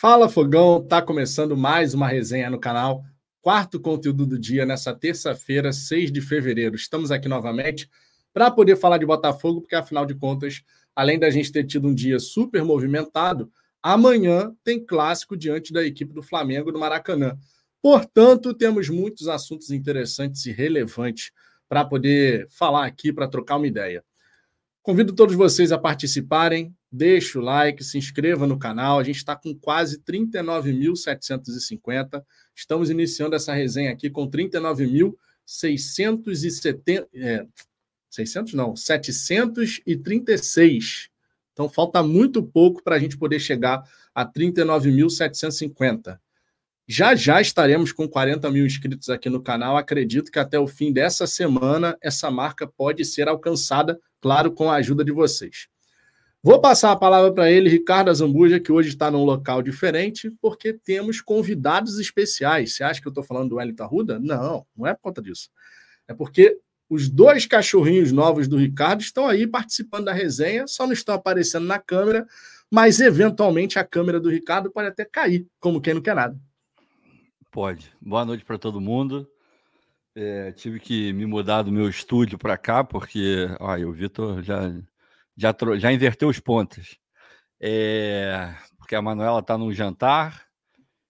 Fala Fogão, tá começando mais uma resenha no canal. Quarto conteúdo do dia nessa terça-feira, 6 de fevereiro. Estamos aqui novamente para poder falar de Botafogo, porque afinal de contas, além da gente ter tido um dia super movimentado, amanhã tem clássico diante da equipe do Flamengo no Maracanã. Portanto, temos muitos assuntos interessantes e relevantes para poder falar aqui, para trocar uma ideia. Convido todos vocês a participarem, deixe o like, se inscreva no canal. A gente está com quase 39.750. Estamos iniciando essa resenha aqui com 39.670. É, 600 não, 736. Então falta muito pouco para a gente poder chegar a 39.750. Já já estaremos com 40 mil inscritos aqui no canal. Acredito que até o fim dessa semana essa marca pode ser alcançada claro, com a ajuda de vocês. Vou passar a palavra para ele, Ricardo Azambuja, que hoje está num local diferente, porque temos convidados especiais. Você acha que eu estou falando do Wellington Arruda? Não, não é por conta disso. É porque os dois cachorrinhos novos do Ricardo estão aí participando da resenha, só não estão aparecendo na câmera, mas eventualmente a câmera do Ricardo pode até cair, como quem não quer nada. Pode. Boa noite para todo mundo. É, tive que me mudar do meu estúdio para cá, porque olha, o Vitor já, já, já inverteu os pontos. É, porque a Manuela está num jantar,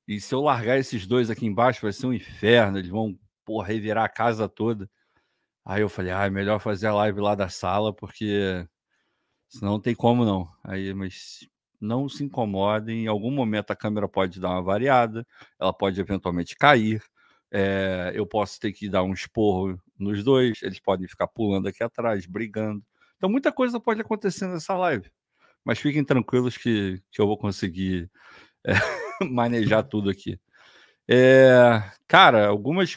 e se eu largar esses dois aqui embaixo, vai ser um inferno. Eles vão porra, revirar a casa toda. Aí eu falei, ah, é melhor fazer a live lá da sala, porque senão não tem como não. Aí, mas não se incomodem, em algum momento a câmera pode dar uma variada, ela pode eventualmente cair. É, eu posso ter que dar um esporro nos dois, eles podem ficar pulando aqui atrás, brigando. Então, muita coisa pode acontecer nessa live. Mas fiquem tranquilos que, que eu vou conseguir é, manejar tudo aqui. É, cara, algumas.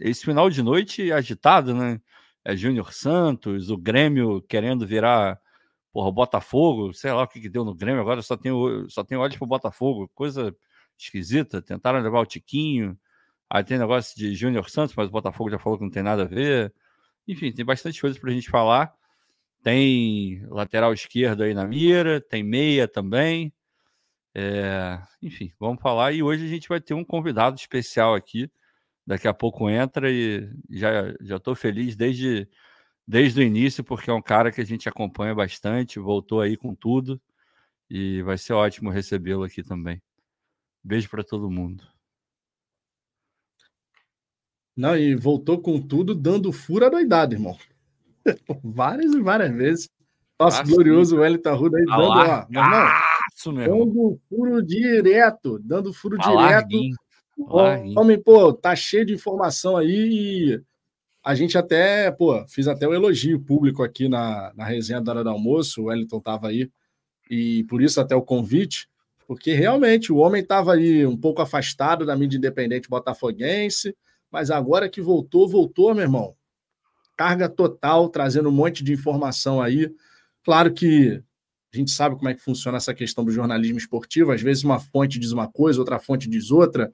Esse final de noite agitado, né? É Júnior Santos, o Grêmio querendo virar porra, Botafogo, sei lá o que, que deu no Grêmio, agora só tem, só tem olhos pro Botafogo, coisa esquisita. Tentaram levar o Tiquinho, Aí tem negócio de Júnior Santos, mas o Botafogo já falou que não tem nada a ver. Enfim, tem bastante coisa para a gente falar. Tem lateral esquerdo aí na mira, tem meia também. É, enfim, vamos falar. E hoje a gente vai ter um convidado especial aqui. Daqui a pouco entra e já já estou feliz desde, desde o início, porque é um cara que a gente acompanha bastante, voltou aí com tudo. E vai ser ótimo recebê-lo aqui também. Beijo para todo mundo. Não, e voltou com tudo, dando furo à doidada, irmão. várias e várias vezes. Nosso glorioso Wellington Arruda aí dando, ó, irmão, dando furo direto, dando furo direto. Homem, pô, tá cheio de informação aí e a gente até, pô, fiz até o um elogio público aqui na, na resenha da hora do almoço, o Wellington tava aí, e por isso até o convite, porque realmente o homem tava aí um pouco afastado da mídia independente botafoguense, mas agora que voltou, voltou, meu irmão. Carga total, trazendo um monte de informação aí. Claro que a gente sabe como é que funciona essa questão do jornalismo esportivo. Às vezes uma fonte diz uma coisa, outra fonte diz outra.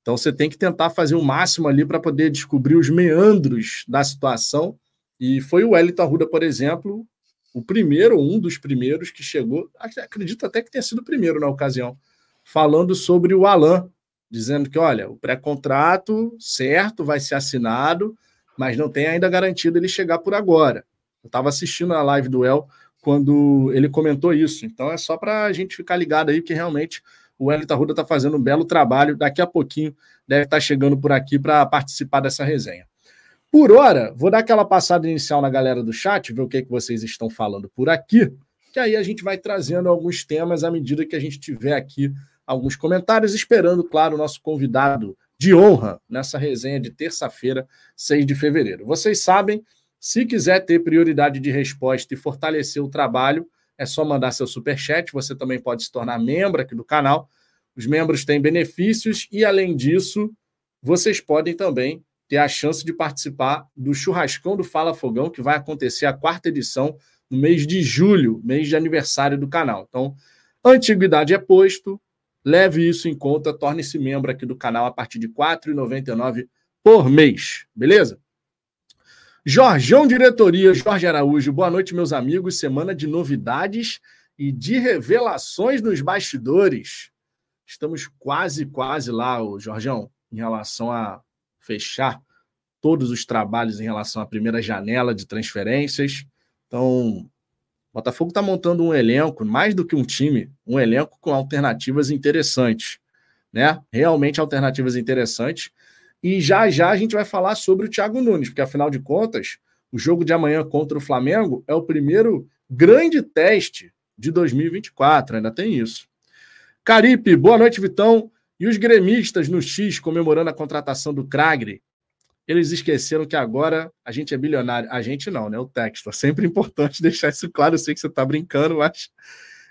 Então você tem que tentar fazer o máximo ali para poder descobrir os meandros da situação. E foi o Wellington Arruda, por exemplo, o primeiro, um dos primeiros que chegou, acredito até que tenha sido o primeiro na ocasião, falando sobre o Alain, dizendo que, olha, o pré-contrato, certo, vai ser assinado, mas não tem ainda garantido ele chegar por agora. Eu estava assistindo a live do El quando ele comentou isso. Então é só para a gente ficar ligado aí que realmente o Elita Ruda está fazendo um belo trabalho. Daqui a pouquinho deve estar tá chegando por aqui para participar dessa resenha. Por hora, vou dar aquela passada inicial na galera do chat, ver o que, que vocês estão falando por aqui, que aí a gente vai trazendo alguns temas à medida que a gente tiver aqui alguns comentários, esperando, claro, o nosso convidado de honra nessa resenha de terça-feira, 6 de fevereiro. Vocês sabem, se quiser ter prioridade de resposta e fortalecer o trabalho, é só mandar seu super chat. Você também pode se tornar membro aqui do canal. Os membros têm benefícios e, além disso, vocês podem também ter a chance de participar do churrascão do Fala Fogão, que vai acontecer a quarta edição no mês de julho, mês de aniversário do canal. Então, antiguidade é posto, Leve isso em conta, torne-se membro aqui do canal a partir de R$ 4,99 por mês, beleza? Jorjão Diretoria, Jorge Araújo, boa noite, meus amigos. Semana de novidades e de revelações nos bastidores. Estamos quase, quase lá, o Jorgão, em relação a fechar todos os trabalhos em relação à primeira janela de transferências. Então, o Botafogo está montando um elenco, mais do que um time, um elenco com alternativas interessantes, né? Realmente alternativas interessantes. E já já a gente vai falar sobre o Thiago Nunes, porque afinal de contas, o jogo de amanhã contra o Flamengo é o primeiro grande teste de 2024, ainda tem isso. Caripe, boa noite, Vitão. E os gremistas no X comemorando a contratação do Kragre, eles esqueceram que agora a gente é bilionário. A gente não, né? O texto. É sempre importante deixar isso claro. Eu sei que você está brincando, mas.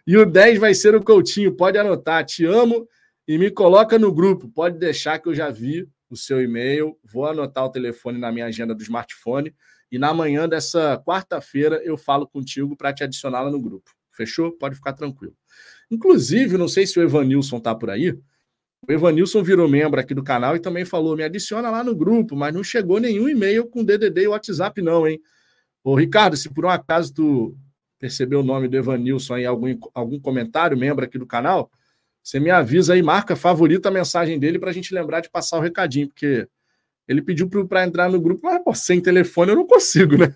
E o 10 vai ser o Coutinho. Pode anotar. Te amo e me coloca no grupo. Pode deixar que eu já vi o seu e-mail. Vou anotar o telefone na minha agenda do smartphone. E na manhã dessa quarta-feira eu falo contigo para te adicionar lá no grupo. Fechou? Pode ficar tranquilo. Inclusive, não sei se o Evanilson tá por aí. O Evanilson virou membro aqui do canal e também falou: me adiciona lá no grupo, mas não chegou nenhum e-mail com DDD e WhatsApp, não, hein? Ô, Ricardo, se por um acaso tu percebeu o nome do Evanilson aí, algum, algum comentário, membro aqui do canal, você me avisa aí, marca, favorita a mensagem dele para a gente lembrar de passar o recadinho, porque ele pediu para entrar no grupo, mas pô, sem telefone eu não consigo, né?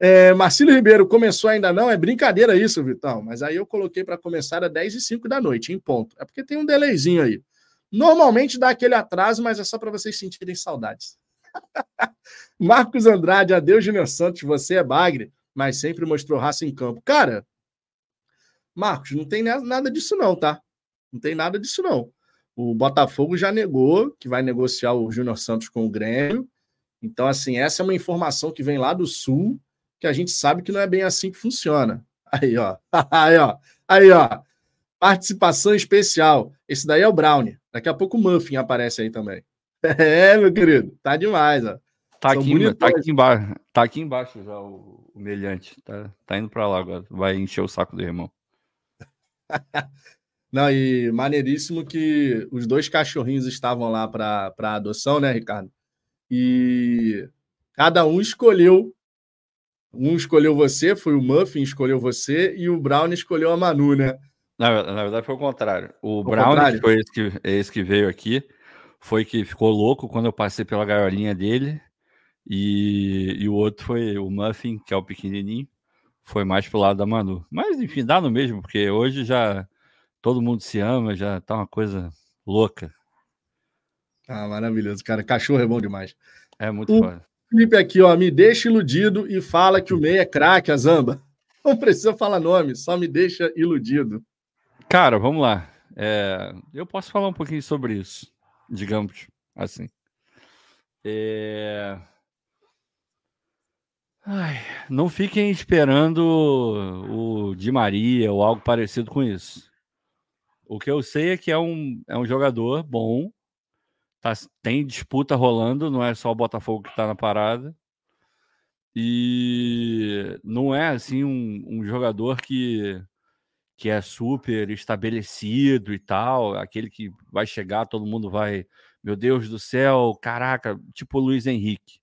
É, Marcílio Ribeiro, começou ainda não? É brincadeira isso, Vitão. Mas aí eu coloquei para começar às 10 e 5 da noite, em ponto. É porque tem um delayzinho aí. Normalmente dá aquele atraso, mas é só para vocês sentirem saudades. Marcos Andrade, adeus, Júnior Santos. Você é bagre, mas sempre mostrou raça em campo. Cara, Marcos, não tem nada disso, não, tá? Não tem nada disso, não. O Botafogo já negou que vai negociar o Júnior Santos com o Grêmio. Então, assim, essa é uma informação que vem lá do Sul, que a gente sabe que não é bem assim que funciona. Aí, ó. Aí, ó. Aí, ó. Participação especial. Esse daí é o Brownie. Daqui a pouco o Muffin aparece aí também. É, meu querido, tá demais, ó. Tá aqui, tá aqui embaixo. Tá aqui embaixo já o, o melhante. Tá, tá indo para lá agora. Vai encher o saco do irmão. Não, e maneiríssimo que os dois cachorrinhos estavam lá para adoção, né, Ricardo? E cada um escolheu. Um escolheu você, foi o Muffin escolheu você, e o Brown escolheu a Manu, né? Na, na verdade, foi o contrário. O, Brown, foi esse que, esse que veio aqui, foi que ficou louco quando eu passei pela gaiolinha dele. E, e o outro foi o Muffin, que é o pequenininho, foi mais pro lado da Manu. Mas enfim, dá no mesmo, porque hoje já todo mundo se ama, já tá uma coisa louca. Ah, maravilhoso, cara. Cachorro é bom demais. É muito o foda. Felipe aqui, ó, me deixa iludido e fala que o meia é craque, a Zamba. Não precisa falar nome, só me deixa iludido. Cara, vamos lá. É, eu posso falar um pouquinho sobre isso, digamos assim. É... Ai, não fiquem esperando o Di Maria ou algo parecido com isso. O que eu sei é que é um, é um jogador bom, tá, tem disputa rolando, não é só o Botafogo que está na parada. E não é assim um, um jogador que que é super estabelecido e tal, aquele que vai chegar, todo mundo vai, meu Deus do céu, caraca, tipo Luiz Henrique.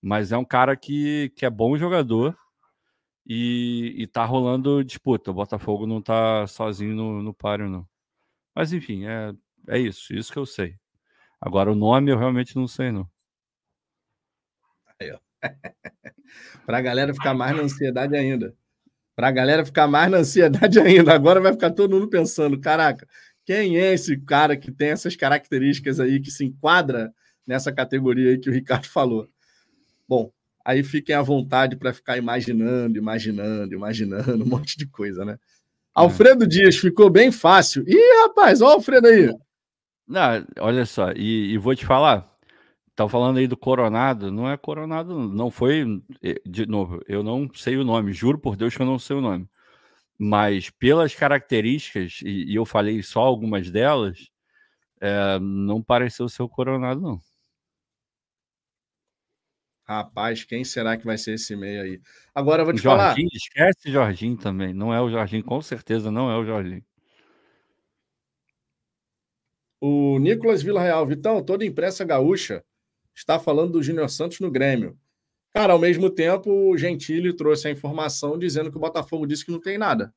Mas é um cara que, que é bom jogador e, e tá rolando disputa. O Botafogo não tá sozinho no, no páreo, não. Mas enfim, é, é isso, isso que eu sei. Agora o nome eu realmente não sei, não. Aí, ó. pra galera ficar mais na ansiedade ainda para a galera ficar mais na ansiedade ainda. Agora vai ficar todo mundo pensando: caraca, quem é esse cara que tem essas características aí, que se enquadra nessa categoria aí que o Ricardo falou? Bom, aí fiquem à vontade para ficar imaginando, imaginando, imaginando um monte de coisa, né? É. Alfredo Dias ficou bem fácil. Ih, rapaz, olha o Alfredo aí. Não, olha só, e, e vou te falar, Estão falando aí do Coronado, não é Coronado, não foi, eh, de novo, eu não sei o nome, juro por Deus que eu não sei o nome. Mas pelas características, e, e eu falei só algumas delas, é, não pareceu ser o Coronado, não. Rapaz, quem será que vai ser esse meio aí? Agora eu vou te Jorginho, falar. Esquece Jorginho também. Não é o Jorginho, com certeza não é o Jorginho. O Nicolas Vila Real, Vitão, toda impressa gaúcha está falando do Júnior Santos no Grêmio. Cara, ao mesmo tempo, o Gentili trouxe a informação dizendo que o Botafogo disse que não tem nada.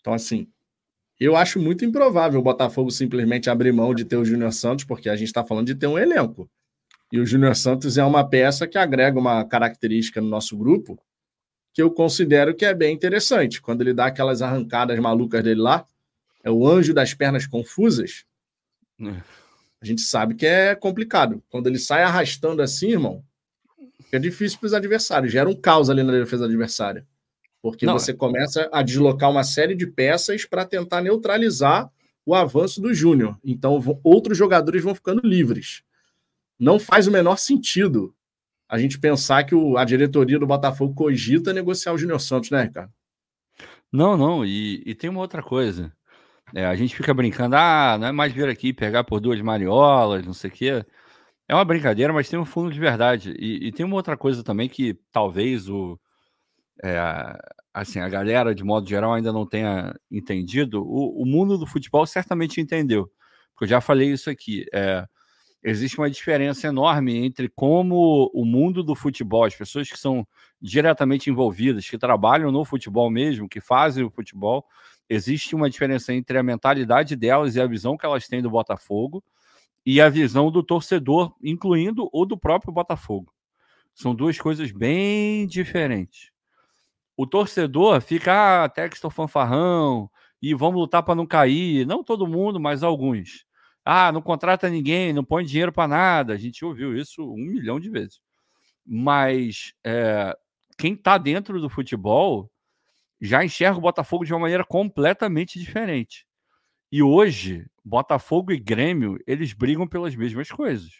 Então, assim, Eu acho muito improvável o Botafogo simplesmente abrir mão de ter o Júnior Santos, porque a gente está falando de ter um elenco. E o Júnior Santos é uma peça que agrega uma característica no nosso grupo que eu considero que é bem interessante. Quando ele dá aquelas arrancadas malucas dele lá, é o anjo das pernas confusas. É. A gente sabe que é complicado. Quando ele sai arrastando assim, irmão, é difícil para os adversários. Gera um caos ali na defesa adversária. Porque Não, você é. começa a deslocar uma série de peças para tentar neutralizar o avanço do Júnior. Então, outros jogadores vão ficando livres. Não faz o menor sentido a gente pensar que o, a diretoria do Botafogo cogita negociar o Júnior Santos, né, Ricardo? Não, não. E, e tem uma outra coisa. É, a gente fica brincando, ah, não é mais vir aqui pegar por duas mariolas, não sei o quê. É uma brincadeira, mas tem um fundo de verdade. E, e tem uma outra coisa também que talvez o, é, assim, a galera, de modo geral, ainda não tenha entendido. O, o, mundo do futebol certamente entendeu, porque eu já falei isso aqui. É, existe uma diferença enorme entre como o mundo do futebol, as pessoas que são diretamente envolvidas, que trabalham no futebol mesmo, que fazem o futebol, existe uma diferença entre a mentalidade delas e a visão que elas têm do Botafogo e a visão do torcedor, incluindo o do próprio Botafogo. São duas coisas bem diferentes. O torcedor fica, ah, Textor fanfarrão, e vamos lutar para não cair. Não todo mundo, mas alguns. Ah, não contrata ninguém, não põe dinheiro para nada. A gente ouviu isso um milhão de vezes. Mas é, quem está dentro do futebol já enxerga o Botafogo de uma maneira completamente diferente. E hoje, Botafogo e Grêmio, eles brigam pelas mesmas coisas.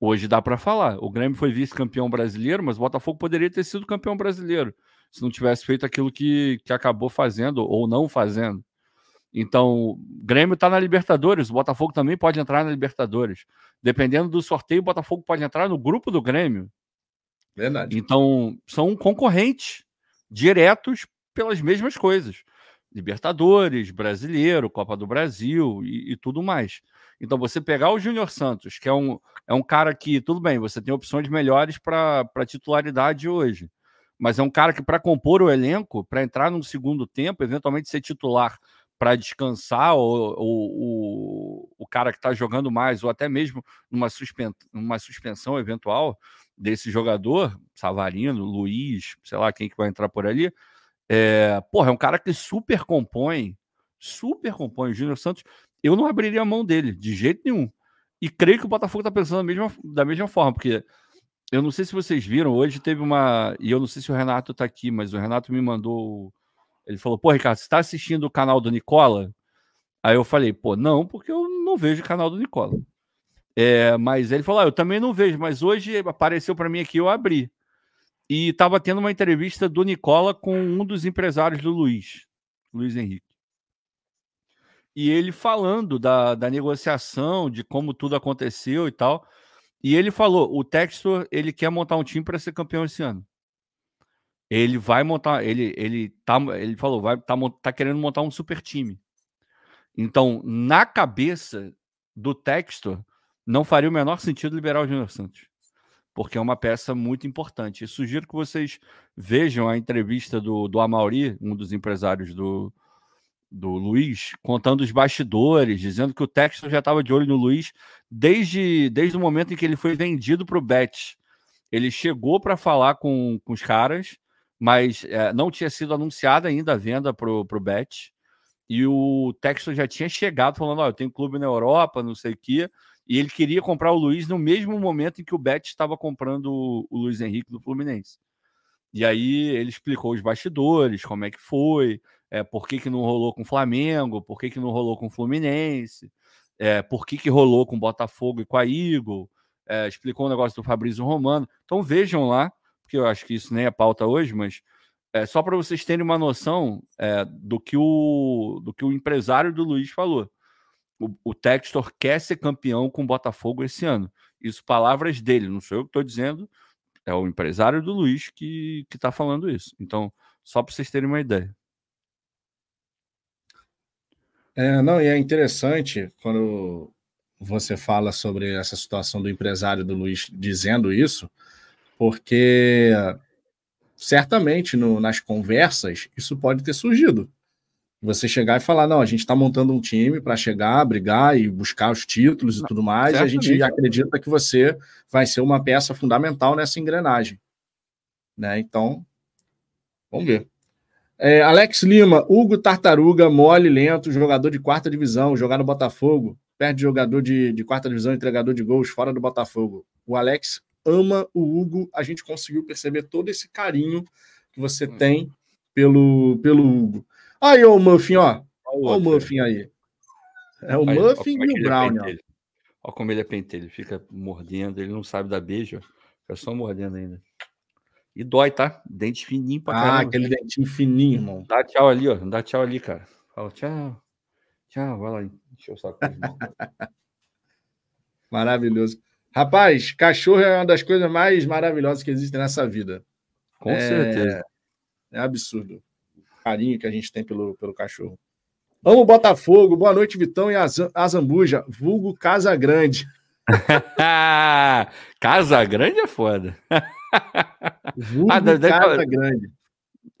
Hoje dá para falar. O Grêmio foi vice-campeão brasileiro, mas o Botafogo poderia ter sido campeão brasileiro se não tivesse feito aquilo que, que acabou fazendo ou não fazendo. Então, o Grêmio está na Libertadores, o Botafogo também pode entrar na Libertadores. Dependendo do sorteio, o Botafogo pode entrar no grupo do Grêmio. Verdade. Então, são concorrentes diretos pelas mesmas coisas. Libertadores, Brasileiro, Copa do Brasil e, e tudo mais. Então, você pegar o Júnior Santos, que é um, é um cara que, tudo bem, você tem opções melhores para titularidade hoje, mas é um cara que, para compor o elenco, para entrar no segundo tempo, eventualmente ser titular para descansar o, o, o, cara que está jogando mais, ou até mesmo numa, suspen numa suspensão eventual desse jogador, Savarino, Luiz, sei lá quem que vai entrar por ali. É, porra, é um cara que super compõe, super compõe. O Júnior Santos, eu não abriria a mão dele, de jeito nenhum. E creio que o Botafogo está pensando da mesma, da mesma forma, porque eu não sei se vocês viram, hoje teve uma. E eu não sei se o Renato está aqui, mas o Renato me mandou ele falou, pô, Ricardo, você está assistindo o canal do Nicola? Aí eu falei, pô, não, porque eu não vejo o canal do Nicola. É, mas ele falou, ah, eu também não vejo, mas hoje apareceu para mim aqui, eu abri. E estava tendo uma entrevista do Nicola com um dos empresários do Luiz, Luiz Henrique. E ele falando da, da negociação, de como tudo aconteceu e tal. E ele falou: o Textor ele quer montar um time para ser campeão esse ano. Ele vai montar, ele, ele, tá, ele falou, vai tá, tá querendo montar um super time. Então, na cabeça do Textor, não faria o menor sentido liberar o Júnior Santos, porque é uma peça muito importante. E sugiro que vocês vejam a entrevista do, do Amauri, um dos empresários do, do Luiz, contando os bastidores, dizendo que o Textor já estava de olho no Luiz desde, desde o momento em que ele foi vendido para o Bet. Ele chegou para falar com, com os caras mas é, não tinha sido anunciada ainda a venda para o Bet. E o Texton já tinha chegado falando: oh, eu tenho clube na Europa, não sei o quê. E ele queria comprar o Luiz no mesmo momento em que o Bet estava comprando o, Luiz Henrique do Fluminense. E aí ele explicou os bastidores, como é que foi, é, por que, que não rolou com o Flamengo, por que, que não rolou com o Fluminense, é, por que, que rolou com o Botafogo e com a Eagle, é, explicou o negócio do Fabrício Romano. Então vejam lá, porque eu acho que isso nem é pauta hoje, mas é só para vocês terem uma noção é, do, que o, do que o empresário do Luiz falou. O, o Textor quer ser campeão com o Botafogo esse ano. Isso, palavras dele, não sou eu que estou dizendo, é o empresário do Luiz que está falando isso. Então, só para vocês terem uma ideia. É, não, e é interessante quando você fala sobre essa situação do empresário do Luiz dizendo isso, porque certamente no, nas conversas isso pode ter surgido. Você chegar e falar, não, a gente está montando um time para chegar, brigar e buscar os títulos e tudo mais, e a gente acredita que você vai ser uma peça fundamental nessa engrenagem. Né? Então, vamos ver. É, Alex Lima, Hugo Tartaruga, mole, lento, jogador de quarta divisão, jogar no Botafogo, perde jogador de, de quarta divisão, entregador de gols fora do Botafogo. O Alex ama o Hugo, a gente conseguiu perceber todo esse carinho que você hum. tem pelo, pelo Hugo. Aí, ó, o Muffin, ó. Olha o Muffin aí. É o aí, Muffin e o Brown, ó. Olha como ele é pentelho, ele fica mordendo, ele não sabe dar beijo, fica só mordendo ainda. E dói, tá? Dente fininho pra ah, caramba. Ah, aquele dentinho fininho, irmão. Dá tchau ali, ó. Dá tchau ali, cara. Fala tchau. Tchau, vai lá. Deixa eu saco. Maravilhoso. Rapaz, cachorro é uma das coisas mais maravilhosas que existem nessa vida. Com é... certeza. É absurdo. Carinho que a gente tem pelo, pelo cachorro. Amo Botafogo. Boa noite, Vitão e Azambuja. Vulgo Casa Grande. casa Grande é foda. Vulgo ah, deve, Casa deve... Grande.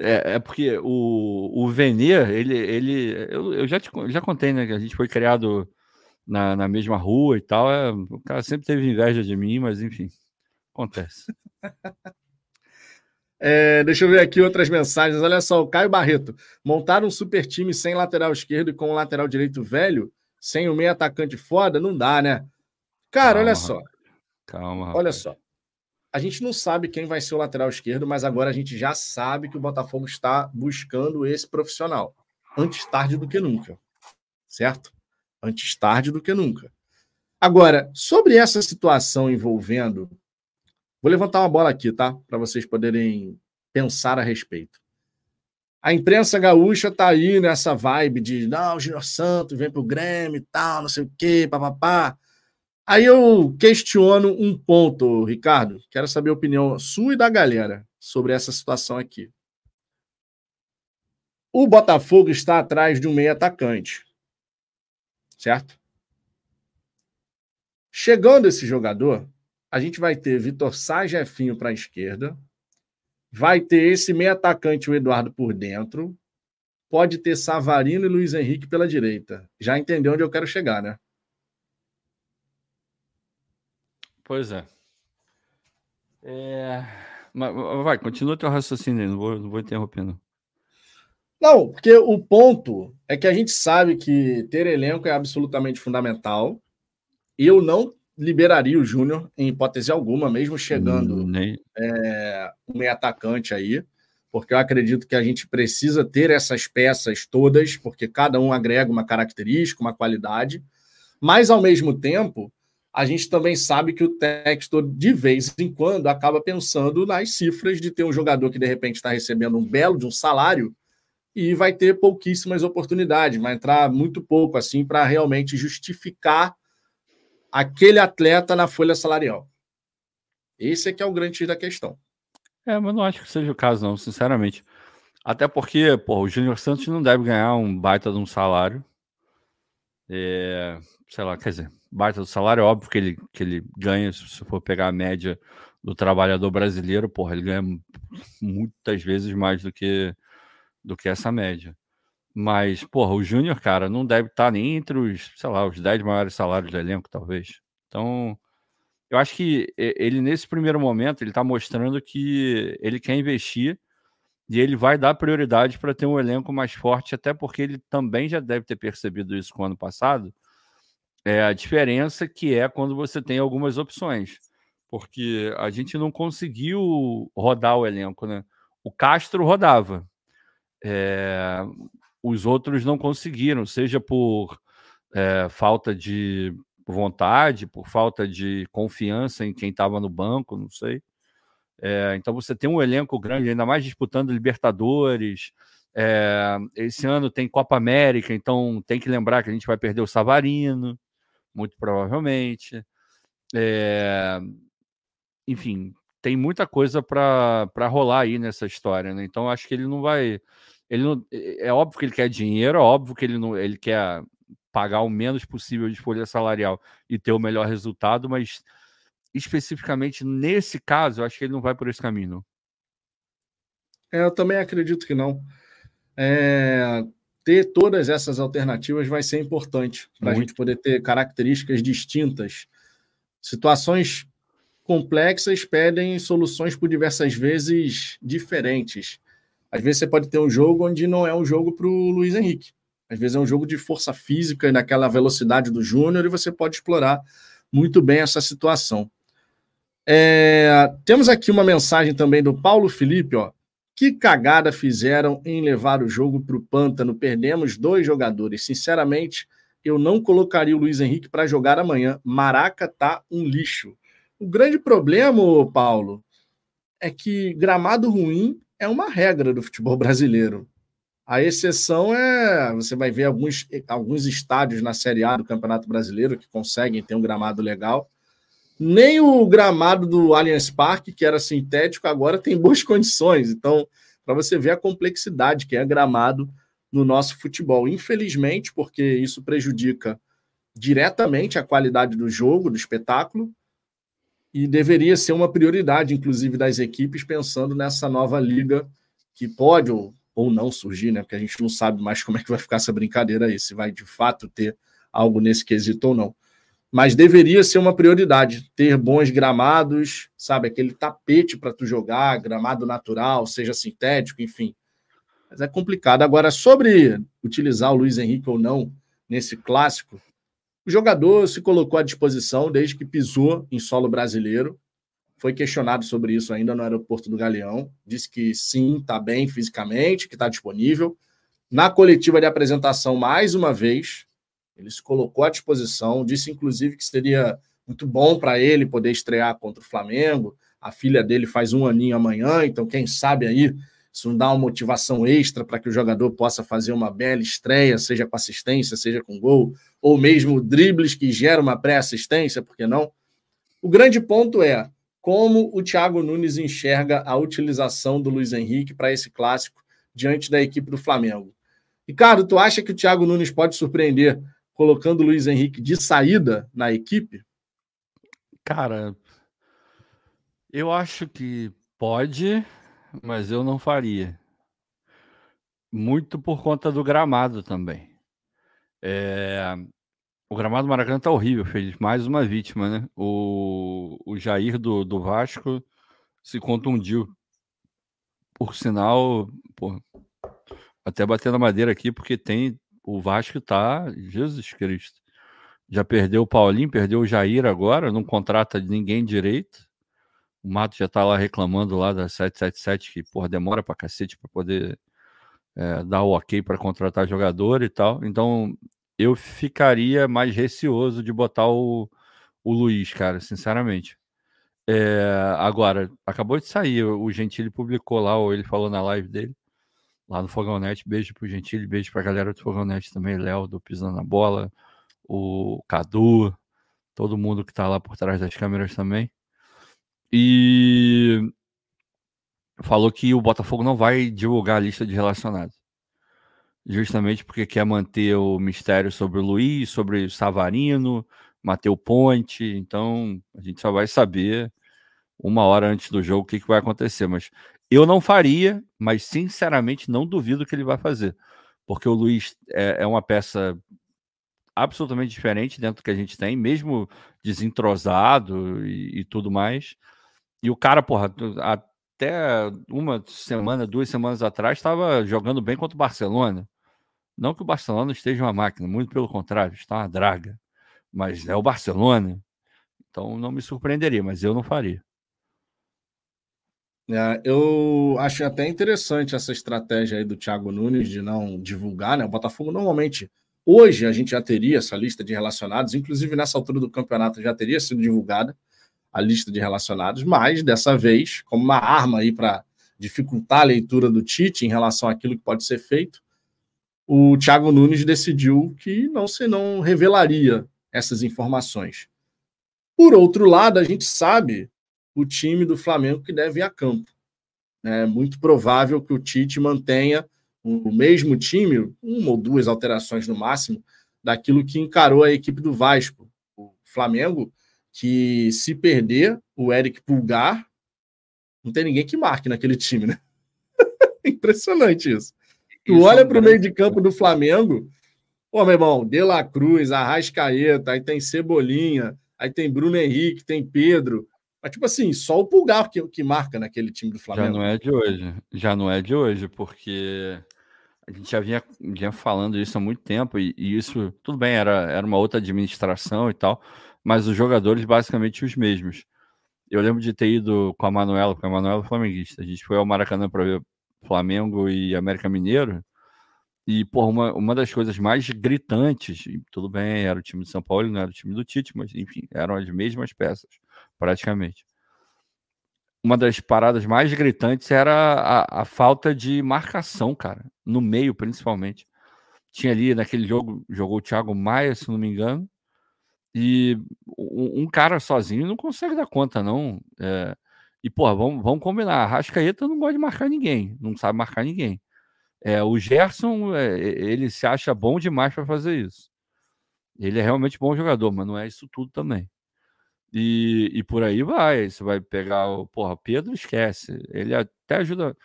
É, é, porque o, o Venê, ele, ele eu, eu já, te, já contei, né? Que a gente foi criado na, na mesma rua e tal. É, o cara sempre teve inveja de mim, mas enfim, acontece. É, deixa eu ver aqui outras mensagens. Olha só, o Caio Barreto. Montar um super time sem lateral esquerdo e com o lateral direito velho, sem o meio atacante foda, não dá, né? Cara, Calma, olha só. Calma. Olha só. A gente não sabe quem vai ser o lateral esquerdo, mas agora a gente já sabe que o Botafogo está buscando esse profissional. Antes tarde do que nunca. Certo? Antes tarde do que nunca. Agora, sobre essa situação envolvendo. Vou levantar uma bola aqui, tá? Para vocês poderem pensar a respeito. A imprensa gaúcha tá aí nessa vibe de não, o Júnior Santos vem pro Grêmio e tal, não sei o quê, papapá. Aí eu questiono um ponto, Ricardo. Quero saber a opinião sua e da galera sobre essa situação aqui. O Botafogo está atrás de um meio atacante. Certo? Chegando esse jogador, a gente vai ter Vitor Sá Jefinho para a esquerda, vai ter esse meio atacante, o Eduardo, por dentro, pode ter Savarino e Luiz Henrique pela direita. Já entendeu onde eu quero chegar, né? Pois é. é... Mas, vai, continua teu raciocínio, não vou, não vou interromper, não. Não, porque o ponto é que a gente sabe que ter elenco é absolutamente fundamental. E eu não liberaria o Júnior em hipótese alguma, mesmo chegando hum, é, um meio atacante aí, porque eu acredito que a gente precisa ter essas peças todas, porque cada um agrega uma característica, uma qualidade, mas ao mesmo tempo a gente também sabe que o texto, de vez em quando, acaba pensando nas cifras de ter um jogador que, de repente, está recebendo um belo de um salário e vai ter pouquíssimas oportunidades, vai entrar muito pouco, assim, para realmente justificar aquele atleta na folha salarial. Esse é que é o grande da questão. É, mas não acho que seja o caso, não, sinceramente. Até porque, pô, o Júnior Santos não deve ganhar um baita de um salário. É, sei lá, quer dizer, baita do salário, é óbvio que ele, que ele ganha, se for pegar a média do trabalhador brasileiro, porra, ele ganha muitas vezes mais do que, do que essa média. Mas, porra, o Júnior, cara, não deve estar nem entre os, sei lá, os 10 maiores salários do elenco, talvez. Então, eu acho que ele, nesse primeiro momento, ele está mostrando que ele quer investir e ele vai dar prioridade para ter um elenco mais forte, até porque ele também já deve ter percebido isso com o ano passado, é a diferença que é quando você tem algumas opções. Porque a gente não conseguiu rodar o elenco, né? O Castro rodava. É, os outros não conseguiram, seja por é, falta de vontade, por falta de confiança em quem estava no banco, não sei. É, então você tem um elenco grande, ainda mais disputando Libertadores. É, esse ano tem Copa América, então tem que lembrar que a gente vai perder o Savarino muito provavelmente. É... Enfim, tem muita coisa para rolar aí nessa história, né? Então acho que ele não vai. Ele não... É óbvio que ele quer dinheiro, é óbvio que ele não ele quer pagar o menos possível de folha salarial e ter o melhor resultado, mas especificamente nesse caso, eu acho que ele não vai por esse caminho. É, eu também acredito que não. É... ter todas essas alternativas vai ser importante para a gente poder ter características distintas. Situações complexas pedem soluções por diversas vezes diferentes. Às vezes você pode ter um jogo onde não é um jogo para o Luiz Henrique. Às vezes é um jogo de força física e naquela velocidade do Júnior e você pode explorar muito bem essa situação. É, temos aqui uma mensagem também do Paulo Felipe, ó. Que cagada fizeram em levar o jogo para o pântano? Perdemos dois jogadores. Sinceramente, eu não colocaria o Luiz Henrique para jogar amanhã. Maraca tá um lixo. O grande problema, Paulo, é que gramado ruim é uma regra do futebol brasileiro. A exceção é. Você vai ver alguns, alguns estádios na Série A do Campeonato Brasileiro que conseguem ter um gramado legal. Nem o gramado do Allianz Parque, que era sintético, agora tem boas condições. Então, para você ver a complexidade que é gramado no nosso futebol. Infelizmente, porque isso prejudica diretamente a qualidade do jogo, do espetáculo, e deveria ser uma prioridade, inclusive, das equipes, pensando nessa nova liga que pode ou, ou não surgir, né? Porque a gente não sabe mais como é que vai ficar essa brincadeira aí, se vai de fato ter algo nesse quesito ou não mas deveria ser uma prioridade ter bons gramados, sabe, aquele tapete para tu jogar, gramado natural, seja sintético, enfim. Mas é complicado. Agora, sobre utilizar o Luiz Henrique ou não nesse clássico, o jogador se colocou à disposição desde que pisou em solo brasileiro. Foi questionado sobre isso ainda no aeroporto do Galeão. Disse que sim, está bem fisicamente, que está disponível. Na coletiva de apresentação, mais uma vez, ele se colocou à disposição, disse inclusive que seria muito bom para ele poder estrear contra o Flamengo. A filha dele faz um aninho amanhã, então quem sabe aí isso não dá uma motivação extra para que o jogador possa fazer uma bela estreia, seja com assistência, seja com gol, ou mesmo dribles que geram uma pré-assistência, por que não? O grande ponto é como o Thiago Nunes enxerga a utilização do Luiz Henrique para esse clássico diante da equipe do Flamengo. Ricardo, tu acha que o Thiago Nunes pode surpreender colocando o Luiz Henrique de saída na equipe? Cara, eu acho que pode, mas eu não faria. Muito por conta do gramado também. É... O gramado do Maracanã tá horrível, fez mais uma vítima, né? O, o Jair do, do Vasco se contundiu. Por sinal, pô, até batendo a madeira aqui, porque tem o Vasco tá, Jesus Cristo. Já perdeu o Paulinho, perdeu o Jair agora, não contrata ninguém direito. O Mato já tá lá reclamando lá da 777 que, porra, demora pra cacete para poder é, dar o ok para contratar jogador e tal. Então, eu ficaria mais receoso de botar o, o Luiz, cara, sinceramente. É, agora, acabou de sair, o Gentili publicou lá, ou ele falou na live dele, lá no Fogão Net. Beijo pro Gentili, beijo pra galera do Fogão Net também, Léo do Pisando na Bola, o Cadu, todo mundo que tá lá por trás das câmeras também. E falou que o Botafogo não vai divulgar a lista de relacionados. Justamente porque quer manter o mistério sobre o Luiz, sobre o Savarino, Mateu Ponte. Então, a gente só vai saber uma hora antes do jogo o que, que vai acontecer. Mas eu não faria, mas sinceramente não duvido que ele vai fazer. Porque o Luiz é, é uma peça absolutamente diferente dentro do que a gente tem, mesmo desentrosado e, e tudo mais. E o cara, porra, até uma semana, duas semanas atrás, estava jogando bem contra o Barcelona. Não que o Barcelona esteja uma máquina, muito pelo contrário, está uma draga. Mas é o Barcelona. Então não me surpreenderia, mas eu não faria. É, eu acho até interessante essa estratégia aí do Thiago Nunes de não divulgar, né? O Botafogo normalmente, hoje a gente já teria essa lista de relacionados, inclusive nessa altura do campeonato já teria sido divulgada a lista de relacionados, mas dessa vez, como uma arma aí para dificultar a leitura do Tite em relação àquilo que pode ser feito, o Thiago Nunes decidiu que não se não revelaria essas informações. Por outro lado, a gente sabe o time do Flamengo que deve ir a campo. É muito provável que o Tite mantenha o mesmo time, uma ou duas alterações no máximo, daquilo que encarou a equipe do Vasco. O Flamengo, que se perder o Eric Pulgar, não tem ninguém que marque naquele time, né? Impressionante isso. Tu olha para o meio de campo do Flamengo, pô, meu irmão, De La Cruz, Arrascaeta, aí tem Cebolinha, aí tem Bruno Henrique, tem Pedro. Mas, tipo assim, só o Pulgar que, que marca naquele time do Flamengo. Já não é de hoje. Já não é de hoje, porque a gente já vinha, vinha falando isso há muito tempo, e, e, isso, tudo bem, era, era uma outra administração e tal, mas os jogadores basicamente os mesmos. Eu lembro de ter ido com a Manuela, porque a Manuela é flamenguista. A gente foi ao Maracanã para ver Flamengo e América Mineiro. E, por uma, uma das coisas mais gritantes, tudo bem, era o time de São Paulo, não era o time do Tite, mas enfim, eram as mesmas peças, praticamente. Uma das paradas mais gritantes era a, a falta de marcação, cara, no meio principalmente. Tinha ali naquele jogo, jogou o Thiago Maia, se não me engano, e um, um cara sozinho não consegue dar conta, não. É, e, pô, vamos, vamos combinar. A Rascaeta não gosta de marcar ninguém, não sabe marcar ninguém. É, o Gerson, é, ele se acha bom demais para fazer isso. Ele é realmente bom jogador, mas não é isso tudo também. E, e por aí vai. Você vai pegar o. Porra, Pedro esquece. Ele até ajuda.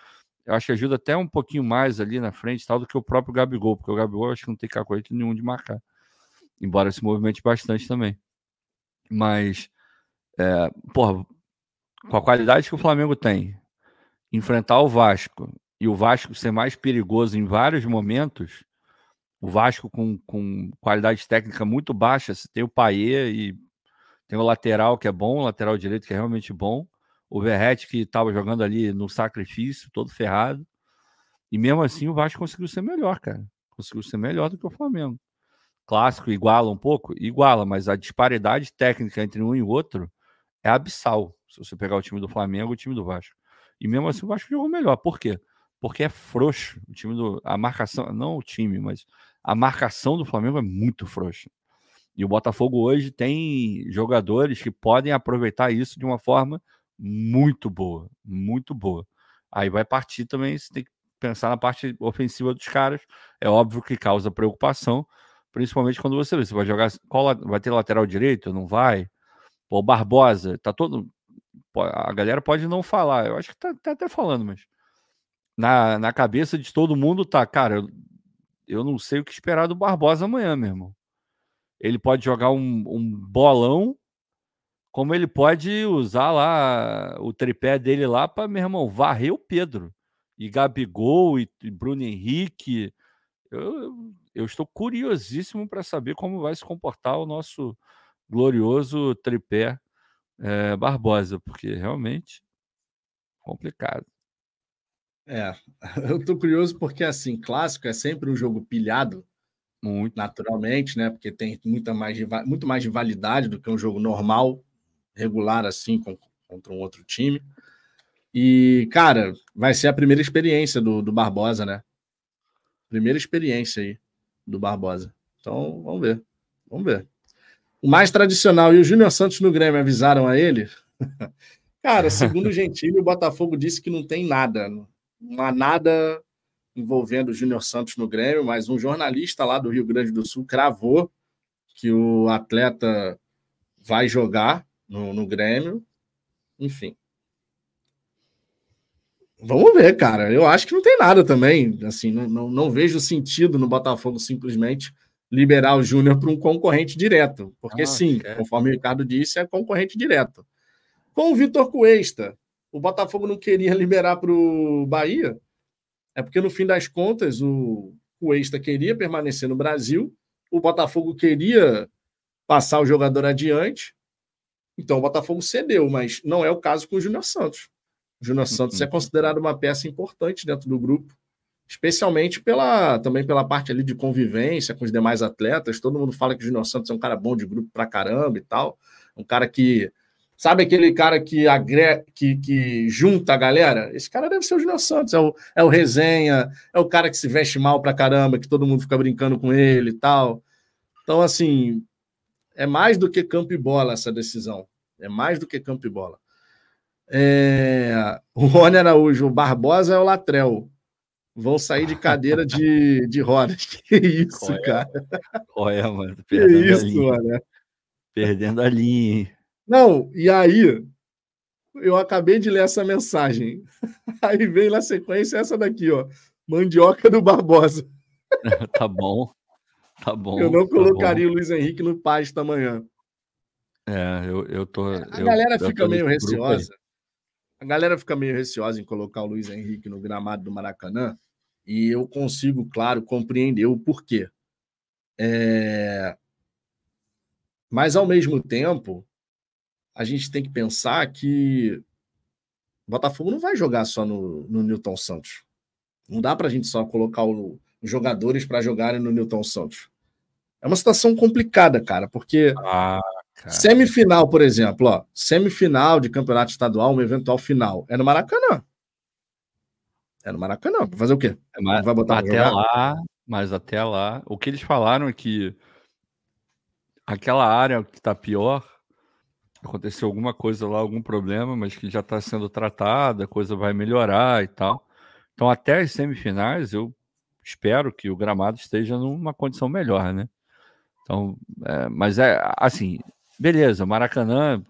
Eu acho que ajuda até um pouquinho mais ali na frente tal do que o próprio Gabigol, porque o Gabigol acho que não tem cacoete nenhum de marcar. Embora se movimente bastante também. Mas, é, porra, com a qualidade que o Flamengo tem, enfrentar o Vasco e o Vasco ser mais perigoso em vários momentos, o Vasco com, com qualidade técnica muito baixa, tem o Paier e tem o lateral que é bom, o lateral direito que é realmente bom, o Verrete que estava jogando ali no sacrifício, todo ferrado, e mesmo assim o Vasco conseguiu ser melhor, cara. Conseguiu ser melhor do que o Flamengo. Clássico iguala um pouco? Iguala, mas a disparidade técnica entre um e outro é abissal. Se você pegar o time do Flamengo e o time do Vasco. E mesmo assim o Vasco jogou melhor. Por quê? Porque é frouxo. O time do. A marcação, não o time, mas a marcação do Flamengo é muito frouxa. E o Botafogo hoje tem jogadores que podem aproveitar isso de uma forma muito boa. Muito boa. Aí vai partir também, você tem que pensar na parte ofensiva dos caras. É óbvio que causa preocupação, principalmente quando você vê. Você vai jogar. Qual, vai ter lateral direito? Não vai? Pô, Barbosa, tá todo a galera pode não falar, eu acho que tá, tá até falando, mas na, na cabeça de todo mundo tá, cara, eu, eu não sei o que esperar do Barbosa amanhã, meu irmão. Ele pode jogar um, um bolão, como ele pode usar lá o tripé dele lá para, meu irmão, varrer o Pedro. E Gabigol e, e Bruno Henrique. Eu, eu estou curiosíssimo para saber como vai se comportar o nosso glorioso tripé é, Barbosa, porque realmente complicado. É, eu tô curioso porque assim, clássico é sempre um jogo pilhado, muito naturalmente, né? Porque tem muita mais muito mais rivalidade do que um jogo normal, regular assim com, contra um outro time. E, cara, vai ser a primeira experiência do, do Barbosa, né? Primeira experiência aí do Barbosa. Então, vamos ver. Vamos ver o mais tradicional e o Júnior Santos no Grêmio avisaram a ele. Cara, segundo o Gentili, o Botafogo disse que não tem nada, não há nada envolvendo o Júnior Santos no Grêmio, mas um jornalista lá do Rio Grande do Sul cravou que o atleta vai jogar no, no Grêmio. Enfim. Vamos ver, cara. Eu acho que não tem nada também. Assim, não, não, não vejo sentido no Botafogo simplesmente liberar o Júnior para um concorrente direto. Porque, ah, sim, é. conforme o Ricardo disse, é concorrente direto. Com o Vitor Cuesta, o Botafogo não queria liberar para o Bahia, é porque, no fim das contas, o Cuesta queria permanecer no Brasil, o Botafogo queria passar o jogador adiante, então o Botafogo cedeu, mas não é o caso com o Júnior Santos. O Júnior Santos é uhum. considerado uma peça importante dentro do grupo especialmente pela também pela parte ali de convivência com os demais atletas. Todo mundo fala que o Júnior Santos é um cara bom de grupo pra caramba e tal. Um cara que. Sabe aquele cara que, agre... que, que junta a galera? Esse cara deve ser o Júnior Santos. É o, é o resenha, é o cara que se veste mal pra caramba, que todo mundo fica brincando com ele e tal. Então, assim, é mais do que campo e bola essa decisão. É mais do que campo e bola. É... O Rony Araújo, o Barbosa é o Latrel vão sair de cadeira de, de rodas. Que isso, Qual é? cara? Qual é, mano? que isso, mano? Perdendo a linha. Não, e aí, eu acabei de ler essa mensagem. Aí vem na sequência essa daqui, ó. mandioca do Barbosa. tá bom. Tá bom. Eu não tá colocaria o Luiz Henrique no Paz amanhã. É, eu, eu tô. A eu, galera eu fica meio receosa. A galera fica meio receosa em colocar o Luiz Henrique no gramado do Maracanã. E eu consigo, claro, compreender o porquê. É... Mas, ao mesmo tempo, a gente tem que pensar que o Botafogo não vai jogar só no, no Newton Santos. Não dá para a gente só colocar o, os jogadores para jogarem no Newton Santos. É uma situação complicada, cara, porque ah, cara. semifinal, por exemplo, ó, semifinal de campeonato estadual, uma eventual final, é no Maracanã. É no Maracanã. Vai fazer o quê? É, mas, vai botar até lá, mas até lá, o que eles falaram é que aquela área que está pior, aconteceu alguma coisa lá, algum problema, mas que já está sendo tratada, a coisa vai melhorar e tal. Então, até as semifinais, eu espero que o gramado esteja numa condição melhor, né? Então, é, mas é assim, beleza, Maracanã,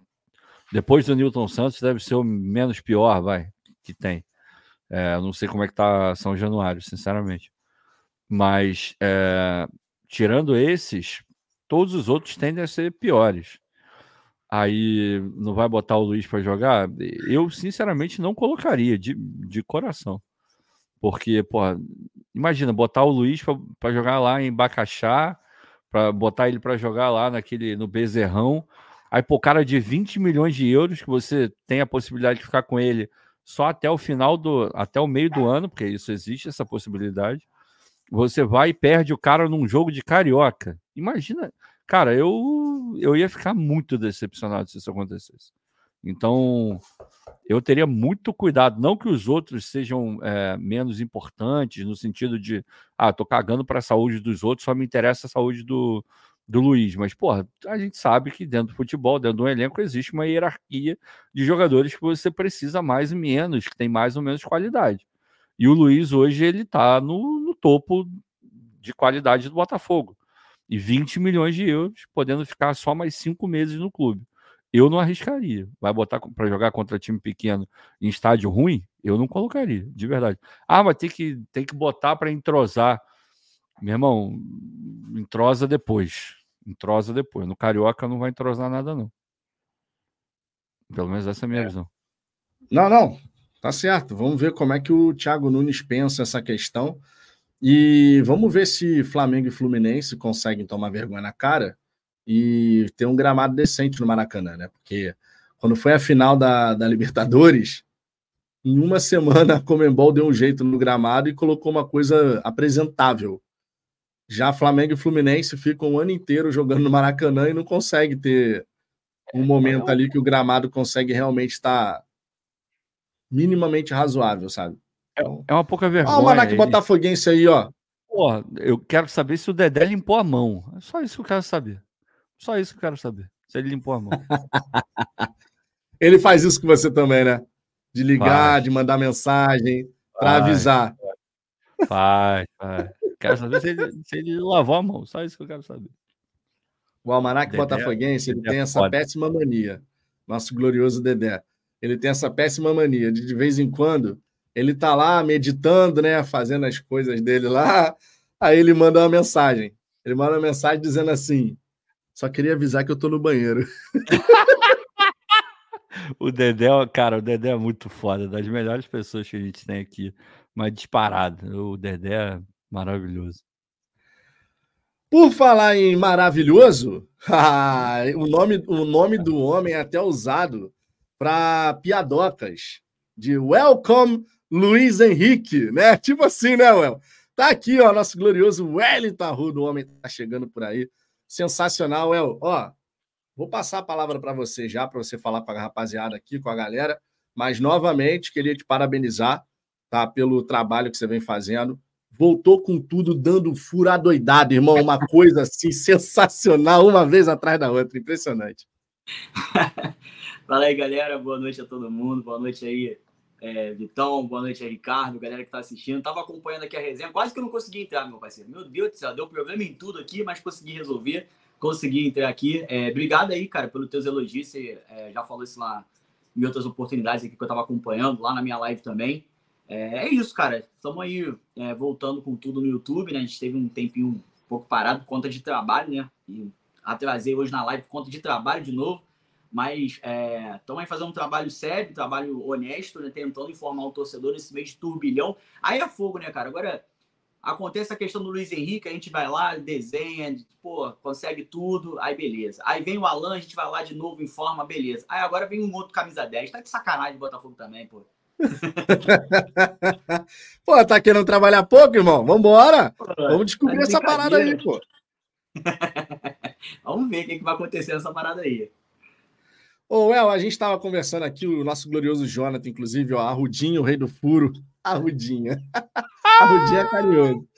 depois do Newton Santos, deve ser o menos pior, vai, que tem. É, não sei como é que tá São Januário, sinceramente. Mas, é, tirando esses, todos os outros tendem a ser piores. Aí não vai botar o Luiz para jogar? Eu, sinceramente, não colocaria, de, de coração. Porque, pô, imagina, botar o Luiz para jogar lá em Bacaxá, para botar ele para jogar lá naquele no Bezerrão. Aí, pô, cara de 20 milhões de euros que você tem a possibilidade de ficar com ele só até o final do até o meio do ano, porque isso existe essa possibilidade. Você vai e perde o cara num jogo de carioca. Imagina, cara, eu eu ia ficar muito decepcionado se isso acontecesse. Então, eu teria muito cuidado. Não que os outros sejam é, menos importantes, no sentido de, ah, tô cagando para a saúde dos outros, só me interessa a saúde do, do Luiz. Mas, porra, a gente sabe que dentro do futebol, dentro do elenco, existe uma hierarquia de jogadores que você precisa mais e menos, que tem mais ou menos qualidade. E o Luiz, hoje, ele tá no, no topo de qualidade do Botafogo. E 20 milhões de euros, podendo ficar só mais cinco meses no clube. Eu não arriscaria. Vai botar para jogar contra time pequeno em estádio ruim? Eu não colocaria, de verdade. Ah, mas tem que, tem que botar para entrosar. Meu irmão, entrosa depois. Entrosa depois. No Carioca não vai entrosar nada, não. Pelo menos essa é a minha é. visão. Não, não. Tá certo. Vamos ver como é que o Thiago Nunes pensa essa questão. E vamos ver se Flamengo e Fluminense conseguem tomar vergonha na cara e ter um gramado decente no Maracanã, né? Porque quando foi a final da, da Libertadores, em uma semana a Comembol deu um jeito no gramado e colocou uma coisa apresentável. Já Flamengo e Fluminense ficam o ano inteiro jogando no Maracanã e não consegue ter um momento ali que o gramado consegue realmente estar minimamente razoável, sabe? É, então, é uma pouca vergonha. Olha o Marac Botafoguense aí, ó. Porra, eu quero saber se o Dedé limpou a mão. É só isso que eu quero saber. Só isso que eu quero saber. Se ele limpou a mão. ele faz isso com você também, né? De ligar, faz. de mandar mensagem, para avisar. Faz, faz. Quero saber se ele, se ele lavou a mão. Só isso que eu quero saber. O Almanac Dedé, Botafoguense, ele Dedé tem essa pode. péssima mania. Nosso glorioso Dedé. Ele tem essa péssima mania de, de vez em quando, ele tá lá meditando, né? Fazendo as coisas dele lá. Aí ele manda uma mensagem. Ele manda uma mensagem dizendo assim: só queria avisar que eu tô no banheiro. o Dedé, cara, o Dedé é muito foda, das melhores pessoas que a gente tem aqui, mas disparado. O Dedé é maravilhoso. Por falar em maravilhoso, o, nome, o nome do homem é até usado para piadocas de Welcome Luiz Henrique, né? Tipo assim, né, Well? Tá aqui, ó, nosso glorioso Wellington Arruda, o homem tá chegando por aí sensacional. El, ó, vou passar a palavra para você já, para você falar com a rapaziada aqui, com a galera. Mas, novamente, queria te parabenizar tá, pelo trabalho que você vem fazendo. Voltou com tudo, dando fura doidado, irmão. Uma coisa assim sensacional, uma vez atrás da outra. Impressionante. Fala aí, galera. Boa noite a todo mundo. Boa noite aí, é, Vitão, boa noite Ricardo, galera que tá assistindo. Tava acompanhando aqui a resenha, quase que eu não consegui entrar, meu parceiro. Meu Deus do céu, deu problema em tudo aqui, mas consegui resolver, consegui entrar aqui. É, obrigado aí, cara, pelos teus elogios. Você é, já falou isso lá em outras oportunidades aqui que eu tava acompanhando, lá na minha live também. é, é isso, cara. Estamos aí é, voltando com tudo no YouTube, né? A gente teve um tempinho um pouco parado por conta de trabalho, né? E atrasei hoje na live por conta de trabalho de novo. Mas estamos é, aí fazendo um trabalho sério, um trabalho honesto, né? Tentando informar o torcedor nesse mês de turbilhão. Aí é fogo, né, cara? Agora acontece a questão do Luiz Henrique, a gente vai lá, desenha, pô, consegue tudo, aí beleza. Aí vem o Alan, a gente vai lá de novo, informa, beleza. Aí agora vem um outro camisa 10. Tá de sacanagem de Botafogo também, pô. pô, tá querendo trabalhar pouco, irmão? Vambora! Vamos descobrir tá essa parada aí, pô. Vamos ver o que, que vai acontecer nessa parada aí. Ô, El, a gente estava conversando aqui, o nosso glorioso Jonathan, inclusive, ó, Arrudinho, o rei do furo. Arrudinha. Arrudinha é carinhoso.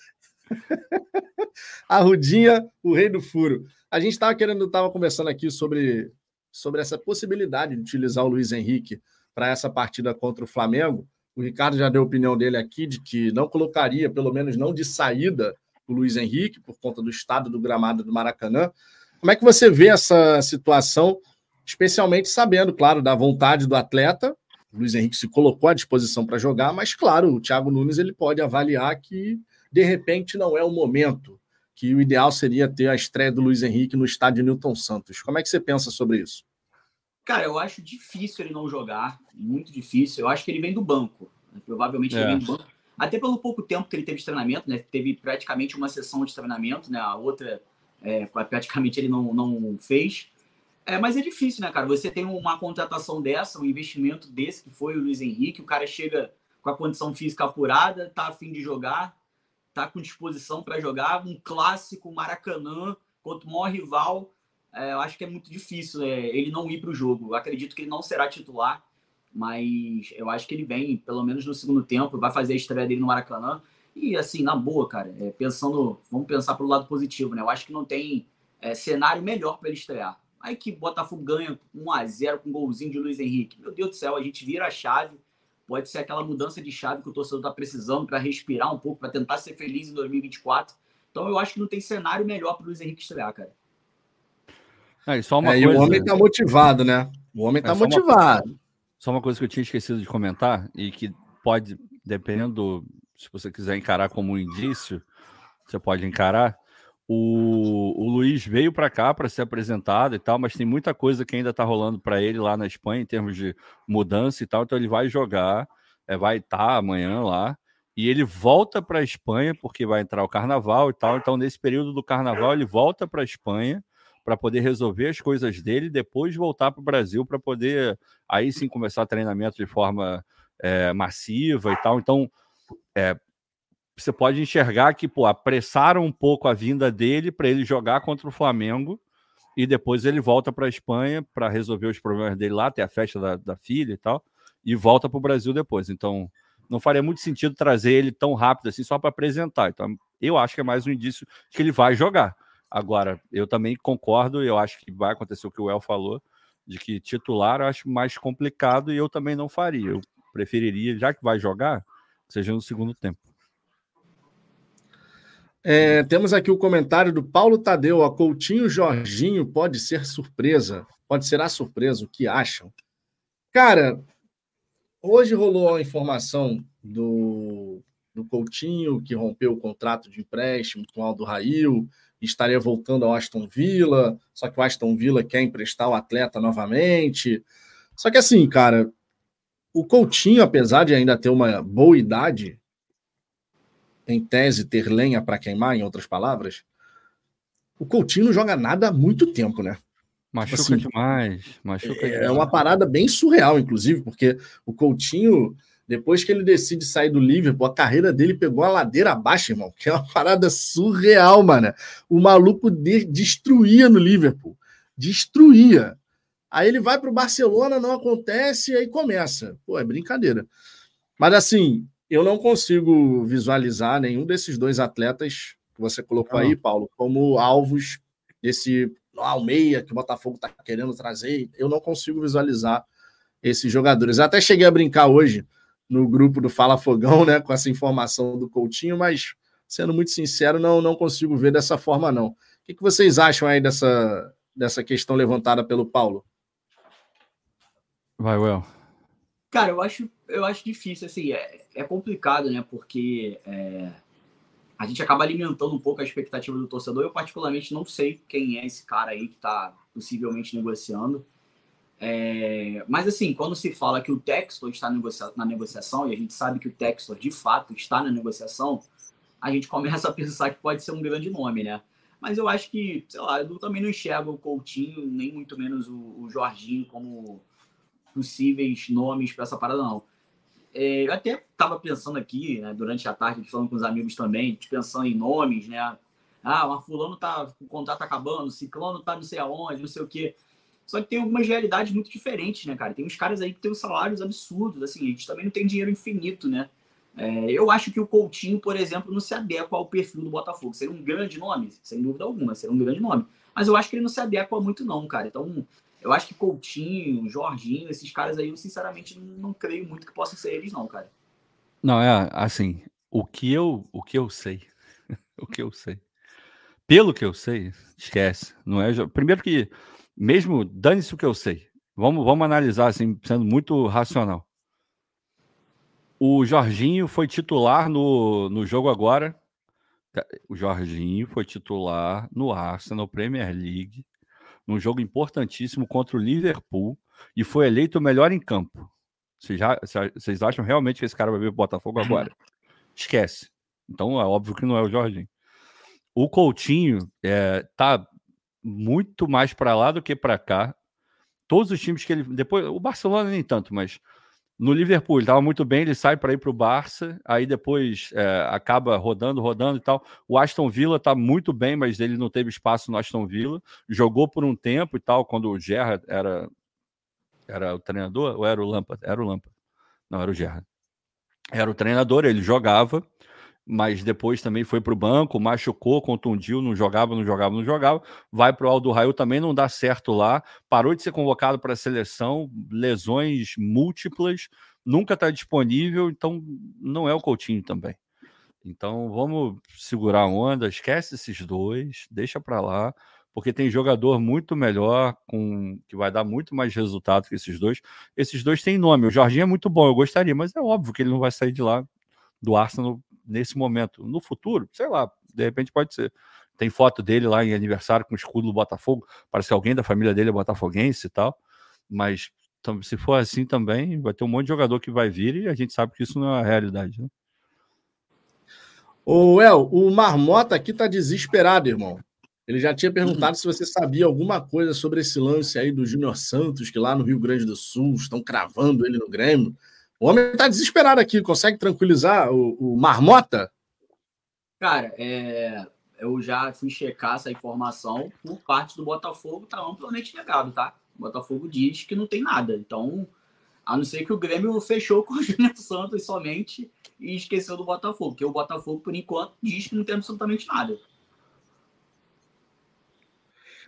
Arrudinha, o rei do furo. A gente estava querendo, estava conversando aqui sobre, sobre essa possibilidade de utilizar o Luiz Henrique para essa partida contra o Flamengo. O Ricardo já deu a opinião dele aqui de que não colocaria, pelo menos não de saída, o Luiz Henrique, por conta do estado do gramado do Maracanã. Como é que você vê essa situação, especialmente sabendo, claro, da vontade do atleta? O Luiz Henrique se colocou à disposição para jogar, mas, claro, o Thiago Nunes ele pode avaliar que, de repente, não é o momento, que o ideal seria ter a estreia do Luiz Henrique no estádio Newton Santos. Como é que você pensa sobre isso? Cara, eu acho difícil ele não jogar, muito difícil. Eu acho que ele vem do banco. Né? Provavelmente é. ele vem do banco. Até pelo pouco tempo que ele teve de treinamento, né? Teve praticamente uma sessão de treinamento, né? A outra, é, praticamente ele não, não fez. É, mas é difícil, né, cara? Você tem uma contratação dessa, um investimento desse, que foi o Luiz Henrique, o cara chega com a condição física apurada, tá afim de jogar, tá com disposição para jogar, um clássico Maracanã contra o maior rival é, eu acho que é muito difícil é, ele não ir para o jogo. Eu acredito que ele não será titular, mas eu acho que ele vem, pelo menos no segundo tempo, vai fazer a estreia dele no Maracanã. E assim, na boa, cara, é, pensando, vamos pensar pelo lado positivo, né? Eu acho que não tem é, cenário melhor para ele estrear. Aí que Botafogo ganha 1 a 0 com um golzinho de Luiz Henrique. Meu Deus do céu, a gente vira a chave. Pode ser aquela mudança de chave que o torcedor está precisando para respirar um pouco, para tentar ser feliz em 2024. Então eu acho que não tem cenário melhor para o Luiz Henrique estrear, cara. É, só uma é, coisa... o homem está motivado, né? O homem está é, motivado. Uma... Só uma coisa que eu tinha esquecido de comentar e que pode, dependendo, se você quiser encarar como um indício, você pode encarar. O, o Luiz veio para cá para ser apresentado e tal, mas tem muita coisa que ainda está rolando para ele lá na Espanha em termos de mudança e tal. Então ele vai jogar, é, vai estar tá amanhã lá e ele volta para a Espanha porque vai entrar o Carnaval e tal. Então nesse período do Carnaval ele volta para a Espanha para poder resolver as coisas dele e depois voltar para o Brasil para poder aí sim começar treinamento de forma é, massiva e tal. Então, é, você pode enxergar que pô, apressaram um pouco a vinda dele para ele jogar contra o Flamengo e depois ele volta para a Espanha para resolver os problemas dele lá, ter a festa da, da filha e tal, e volta para o Brasil depois. Então, não faria muito sentido trazer ele tão rápido assim só para apresentar. Então, eu acho que é mais um indício que ele vai jogar. Agora, eu também concordo, eu acho que vai acontecer o que o El falou, de que titular eu acho mais complicado e eu também não faria. Eu preferiria, já que vai jogar, seja no segundo tempo. É, temos aqui o comentário do Paulo Tadeu. A Coutinho Jorginho pode ser surpresa. Pode ser a surpresa. O que acham? Cara, hoje rolou a informação do, do Coutinho, que rompeu o contrato de empréstimo com Aldo Rail, estaria voltando ao Aston Villa, só que o Aston Villa quer emprestar o atleta novamente. Só que assim, cara, o Coutinho, apesar de ainda ter uma boa idade, em tese ter lenha para queimar, em outras palavras, o Coutinho não joga nada há muito tempo, né? Machuca assim, demais, machuca é, demais. É uma parada bem surreal, inclusive, porque o Coutinho depois que ele decide sair do Liverpool, a carreira dele pegou a ladeira abaixo, irmão, que é uma parada surreal, mano. O maluco de destruía no Liverpool. Destruía. Aí ele vai para o Barcelona, não acontece, e aí começa. Pô, é brincadeira. Mas assim, eu não consigo visualizar nenhum desses dois atletas que você colocou aí, Paulo, como alvos desse Almeia que o Botafogo está querendo trazer. Eu não consigo visualizar esses jogadores. Eu até cheguei a brincar hoje no grupo do Fala Fogão, né, com essa informação do Coutinho, mas sendo muito sincero, não, não consigo ver dessa forma, não. O que, que vocês acham aí dessa, dessa questão levantada pelo Paulo? Vai, Well. Cara, eu acho, eu acho difícil, assim, é, é complicado, né? Porque é, a gente acaba alimentando um pouco a expectativa do torcedor. Eu, particularmente, não sei quem é esse cara aí que está possivelmente negociando. É, mas, assim, quando se fala que o Textor está na negociação, e a gente sabe que o Textor, de fato, está na negociação, a gente começa a pensar que pode ser um grande nome, né? Mas eu acho que, sei lá, eu também não enxergo o Coutinho, nem muito menos o, o Jorginho como possíveis nomes para essa parada, não. É, eu até estava pensando aqui, né, durante a tarde, falando com os amigos também, pensando em nomes, né? Ah, o fulano tá, o contrato tá acabando, o ciclano tá não sei aonde, não sei o quê. Só que tem algumas realidades muito diferentes, né, cara? Tem uns caras aí que têm salários absurdos, assim, a gente também não tem dinheiro infinito, né? É, eu acho que o Coutinho, por exemplo, não se adequa ao perfil do Botafogo. Seria um grande nome, sem dúvida alguma, seria um grande nome. Mas eu acho que ele não se adequa muito, não, cara. Então, eu acho que Coutinho, Jorginho, esses caras aí, eu sinceramente não, creio muito que possam ser eles, não, cara. Não, é assim, o que eu, o que eu sei, o que eu sei, pelo que eu sei, esquece, não é? Primeiro que, mesmo, dane-se o que eu sei, vamos, vamos analisar assim, sendo muito racional. O Jorginho foi titular no, no jogo agora. O Jorginho foi titular no Arsenal Premier League num jogo importantíssimo contra o Liverpool e foi eleito o melhor em campo. Vocês, já, vocês acham realmente que esse cara vai ver o Botafogo agora? Esquece. Então é óbvio que não é o Jorginho. O Coutinho é, tá muito mais para lá do que para cá. Todos os times que ele. Depois, o Barcelona nem tanto, mas no Liverpool, ele estava muito bem, ele sai para ir para o Barça, aí depois é, acaba rodando, rodando e tal. O Aston Villa está muito bem, mas ele não teve espaço no Aston Villa. Jogou por um tempo e tal, quando o Gerrard era, era o treinador, ou era o Lampard? Era o Lampard. Não, era o Gerrard. Era o treinador, ele jogava, mas depois também foi para o banco, machucou, contundiu, não jogava, não jogava, não jogava. Vai para o Aldo Raio também, não dá certo lá. Parou de ser convocado para a seleção, lesões múltiplas, nunca está disponível, então não é o Coutinho também. Então vamos segurar a onda, esquece esses dois, deixa para lá, porque tem jogador muito melhor, com que vai dar muito mais resultado que esses dois. Esses dois têm nome. O Jorginho é muito bom, eu gostaria, mas é óbvio que ele não vai sair de lá do Arsenal nesse momento. No futuro, sei lá, de repente pode ser. Tem foto dele lá em aniversário com o escudo do Botafogo. Parece que alguém da família dele é botafoguense e tal. Mas se for assim também, vai ter um monte de jogador que vai vir e a gente sabe que isso não é a realidade. Né? Ô, El, o Marmota aqui tá desesperado, irmão. Ele já tinha perguntado se você sabia alguma coisa sobre esse lance aí do Júnior Santos, que lá no Rio Grande do Sul estão cravando ele no Grêmio. O homem está desesperado aqui. Consegue tranquilizar o, o Marmota? Cara, é, eu já fui checar essa informação por parte do Botafogo, está amplamente negado, tá? O Botafogo diz que não tem nada. Então, a não ser que o Grêmio fechou com o Júnior Santos somente e esqueceu do Botafogo, porque o Botafogo, por enquanto, diz que não tem absolutamente nada.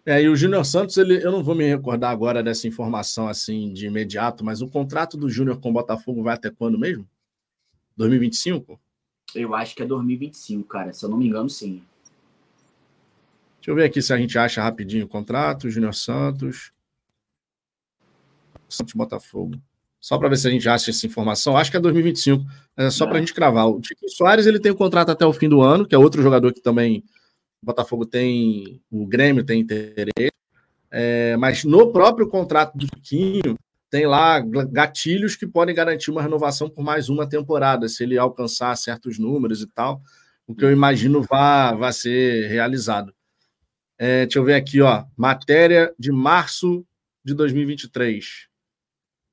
É, e o Júnior Santos, ele, eu não vou me recordar agora dessa informação assim de imediato, mas o contrato do Júnior com o Botafogo vai até quando mesmo? 2025? Eu acho que é 2025, cara. Se eu não me engano, sim. Deixa eu ver aqui se a gente acha rapidinho o contrato. Júnior Santos. Santos Botafogo. Só para ver se a gente acha essa informação. Acho que é 2025. É só para a gente cravar. O Tiquinho Soares ele tem o contrato até o fim do ano, que é outro jogador que também o Botafogo tem, o Grêmio tem interesse, é, mas no próprio contrato do Chiquinho tem lá gatilhos que podem garantir uma renovação por mais uma temporada, se ele alcançar certos números e tal, o que eu imagino vai, ser realizado. É, deixa eu ver aqui, ó, matéria de março de 2023.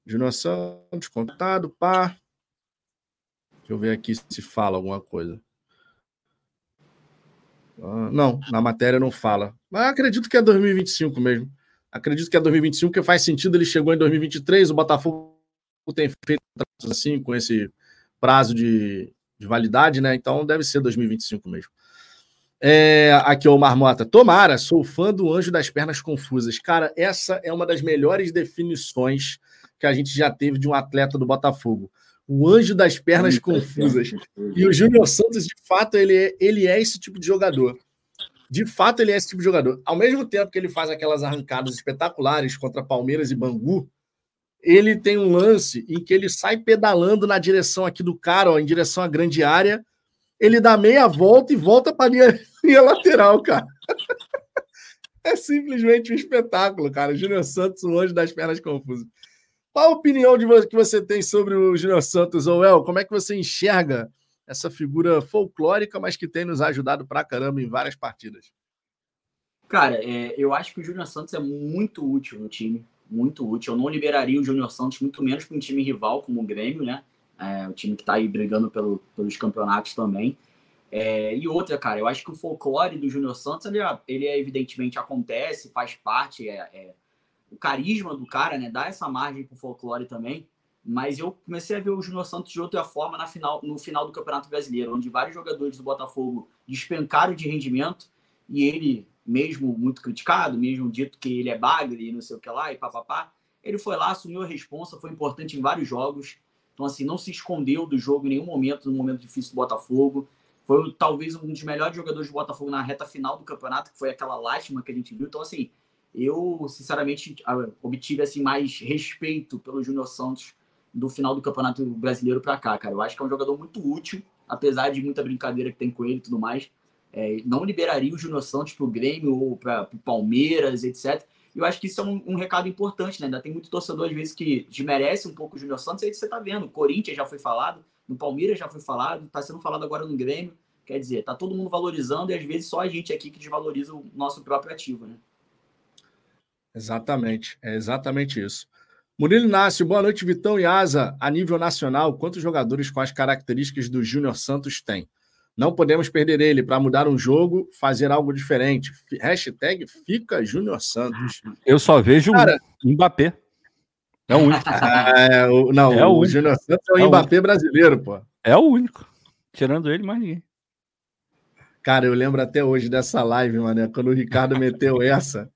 Júnior Santos, contado, pá. Deixa eu ver aqui se fala alguma coisa. Ah, não, na matéria não fala. Mas acredito que é 2025 mesmo. Acredito que é 2025, porque faz sentido. Ele chegou em 2023, o Botafogo tem feito assim, com esse prazo de, de validade, né? Então deve ser 2025 mesmo. É, aqui, o Marmota. Tomara, sou fã do Anjo das Pernas Confusas. Cara, essa é uma das melhores definições que a gente já teve de um atleta do Botafogo o anjo das pernas confusas. E o Júnior Santos, de fato, ele é, ele é esse tipo de jogador. De fato, ele é esse tipo de jogador. Ao mesmo tempo que ele faz aquelas arrancadas espetaculares contra Palmeiras e Bangu, ele tem um lance em que ele sai pedalando na direção aqui do cara, ó, em direção à grande área. Ele dá meia volta e volta para a linha, linha lateral, cara. É simplesmente um espetáculo, cara. Júnior Santos, longe das pernas confusas. Qual a opinião de que você tem sobre o Júnior Santos, Oel? Como é que você enxerga essa figura folclórica, mas que tem nos ajudado pra caramba em várias partidas? Cara, é, eu acho que o Júnior Santos é muito útil no time muito útil. Eu não liberaria o Júnior Santos, muito menos para um time rival como o Grêmio, né? É, o time que está aí brigando pelo, pelos campeonatos também. É, e outra, cara, eu acho que o folclore do Júnior Santos, ele, é, ele é, evidentemente acontece, faz parte, é, é, o carisma do cara, né? Dá essa margem pro folclore também. Mas eu comecei a ver o Júnior Santos de outra forma na final, no final do Campeonato Brasileiro, onde vários jogadores do Botafogo despencaram de rendimento e ele mesmo muito criticado, mesmo dito que ele é bagre e não sei o que lá, e papapá, ele foi lá, assumiu a responsa, foi importante em vários jogos. Então, assim, não se escondeu do jogo em nenhum momento, no momento difícil do Botafogo. Foi talvez um dos melhores jogadores do Botafogo na reta final do campeonato, que foi aquela lástima que a gente viu. Então, assim, eu, sinceramente, obtive assim, mais respeito pelo Júnior Santos do final do Campeonato Brasileiro para cá, cara. Eu acho que é um jogador muito útil, apesar de muita brincadeira que tem com ele e tudo mais é, não liberaria o Júnior Santos para o Grêmio ou para o Palmeiras, etc. Eu acho que isso é um, um, recado importante, né? Ainda tem muito torcedor, às vezes, que desmerece um pouco o Júnior Santos, aí você está vendo. Corinthians já foi falado, no Palmeiras já foi falado, está sendo falado agora no Grêmio. Quer dizer, está todo mundo valorizando e às vezes só a gente aqui que desvaloriza o nosso próprio ativo, né? Exatamente, é exatamente isso. Murilo Inácio, boa noite, Vitão e Asa. A nível nacional, quantos jogadores com as características do Júnior Santos tem? Não podemos perder ele para mudar um jogo, fazer algo diferente. Hashtag fica Júnior Santos. Eu só vejo Cara, o Mbappé. É o único. É, o, não, é o, o Júnior Santos é o é Mbappé o brasileiro, pô. É o único. Tirando ele, mais ninguém. Cara, eu lembro até hoje dessa live, mano, quando o Ricardo meteu essa.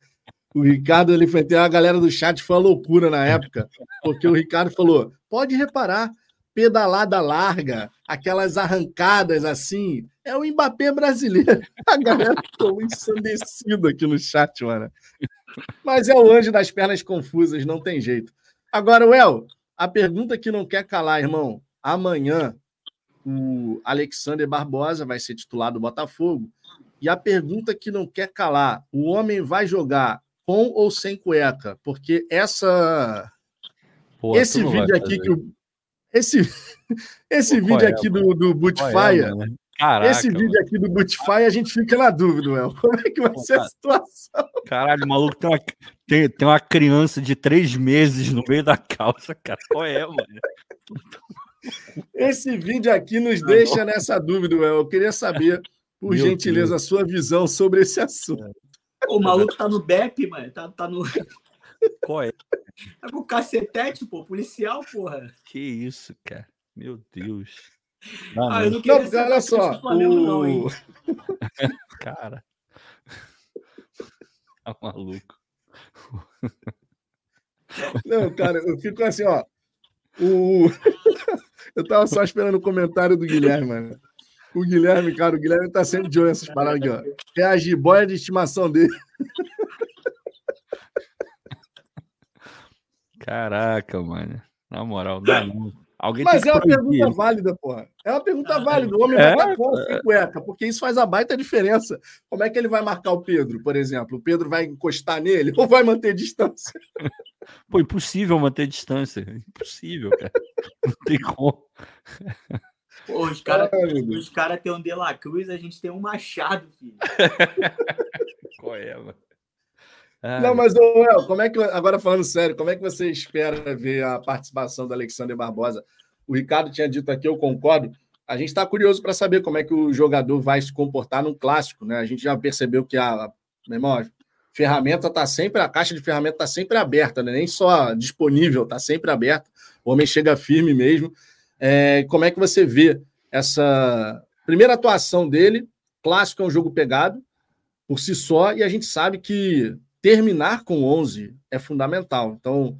O Ricardo, ele foi a galera do chat foi uma loucura na época, porque o Ricardo falou: pode reparar, pedalada larga, aquelas arrancadas assim. É o Mbappé brasileiro. A galera ficou ensandecida aqui no chat, mano. Mas é o anjo das pernas confusas, não tem jeito. Agora, Well, a pergunta que não quer calar, irmão. Amanhã o Alexander Barbosa vai ser titular do Botafogo. E a pergunta que não quer calar: o homem vai jogar com ou sem cueca? Porque essa. Pô, esse vídeo aqui que o, esse, esse Pô, vídeo é, aqui do, do Bootfire, é, esse vídeo aqui do Bootfire, a gente fica na dúvida, El. Como é que vai Pô, ser a situação? Caralho, o maluco tem uma, tem, tem uma criança de três meses no meio da calça, cara. Qual é, mano? Esse vídeo aqui nos deixa nessa dúvida, El. Eu queria saber, por Meu gentileza, Deus. a sua visão sobre esse assunto. O maluco tá no BEP, mano. Tá, tá no. Qual é? É com cacetete, pô, policial, porra. Que isso, cara. Meu Deus. Não, ah, eu não queria não, olha só. Flamengo, o... não, hein? cara. Tá maluco. Não, cara, eu fico assim, ó. O... Eu tava só esperando o comentário do Guilherme, mano. O Guilherme, cara, o Guilherme tá sempre de olho nessas paradas aqui, ó. É a jiboia de estimação dele. Caraca, mano. Na moral, dá não. Alguém Mas é uma pergunta válida, porra. É uma pergunta válida. O homem é, vai com é... cueca, porque isso faz a baita diferença. Como é que ele vai marcar o Pedro, por exemplo? O Pedro vai encostar nele ou vai manter distância? Pô, impossível manter distância. Impossível, cara. Não tem como. Pô, os caras cara têm um De La Cruz, a gente tem um Machado, filho. Qual é, mano? Não, mas, Noel, como é que. Agora falando sério, como é que você espera ver a participação do Alexander Barbosa? O Ricardo tinha dito aqui, eu concordo. A gente está curioso para saber como é que o jogador vai se comportar num clássico, né? A gente já percebeu que a, meu irmão, a ferramenta está sempre, a caixa de ferramenta está sempre aberta, né? Nem só disponível, está sempre aberta. O homem chega firme mesmo. É, como é que você vê essa primeira atuação dele? Clássico é um jogo pegado por si só, e a gente sabe que terminar com 11 é fundamental. Então,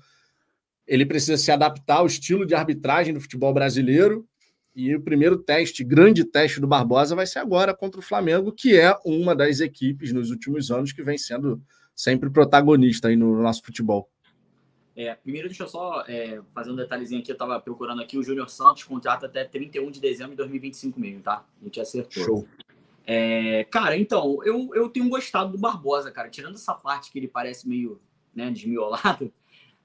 ele precisa se adaptar ao estilo de arbitragem do futebol brasileiro. E o primeiro teste, grande teste do Barbosa, vai ser agora contra o Flamengo, que é uma das equipes nos últimos anos que vem sendo sempre protagonista aí no nosso futebol. É, primeiro, deixa eu só é, fazer um detalhezinho aqui. Eu tava procurando aqui. O Júnior Santos contrata até 31 de dezembro de 2025 mesmo, tá? A gente acertou. Show. É, cara, então, eu, eu tenho gostado do Barbosa, cara. Tirando essa parte que ele parece meio né, desmiolado,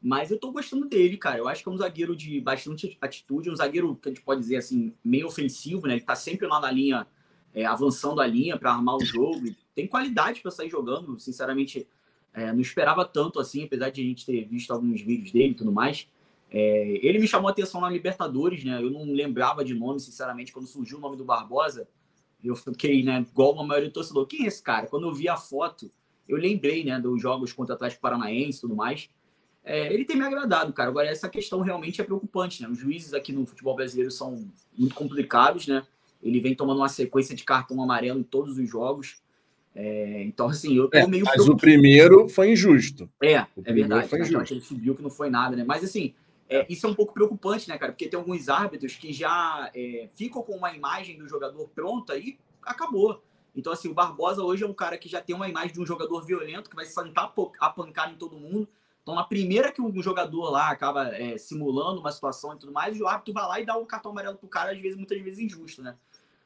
mas eu tô gostando dele, cara. Eu acho que é um zagueiro de bastante atitude, um zagueiro que a gente pode dizer assim, meio ofensivo, né? Ele tá sempre lá na linha, é, avançando a linha para armar o jogo. Tem qualidade para sair jogando, sinceramente é, não esperava tanto assim, apesar de a gente ter visto alguns vídeos dele e tudo mais. É, ele me chamou a atenção na Libertadores, né? Eu não lembrava de nome, sinceramente, quando surgiu o nome do Barbosa. Eu fiquei, né, igual a maioria do torcedor. Quem é esse cara? Quando eu vi a foto, eu lembrei, né, dos jogos contra o Atlético Paranaense e tudo mais. É, ele tem me agradado, cara. Agora, essa questão realmente é preocupante, né? Os juízes aqui no futebol brasileiro são muito complicados, né? Ele vem tomando uma sequência de cartão amarelo em todos os jogos. É, então, assim, eu tô é, meio. Mas o primeiro foi injusto. É, é verdade. Foi injusto. Ele subiu que não foi nada, né? Mas, assim, é, isso é um pouco preocupante, né, cara? Porque tem alguns árbitros que já é, ficam com uma imagem do jogador pronta e acabou. Então, assim, o Barbosa hoje é um cara que já tem uma imagem de um jogador violento, que vai sentar a pancada em todo mundo. Então, na primeira que um jogador lá acaba é, simulando uma situação e tudo mais, o árbitro vai lá e dá o cartão amarelo pro cara, às vezes, muitas vezes injusto, né?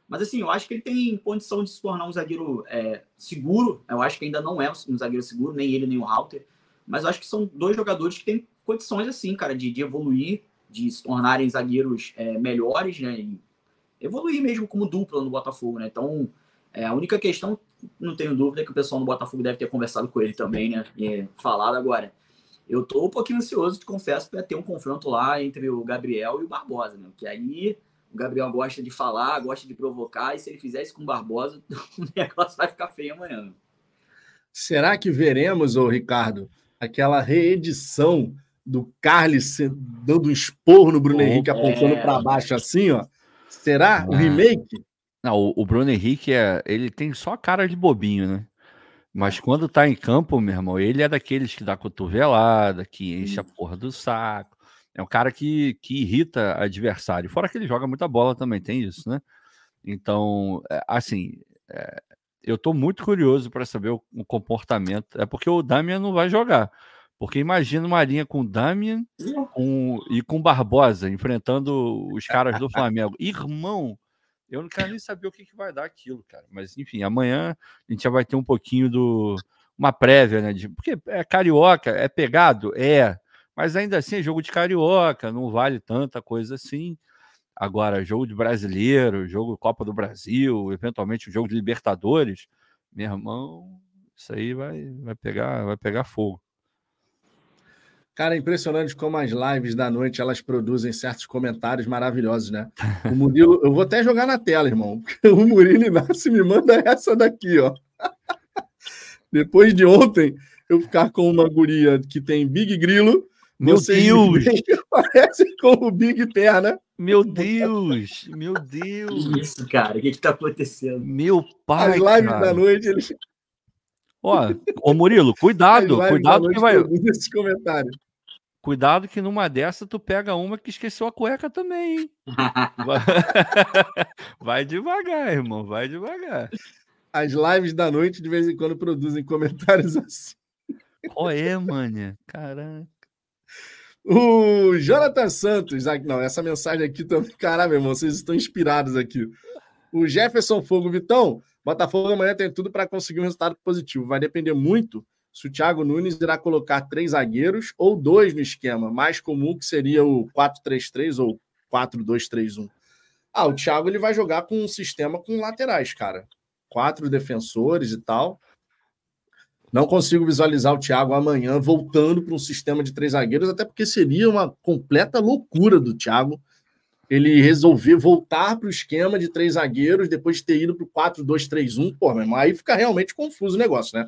Mas assim, eu acho que ele tem condição de se tornar um zagueiro é, seguro. Eu acho que ainda não é um zagueiro seguro, nem ele, nem o Halter. Mas eu acho que são dois jogadores que têm condições, assim, cara, de, de evoluir, de se tornarem zagueiros é, melhores, né? E evoluir mesmo como dupla no Botafogo, né? Então, é, a única questão, não tenho dúvida, é que o pessoal no Botafogo deve ter conversado com ele também, né? E falado agora. Eu tô um pouquinho ansioso, te confesso, para ter um confronto lá entre o Gabriel e o Barbosa, né? Que aí o Gabriel gosta de falar, gosta de provocar, e se ele fizer isso com o Barbosa, o negócio vai ficar feio amanhã. Será que veremos, ô Ricardo, aquela reedição do Carlos dando um esporro no Bruno Henrique, apontando é... para baixo assim, ó? Será o remake? Não, o, o Bruno Henrique é, ele tem só cara de bobinho, né? Mas quando tá em campo, meu irmão, ele é daqueles que dá cotovelada, que enche a porra do saco é um cara que, que irrita adversário. Fora que ele joga muita bola também, tem isso, né? Então, é, assim, é, eu estou muito curioso para saber o, o, comportamento. É porque o Damian não vai jogar. Porque imagina uma linha com o Damian com, e com Barbosa enfrentando os caras do Flamengo. Irmão, eu não quero nem saber o que, que vai dar aquilo, cara. Mas, enfim, amanhã a gente já vai ter um pouquinho do. Uma prévia, né? De, porque é carioca, é pegado? É. Mas ainda assim é jogo de carioca, não vale tanta coisa assim. Agora, jogo de brasileiro, jogo Copa do Brasil, eventualmente o jogo de Libertadores, meu irmão, isso aí vai, vai, pegar, vai pegar fogo. Cara, é impressionante como as lives da noite elas produzem certos comentários maravilhosos, né? O Murilo, eu vou até jogar na tela, irmão. O Murilo Inácio me manda essa daqui, ó. Depois de ontem eu ficar com uma guria que tem Big Grilo, meu Deus! Parece com o Big Perna. Meu Deus! Meu Deus! Isso, cara, o que, que tá acontecendo? Meu pai. As lives cara. da noite, eles. Ó, ô Murilo, cuidado, cuidado que vai. Nesses comentários. Cuidado que numa dessa tu pega uma que esqueceu a cueca também, hein? vai... vai devagar, irmão, vai devagar. As lives da noite de vez em quando produzem comentários assim. Qual é, mano? Caramba. O Jonathan Santos, não, essa mensagem aqui também, caralho, meu irmão, vocês estão inspirados aqui. O Jefferson Fogo Vitão, Botafogo amanhã tem tudo para conseguir um resultado positivo. Vai depender muito se o Thiago Nunes irá colocar três zagueiros ou dois no esquema, mais comum que seria o 4-3-3 ou 4-2-3-1. Ah, o Thiago ele vai jogar com um sistema com laterais, cara. Quatro defensores e tal. Não consigo visualizar o Thiago amanhã voltando para um sistema de três zagueiros, até porque seria uma completa loucura do Thiago ele resolver voltar para o esquema de três zagueiros depois de ter ido para o 4-2-3-1. Pô, meu irmão, aí fica realmente confuso o negócio, né?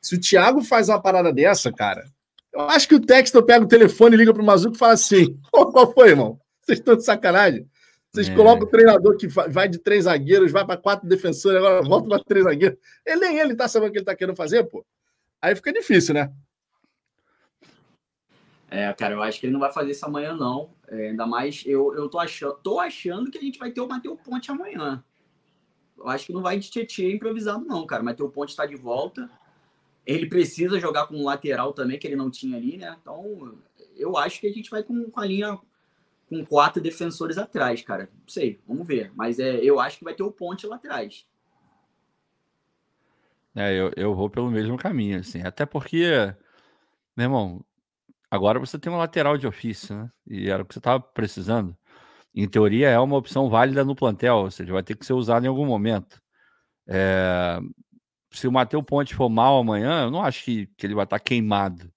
Se o Thiago faz uma parada dessa, cara, eu acho que o Textor pega o telefone e liga para o Mazuco e fala assim: qual foi, irmão? Vocês estão de sacanagem? Vocês é. colocam o treinador que vai de três zagueiros, vai para quatro defensores, agora volta para três zagueiros. Ele nem ele tá sabendo o que ele tá querendo fazer, pô. Aí fica difícil, né? É, cara, eu acho que ele não vai fazer isso amanhã, não. É, ainda mais, eu, eu tô, achando, tô achando que a gente vai ter o Matheus Ponte amanhã. Eu acho que não vai de Tietchan improvisado, não, cara. Matheus Ponte está de volta. Ele precisa jogar com um lateral também, que ele não tinha ali, né? Então, eu acho que a gente vai com, com a linha com quatro defensores atrás, cara. Não sei, vamos ver. Mas é, eu acho que vai ter o ponte lá atrás. É, eu, eu vou pelo mesmo caminho, assim. Até porque, meu irmão, agora você tem uma lateral de ofício, né? E era o que você estava precisando. Em teoria, é uma opção válida no plantel, ou seja, vai ter que ser usado em algum momento. É... Se o Matheus Ponte for mal amanhã, eu não acho que, que ele vai estar tá queimado.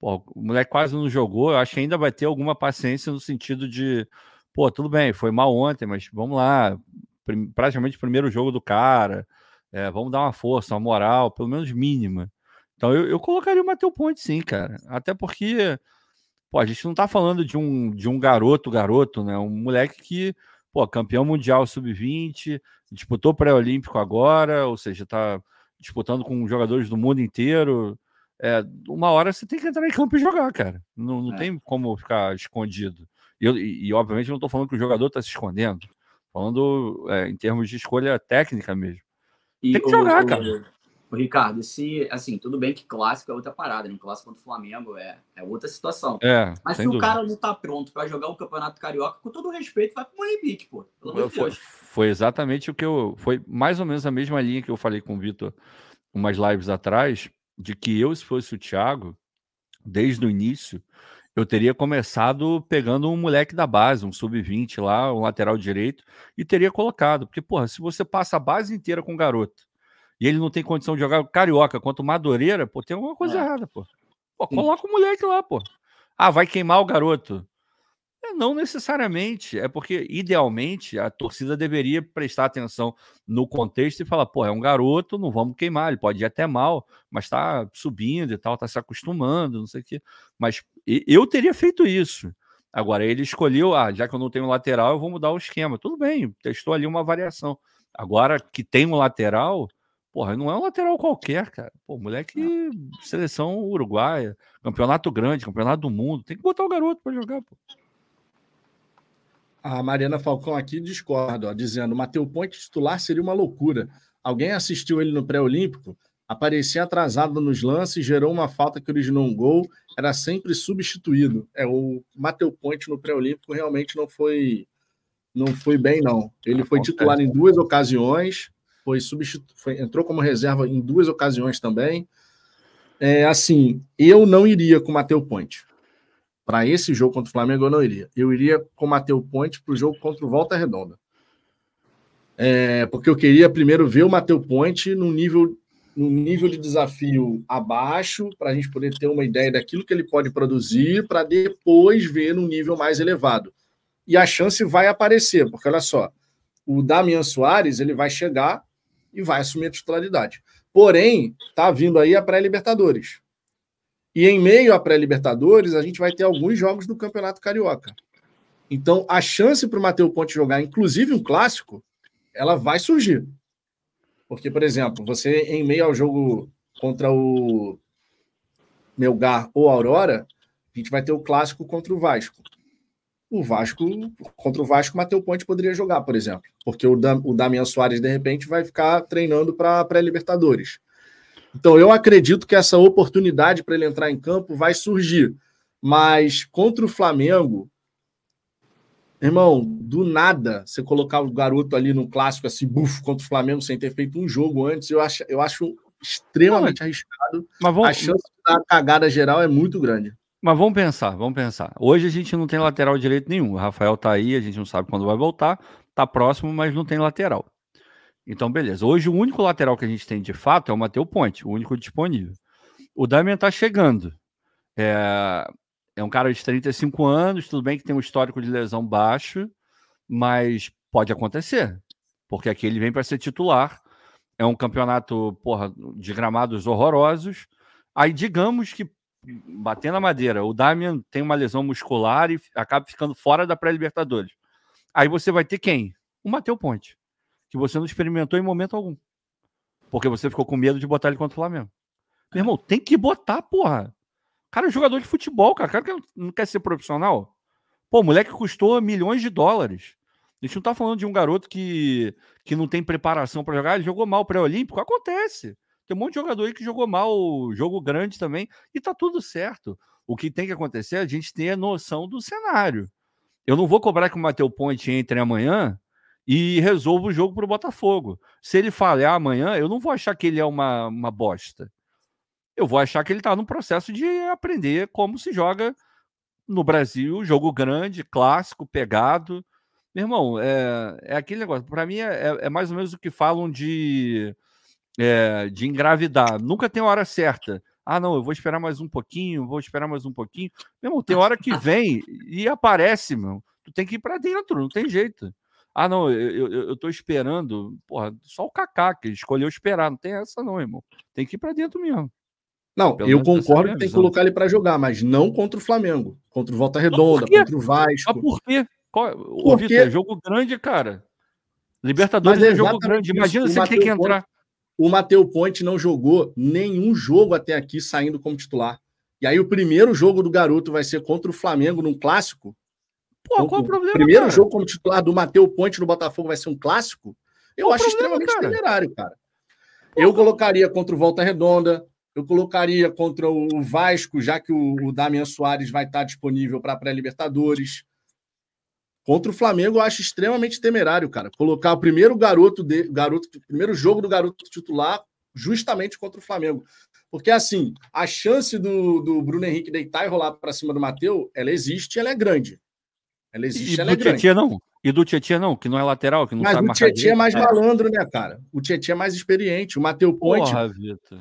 Pô, o moleque quase não jogou, eu acho que ainda vai ter alguma paciência no sentido de, pô, tudo bem, foi mal ontem, mas vamos lá, praticamente o primeiro jogo do cara, é, vamos dar uma força, uma moral, pelo menos mínima. Então eu, eu colocaria o Matheus Ponte sim, cara. Até porque, pô, a gente não tá falando de um, de um garoto, garoto, né? Um moleque que, pô, campeão mundial sub-20, disputou pré-olímpico agora, ou seja, tá disputando com jogadores do mundo inteiro. É, uma hora você tem que entrar em campo e jogar, cara. Não, não é. tem como ficar escondido. E, e, e obviamente, não estou falando que o jogador está se escondendo. Falando é, em termos de escolha técnica mesmo. E Tem que jogar, o, cara. O, Ricardo, se, assim, tudo bem que clássico é outra parada, né? Clássico contra o Flamengo é, é outra situação. É, Mas se dúvida. o cara não tá pronto para jogar o Campeonato Carioca, com todo respeito, vai pro Molenbeek, pô. Pelo foi, foi exatamente o que eu. Foi mais ou menos a mesma linha que eu falei com o Vitor umas lives atrás, de que eu, se fosse o Thiago, desde o início, eu teria começado pegando um moleque da base, um sub-20 lá, um lateral direito, e teria colocado. Porque, porra, se você passa a base inteira com o garoto e ele não tem condição de jogar carioca quanto Madureira, pô, tem alguma coisa é. errada, pô. Pô, coloca o moleque lá, pô. Ah, vai queimar o garoto. É, não necessariamente, é porque idealmente a torcida deveria prestar atenção no contexto e falar, pô, é um garoto, não vamos queimar, ele pode ir até mal, mas tá subindo e tal, tá se acostumando, não sei o quê. Mas eu teria feito isso. Agora, ele escolheu, ah, já que eu não tenho lateral, eu vou mudar o esquema. Tudo bem, testou ali uma variação. Agora que tem um lateral, porra, não é um lateral qualquer, cara. Pô, moleque, seleção uruguaia, campeonato grande, campeonato do mundo, tem que botar o garoto para jogar, pô. A Mariana Falcão aqui discorda, ó, dizendo: Matheus Ponte titular seria uma loucura. Alguém assistiu ele no pré-olímpico? Aparecia atrasado nos lances, gerou uma falta que originou um gol, era sempre substituído. É o Matheus Ponte no pré-olímpico realmente não foi não foi bem não. Ele foi titular em duas ocasiões, foi substitu... Foi, entrou como reserva em duas ocasiões também. É, assim, eu não iria com o Matheus Ponte para esse jogo contra o Flamengo, eu não iria. Eu iria com o Matheus Ponte para o jogo contra o Volta Redonda. É, porque eu queria primeiro ver o Matheus Ponte num nível, num nível de desafio abaixo, para a gente poder ter uma ideia daquilo que ele pode produzir, para depois ver num nível mais elevado. E a chance vai aparecer, porque olha só, o Damian Soares ele vai chegar e vai assumir a titularidade. Porém, tá vindo aí a pré-Libertadores. E em meio à pré-Libertadores, a gente vai ter alguns jogos do Campeonato Carioca. Então, a chance para o Matheus Ponte jogar, inclusive um clássico, ela vai surgir. Porque, por exemplo, você em meio ao jogo contra o Melgar ou Aurora, a gente vai ter o clássico contra o Vasco. O Vasco, contra o Vasco, o Ponte poderia jogar, por exemplo. Porque o, Dam, o Damian Soares, de repente, vai ficar treinando para pré-Libertadores. Então, eu acredito que essa oportunidade para ele entrar em campo vai surgir. Mas contra o Flamengo, irmão, do nada, você colocar o garoto ali no clássico assim, buf, contra o Flamengo sem ter feito um jogo antes, eu acho, eu acho extremamente Não, arriscado. Mas vamos... A chance dar cagada geral é muito grande. Mas vamos pensar, vamos pensar. Hoje a gente não tem lateral direito nenhum. O Rafael tá aí, a gente não sabe quando vai voltar. Tá próximo, mas não tem lateral. Então, beleza. Hoje, o único lateral que a gente tem de fato é o Matheus Ponte, o único disponível. O Damian tá chegando. É, é um cara de 35 anos, tudo bem que tem um histórico de lesão baixo, mas pode acontecer, porque aqui ele vem para ser titular. É um campeonato porra, de gramados horrorosos. Aí, digamos que, batendo a madeira, o Damian tem uma lesão muscular e acaba ficando fora da pré-Libertadores. Aí você vai ter quem? O Matheus Ponte que você não experimentou em momento algum. Porque você ficou com medo de botar ele contra o Flamengo. Meu irmão, tem que botar, porra. O cara é jogador de futebol, cara. O cara não quer ser profissional. Pô, o moleque custou milhões de dólares. A gente não tá falando de um garoto que, que não tem preparação para jogar. Ele jogou mal pré-olímpico. Acontece. Tem um monte de jogador aí que jogou mal, jogo grande também, e tá tudo certo. O que tem que acontecer é a gente ter a noção do cenário. Eu não vou cobrar que o Matheus Ponte entre amanhã e resolva o jogo para o Botafogo. Se ele falhar amanhã, eu não vou achar que ele é uma, uma bosta. Eu vou achar que ele está no processo de aprender como se joga no Brasil, jogo grande, clássico, pegado. Meu irmão, é, é aquele negócio. Para mim, é, é, mais ou menos o que falam de, é, de engravidar. Nunca tem hora certa. Ah, não, eu vou esperar mais um pouquinho, vou esperar mais um pouquinho. Meu irmão, tem hora que vem e aparece, meu. Tu tem que ir para dentro, não tem jeito. Ah, não, eu, eu, eu tô esperando. Porra, só o Kaká que escolheu esperar. Não tem essa, não, irmão. Tem que ir para dentro mesmo. Não, Pelo eu concordo que tem que colocar ele para jogar, mas não contra o Flamengo. Contra o Volta Redonda, contra o Vasco. Mas por quê? Qual... Ô, Vitor, é jogo grande, cara. Libertadores é, é jogo grande. Imagina se ele tem que entrar o Mateu Ponte não jogou nenhum jogo até aqui saindo como titular. E aí o primeiro jogo do garoto vai ser contra o Flamengo num clássico. Pô, qual o problema? O primeiro cara? jogo como titular do Mateu Ponte no Botafogo vai ser um clássico. Eu qual acho problema, extremamente cara? temerário, cara. Pô, eu colocaria contra o Volta Redonda, eu colocaria contra o Vasco, já que o, o Damian Soares vai estar disponível para pré-Libertadores. Contra o Flamengo, eu acho extremamente temerário, cara. Colocar o primeiro garoto, de, garoto, primeiro jogo do garoto titular justamente contra o Flamengo. Porque, assim, a chance do, do Bruno Henrique deitar e rolar para cima do Matheus, ela existe ela é grande. Ela existe e ela é grande. Tietchan, não? E do Tietchan não, que não é lateral, que não Mas sabe o Tietchan é mais é. malandro, né, cara? O Tietchan é mais experiente. O Matheus Ponte. Porra,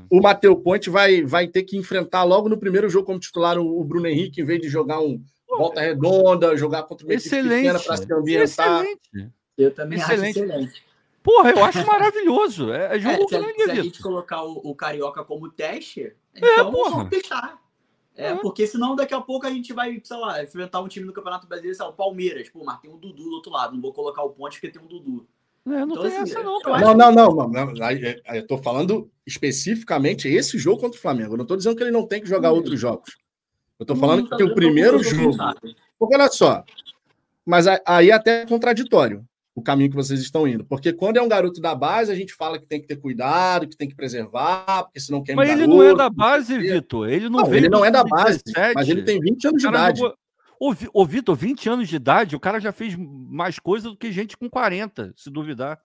o Matheus Ponte vai, vai ter que enfrentar logo no primeiro jogo como titular o, o Bruno Henrique, em vez de jogar um, volta redonda, jogar contra uma excelente, para se ambientar. Excelente. Eu também excelente. acho excelente. Porra, eu acho maravilhoso. É, é jogo é, se, grande, se a gente colocar o, o, Carioca como teste, é, então é, vamos testar. É, é, porque senão daqui a pouco a gente vai, sei lá, enfrentar um time do Campeonato Brasileiro, sei lá, o Palmeiras. Pô, mas tem um Dudu do outro lado. Não vou colocar o ponte porque tem um Dudu. É, não então, tem assim, essa não, cara. Não, não, não, não, não. Eu tô falando especificamente esse jogo contra o Flamengo. Eu não tô dizendo que ele não tem que jogar hum. outros jogos. Eu tô falando que o primeiro jogo. Porque olha só, mas aí é até contraditório o caminho que vocês estão indo. Porque quando é um garoto da base, a gente fala que tem que ter cuidado, que tem que preservar, porque senão quer Mas ele não é da base, Vitor. Ele não, não Ele não é da base, 17. mas ele tem 20 anos de idade. Jogou... Ô, ô Vitor, 20 anos de idade, o cara já fez mais coisa do que gente com 40, se duvidar.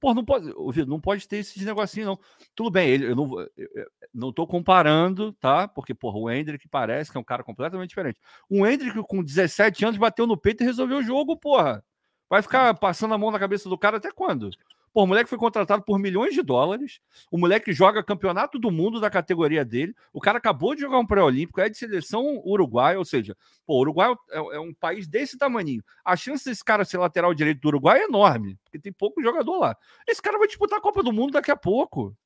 Pô, não pode, não pode ter esses negocinhos, não. Tudo bem, ele, eu não, eu não tô comparando, tá? Porque, porra, o Hendrick parece que é um cara completamente diferente. O Hendrick, com 17 anos, bateu no peito e resolveu o jogo, porra. Vai ficar passando a mão na cabeça do cara até quando? Pô, o moleque foi contratado por milhões de dólares. O moleque joga campeonato do mundo da categoria dele. O cara acabou de jogar um pré-olímpico, é de seleção uruguaia, ou seja, pô, o Uruguai é, é, um país desse tamanho. A chance desse cara ser lateral direito do Uruguai é enorme, porque tem pouco jogador lá. Esse cara vai disputar a Copa do Mundo daqui a pouco.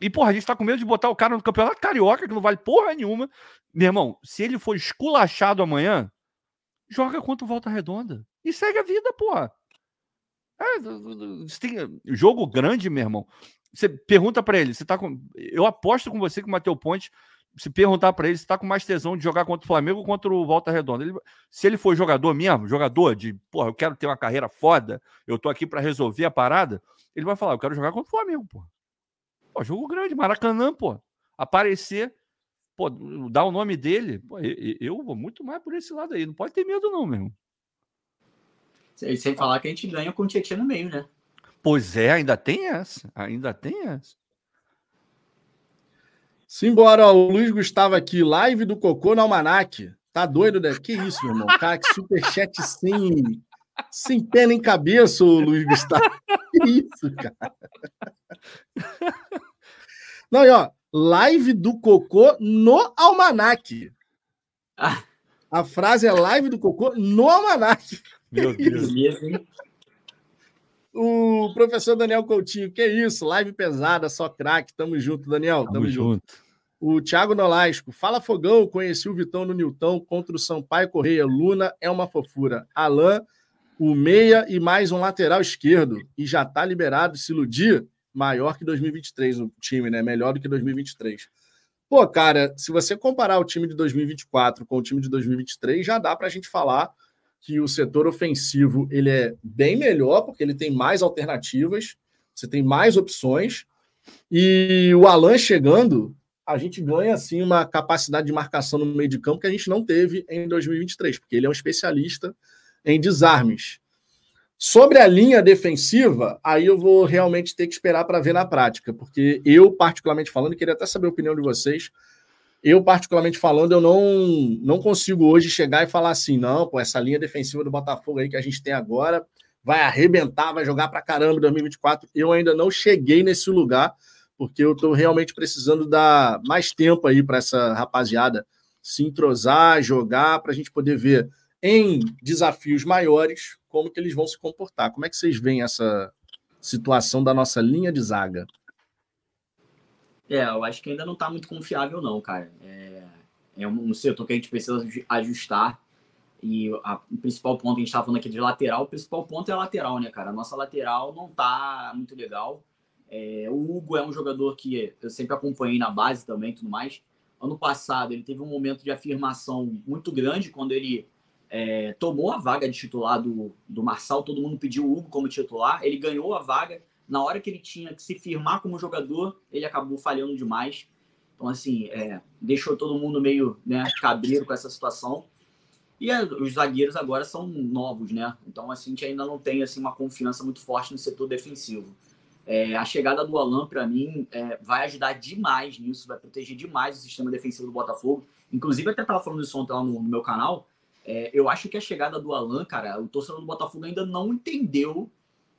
E, porra, a gente tá com medo de botar o cara no campeonato carioca, que não vale porra nenhuma. Meu irmão, se ele for esculachado amanhã, joga contra o Volta Redonda. E segue a vida, porra. É, tem jogo grande, meu irmão. Você pergunta para ele, você tá com. Eu aposto com você que o Matheus Ponte, se perguntar para ele, se tá com mais tesão de jogar contra o Flamengo ou contra o Volta Redonda. Ele, se ele for jogador mesmo, jogador de, porra, eu quero ter uma carreira foda, eu tô aqui para resolver a parada, ele vai falar, eu quero jogar contra o Flamengo, porra. Pô, jogo grande, Maracanã, pô. Aparecer, pô, dar o nome dele, pô, eu, vou muito mais por esse lado aí. Não pode ter medo, não, meu irmão. Sem falar que a gente ganha com o Tietchan no meio, né? Pois é, ainda tem essa. Ainda tem essa. Simbora, o Luiz Gustavo aqui, live do Cocô no Almanac. Tá doido, né? Que isso, meu irmão? Cara, que superchat sem, sem pé nem cabeça, o Luiz Gustavo. Que isso, cara? Não, e ó, live do Cocô no Almanac. Ah. A frase é live do Cocô no Almanac. Meu Deus. o professor Daniel Coutinho, que isso? Live pesada, só craque. Tamo junto, Daniel. Tamo, Tamo junto. junto. O Thiago Nolasco, fala Fogão, conheci o Vitão no Nilton contra o Sampaio Correia. Luna é uma fofura. Alain, o meia e mais um lateral esquerdo. E já tá liberado, se iludir, maior que 2023 o time, né? Melhor do que 2023. Pô, cara, se você comparar o time de 2024 com o time de 2023, já dá pra gente falar que o setor ofensivo ele é bem melhor, porque ele tem mais alternativas, você tem mais opções. E o Alan chegando, a gente ganha assim uma capacidade de marcação no meio de campo que a gente não teve em 2023, porque ele é um especialista em desarmes. Sobre a linha defensiva, aí eu vou realmente ter que esperar para ver na prática, porque eu, particularmente falando, queria até saber a opinião de vocês. Eu, particularmente falando, eu não, não consigo hoje chegar e falar assim, não, pô, essa linha defensiva do Botafogo aí que a gente tem agora vai arrebentar, vai jogar para caramba em 2024. Eu ainda não cheguei nesse lugar, porque eu estou realmente precisando dar mais tempo aí para essa rapaziada se entrosar, jogar, para a gente poder ver em desafios maiores como que eles vão se comportar. Como é que vocês veem essa situação da nossa linha de zaga? É, eu acho que ainda não está muito confiável, não, cara. É, é um setor que a gente precisa ajustar. E a, o principal ponto, a gente estava falando aqui de lateral, o principal ponto é a lateral, né, cara? A nossa lateral não tá muito legal. É, o Hugo é um jogador que eu sempre acompanhei na base também tudo mais. Ano passado ele teve um momento de afirmação muito grande quando ele é, tomou a vaga de titular do, do Marçal, todo mundo pediu o Hugo como titular, ele ganhou a vaga. Na hora que ele tinha que se firmar como jogador, ele acabou falhando demais. Então, assim, é, deixou todo mundo meio né, cabreiro com essa situação. E é, os zagueiros agora são novos, né? Então, assim, a gente ainda não tem assim, uma confiança muito forte no setor defensivo. É, a chegada do Alan, para mim, é, vai ajudar demais nisso, vai proteger demais o sistema defensivo do Botafogo. Inclusive, até estava falando isso ontem lá no, no meu canal. É, eu acho que a chegada do Alan, cara, o torcedor do Botafogo ainda não entendeu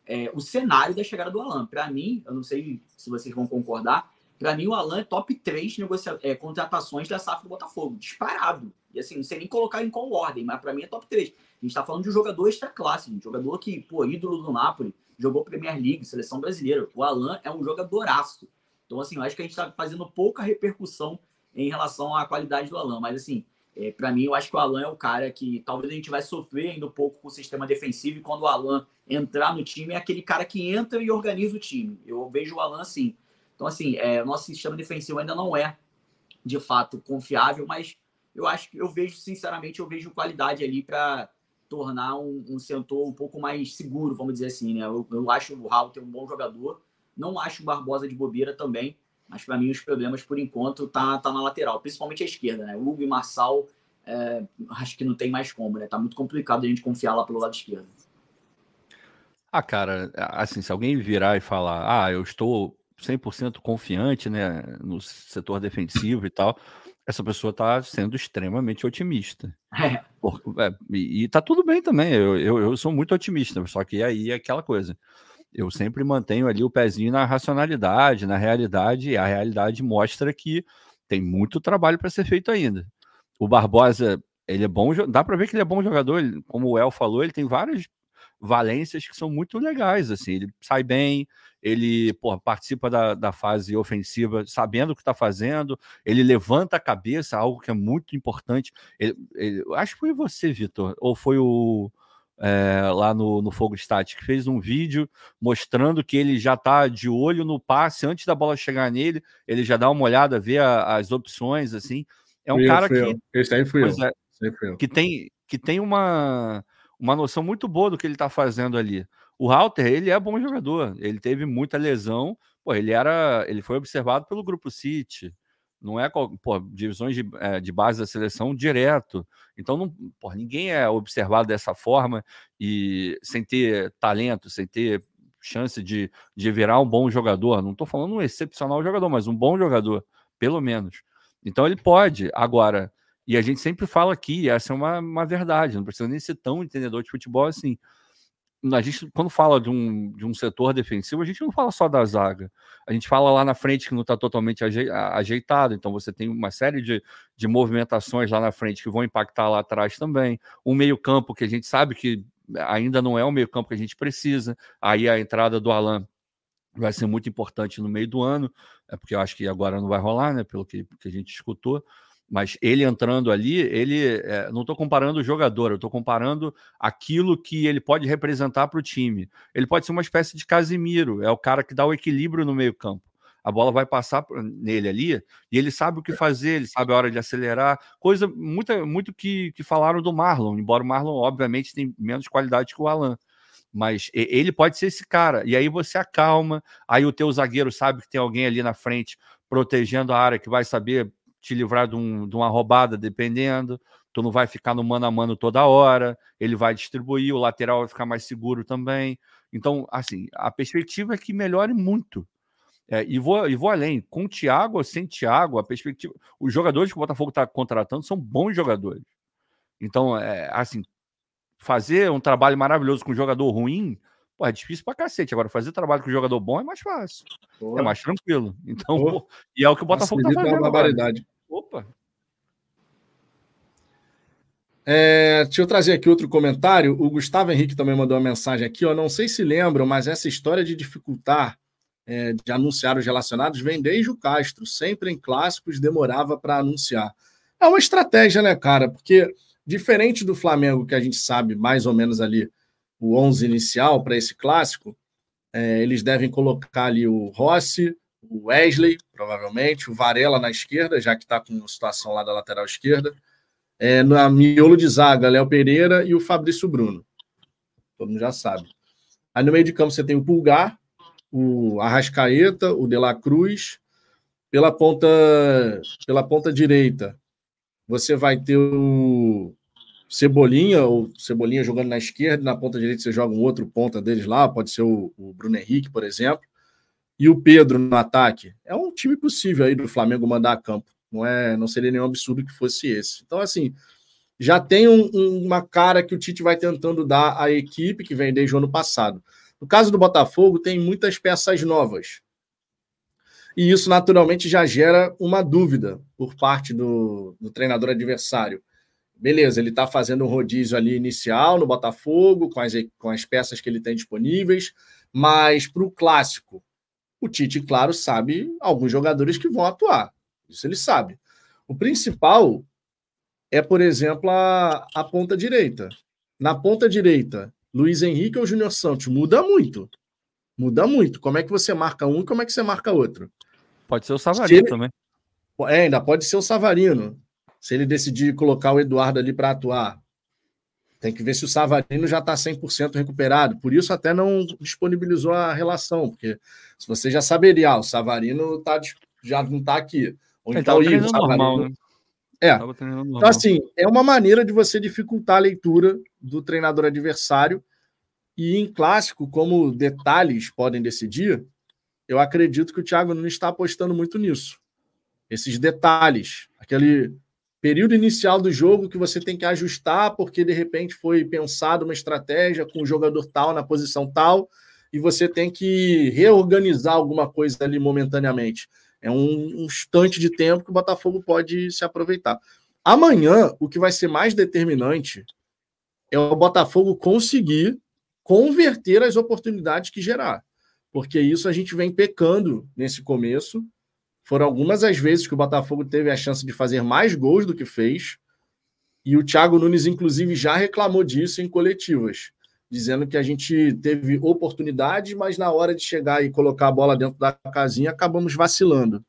é, o cenário da chegada do Alan. Para mim, eu não sei se vocês vão concordar, para mim o Alan é top 3 negocia é, contratações da SAF do Botafogo, disparado. E assim, não sei nem colocar em qual ordem, mas para mim é top 3. A gente está falando de um jogador extra classe, um jogador que, pô, ídolo do Napoli, jogou Premier League, seleção brasileira. O Alan é um jogadoraço. Então, assim, eu acho que a gente está fazendo pouca repercussão em relação à qualidade do Alan. Mas, assim, é, para mim, eu acho que o Alan é o cara que talvez a gente vai sofrer ainda um pouco com o sistema defensivo. E quando o Alan entrar no time, é aquele cara que entra e organiza o time. Eu vejo o Alan assim. Então, assim, é, o nosso sistema defensivo ainda não é, de fato, confiável, mas eu acho que eu vejo, sinceramente, eu vejo qualidade ali para tornar um, um um pouco mais seguro, vamos dizer assim, né? Eu, eu acho o Raul ter um bom jogador, não acho o Barbosa de bobeira também, mas para mim os problemas por enquanto tá, tá na lateral, principalmente a esquerda, né? O Hugo e Marçal, é, acho que não tem mais como, né? Tá muito complicado a gente confiar lá pelo lado esquerdo. Ah, cara, assim, se alguém virar e falar, ah, eu estou 100% confiante, né, no setor defensivo e tal, essa pessoa está sendo extremamente otimista. É. Por, é, e, está tudo bem também, eu, eu, eu, sou muito otimista, só que aí é aquela coisa. Eu sempre mantenho ali o pezinho na racionalidade, na realidade, e a realidade mostra que tem muito trabalho para ser feito ainda. O Barbosa, ele é bom, dá para ver que ele é bom jogador, ele, como o El falou, ele tem várias valências que são muito legais, assim, ele sai bem, ele porra, participa da, da fase ofensiva sabendo o que está fazendo, ele levanta a cabeça, algo que é muito importante. Ele, ele, acho que foi você, Vitor, ou foi o é, lá no, no Fogo Stat, que fez um vídeo mostrando que ele já está de olho no passe antes da bola chegar nele, ele já dá uma olhada, vê a, as opções, assim. É um fui cara eu, que. Esse aí fui eu. É, que tem, que tem uma uma noção muito boa do que ele está fazendo ali. O Halter, ele é bom jogador, ele teve muita lesão, pô, ele era, ele foi observado pelo grupo City, não é pô, divisões de, é, de base da seleção direto. Então, não, pô, ninguém é observado dessa forma e sem ter talento, sem ter chance de, de virar um bom jogador. Não estou falando um excepcional jogador, mas um bom jogador, pelo menos. Então ele pode. Agora, e a gente sempre fala aqui, essa é uma, uma verdade, não precisa nem ser tão entendedor de futebol assim. A gente, quando fala de um, de um setor defensivo, a gente não fala só da zaga. A gente fala lá na frente que não está totalmente ajeitado. Então você tem uma série de, de movimentações lá na frente que vão impactar lá atrás também. Um meio-campo que a gente sabe que ainda não é o meio-campo que a gente precisa. Aí a entrada do Alan vai ser muito importante no meio do ano, é porque eu acho que agora não vai rolar, né? Pelo que, que a gente escutou. Mas ele entrando ali, ele é, não estou comparando o jogador, eu estou comparando aquilo que ele pode representar para o time. Ele pode ser uma espécie de Casimiro, é o cara que dá o equilíbrio no meio-campo. A bola vai passar nele ali e ele sabe o que fazer, ele sabe a hora de acelerar. Coisa muito, muito que, que falaram do Marlon, embora o Marlon, obviamente, tem menos qualidade que o Alan. Mas ele pode ser esse cara. E aí você acalma, aí o teu zagueiro sabe que tem alguém ali na frente protegendo a área que vai saber te livrar de, um, de uma roubada, dependendo. Tu não vai ficar no mano a mano toda hora, ele vai distribuir, o lateral vai ficar mais seguro também. Então, assim, a perspectiva é que melhore muito. É, e, vou, e vou além, com o Thiago ou sem Thiago, a perspectiva. Os jogadores que o Botafogo está contratando são bons jogadores. Então, é, assim, fazer um trabalho maravilhoso com um jogador ruim, pô, é difícil pra cacete. Agora, fazer trabalho com jogador bom é mais fácil. É mais tranquilo. Então, pô, e é o que o Botafogo está fazendo. Uma barbaridade. Opa! É, deixa eu trazer aqui outro comentário. O Gustavo Henrique também mandou uma mensagem aqui. Ó, não sei se lembram, mas essa história de dificultar é, de anunciar os relacionados vem desde o Castro. Sempre em clássicos demorava para anunciar. É uma estratégia, né, cara? Porque diferente do Flamengo, que a gente sabe mais ou menos ali o 11 inicial para esse clássico, é, eles devem colocar ali o Rossi, o Wesley, provavelmente, o Varela na esquerda, já que está com situação lá da lateral esquerda. É, na miolo de zaga, Léo Pereira e o Fabrício Bruno. Todo mundo já sabe. Aí no meio de campo você tem o Pulgar, o Arrascaeta, o De La Cruz. Pela ponta, pela ponta direita, você vai ter o Cebolinha, ou Cebolinha jogando na esquerda, na ponta direita você joga um outro ponta deles lá, pode ser o, o Bruno Henrique, por exemplo. E o Pedro no ataque. É um time possível aí do Flamengo mandar a campo. Não, é, não seria nenhum absurdo que fosse esse. Então, assim, já tem um, um, uma cara que o Tite vai tentando dar à equipe que vem desde o ano passado. No caso do Botafogo, tem muitas peças novas. E isso, naturalmente, já gera uma dúvida por parte do, do treinador adversário. Beleza, ele está fazendo um rodízio ali inicial no Botafogo, com as, com as peças que ele tem disponíveis, mas para o clássico, o Tite, claro, sabe alguns jogadores que vão atuar. Isso ele sabe. O principal é, por exemplo, a, a ponta direita. Na ponta direita, Luiz Henrique ou Júnior Santos? Muda muito. Muda muito. Como é que você marca um e como é que você marca outro? Pode ser o Savarino ele... também. É, ainda pode ser o Savarino. Se ele decidir colocar o Eduardo ali para atuar. Tem que ver se o Savarino já está 100% recuperado. Por isso, até não disponibilizou a relação, porque se você já saberia, ah, o Savarino tá, já não está aqui. Ou ele então o Igor, normal, né? É. Então, assim, é uma maneira de você dificultar a leitura do treinador adversário. E em clássico, como detalhes podem decidir, eu acredito que o Thiago não está apostando muito nisso. Esses detalhes, aquele período inicial do jogo que você tem que ajustar porque de repente foi pensado uma estratégia com o jogador tal na posição tal e você tem que reorganizar alguma coisa ali momentaneamente. É um, um instante de tempo que o Botafogo pode se aproveitar. Amanhã, o que vai ser mais determinante é o Botafogo conseguir converter as oportunidades que gerar. Porque isso a gente vem pecando nesse começo. Foram algumas as vezes que o Botafogo teve a chance de fazer mais gols do que fez. E o Thiago Nunes, inclusive, já reclamou disso em coletivas, dizendo que a gente teve oportunidade, mas na hora de chegar e colocar a bola dentro da casinha, acabamos vacilando.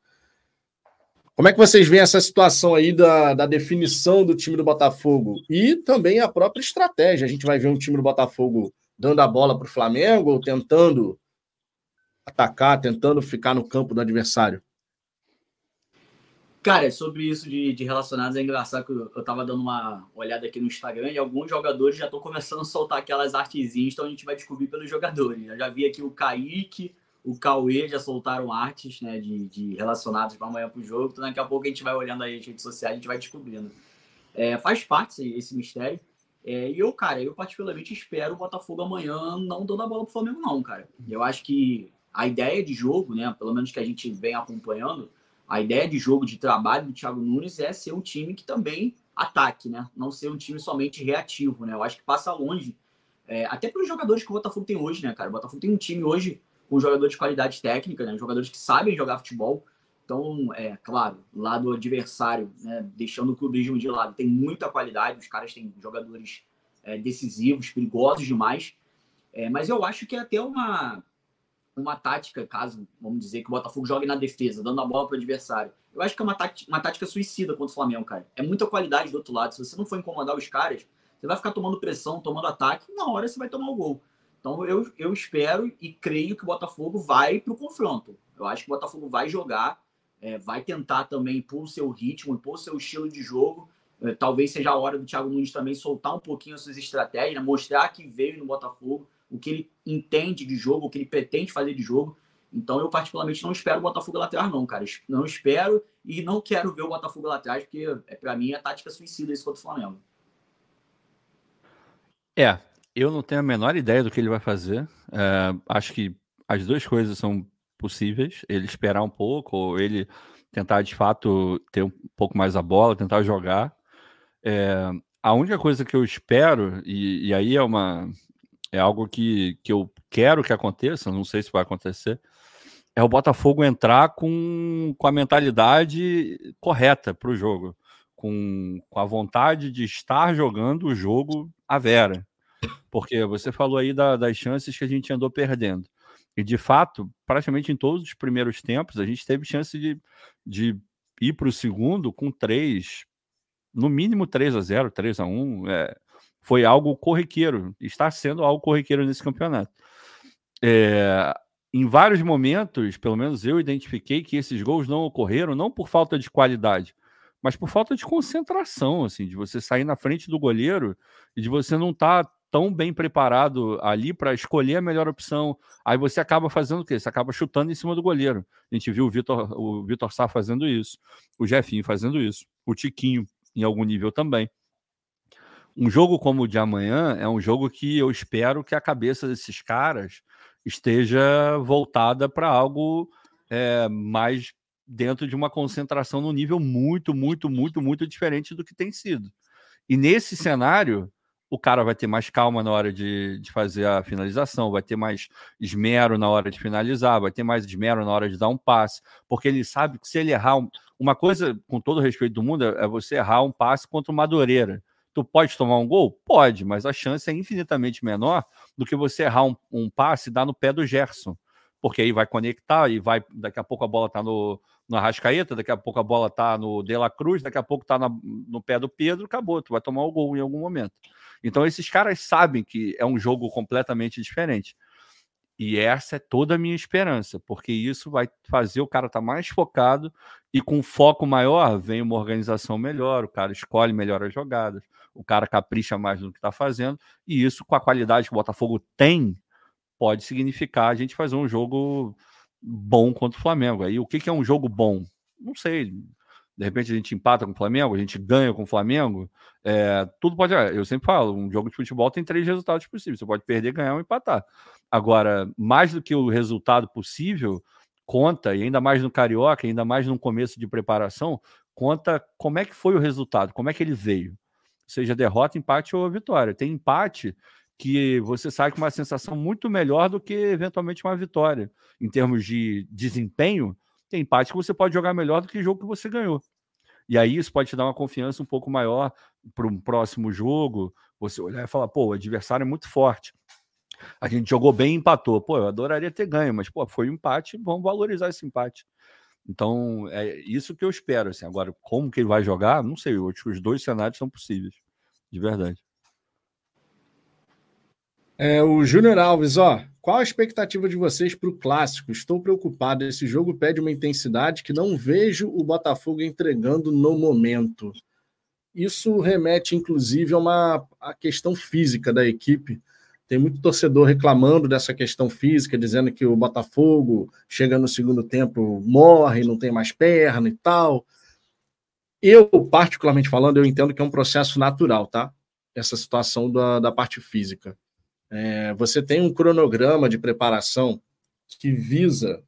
Como é que vocês veem essa situação aí da, da definição do time do Botafogo e também a própria estratégia? A gente vai ver um time do Botafogo dando a bola para o Flamengo ou tentando atacar, tentando ficar no campo do adversário? Cara, sobre isso de, de relacionados é engraçado que eu, eu tava dando uma olhada aqui no Instagram e alguns jogadores já estão começando a soltar aquelas artezinhas, então a gente vai descobrir pelos jogadores. Eu já vi aqui o Kaique, o Cauê já soltaram artes né, de, de relacionados para amanhã para o jogo. Então daqui a pouco a gente vai olhando aí as redes sociais, a gente vai descobrindo. É, faz parte esse, mistério. É, e eu, cara, eu particularmente espero o Botafogo amanhã não dando a bola pro Flamengo, não, cara. Eu acho que a ideia de jogo, né, pelo menos que a gente vem acompanhando, a ideia de jogo, de trabalho do Thiago Nunes é ser um time que também ataque, né? Não ser um time somente reativo, né? Eu acho que passa longe, é, até os jogadores que o Botafogo tem hoje, né, cara? O Botafogo tem um time hoje com jogadores de qualidade técnica, né? Jogadores que sabem jogar futebol. Então, é claro, lá do adversário, né, deixando o clubismo de lado, tem muita qualidade. Os caras têm jogadores é, decisivos, perigosos demais. É, mas eu acho que é até uma, uma tática, caso, vamos dizer, que o Botafogo jogue na defesa, dando a bola para o adversário. Eu acho que é uma tática, uma tática suicida contra o Flamengo, cara. É muita qualidade do outro lado. Se você não for incomodar os caras, você vai ficar tomando pressão, tomando ataque, na hora você vai tomar o gol. Então eu, eu espero e creio que o Botafogo vai para o confronto. Eu acho que o Botafogo vai jogar, é, vai tentar também impor o seu ritmo, impor o seu estilo de jogo. É, talvez seja a hora do Thiago Nunes também soltar um pouquinho as suas estratégias, né? mostrar que veio no Botafogo, o que ele entende de jogo, o que ele pretende fazer de jogo. Então eu particularmente não espero o Botafogo lá atrás, não, cara. Não espero e não quero ver o Botafogo lá atrás, porque é, para mim é tática suicida esse contra o Flamengo. É, eu não tenho a menor ideia do que ele vai fazer. É, acho que as duas coisas são possíveis. Ele esperar um pouco, ou ele tentar de fato ter um pouco mais a bola, tentar jogar. É, a única coisa que eu espero, e, e, aí é uma é algo que, que eu quero que aconteça, não sei se vai acontecer, é o Botafogo entrar com, com a mentalidade correta para o jogo, com, com a vontade de estar jogando o jogo à vera. Porque você falou aí da, das chances que a gente andou perdendo. E de fato, praticamente em todos os primeiros tempos, a gente teve chance de, de ir para o segundo com três, no mínimo 3 a 0 3 a 1 é, Foi algo corriqueiro, está sendo algo corriqueiro nesse campeonato. É, em vários momentos, pelo menos eu identifiquei que esses gols não ocorreram, não por falta de qualidade, mas por falta de concentração, assim, de você sair na frente do goleiro e de você não estar tá tão bem preparado ali para escolher a melhor opção. Aí você acaba fazendo o quê? Você acaba chutando em cima do goleiro. A gente viu o Vitor, o Vitor Sá fazendo isso, o Jefinho fazendo isso, o Tiquinho em algum nível também. Um jogo como o de amanhã é um jogo que eu espero que a cabeça desses caras esteja voltada para algo é, mais dentro de uma concentração num nível muito, muito, muito, muito diferente do que tem sido. E nesse cenário, o cara vai ter mais calma na hora de, de fazer a finalização, vai ter mais esmero na hora de finalizar, vai ter mais esmero na hora de dar um passe, porque ele sabe que se ele errar. Um, uma coisa, com todo respeito do mundo, é você errar um passe contra o Madureira. Tu pode tomar um gol? Pode, mas a chance é infinitamente menor do que você errar um, um passe e dar no pé do Gerson. Porque aí vai conectar e vai. Daqui a pouco a bola tá no, no Arrascaeta, daqui a pouco a bola tá no De La Cruz, daqui a pouco tá na, no pé do Pedro, acabou, tu vai tomar o gol em algum momento. Então esses caras sabem que é um jogo completamente diferente. E essa é toda a minha esperança, porque isso vai fazer o cara estar tá mais focado e com foco maior vem uma organização melhor, o cara escolhe melhor as jogadas, o cara capricha mais no que está fazendo, e isso com a qualidade que o Botafogo tem, pode significar a gente fazer um jogo bom contra o Flamengo. Aí o que, que é um jogo bom? Não sei, de repente a gente empata com o Flamengo, a gente ganha com o Flamengo, é, tudo pode. Eu sempre falo, um jogo de futebol tem três resultados possíveis. Você pode perder, ganhar ou empatar. Agora, mais do que o resultado possível, conta, e ainda mais no Carioca, ainda mais no começo de preparação, conta como é que foi o resultado, como é que ele veio. Seja derrota, empate ou vitória. Tem empate que você sai com uma sensação muito melhor do que eventualmente uma vitória. Em termos de desempenho, tem empate que você pode jogar melhor do que o jogo que você ganhou. E aí isso pode te dar uma confiança um pouco maior para um próximo jogo. Você olhar e falar, pô, o adversário é muito forte. A gente jogou bem e empatou. Pô, eu adoraria ter ganho, mas pô, foi um empate, vamos valorizar esse empate. Então, é isso que eu espero. Assim. Agora, como que ele vai jogar, não sei. Eu acho que os dois cenários são possíveis, de verdade. É, o Júnior Alves, ó, qual a expectativa de vocês para o clássico? Estou preocupado. Esse jogo pede uma intensidade que não vejo o Botafogo entregando no momento. Isso remete, inclusive, a uma a questão física da equipe. Tem muito torcedor reclamando dessa questão física, dizendo que o Botafogo chega no segundo tempo, morre, não tem mais perna e tal. Eu, particularmente falando, eu entendo que é um processo natural, tá? Essa situação da, da parte física. É, você tem um cronograma de preparação que visa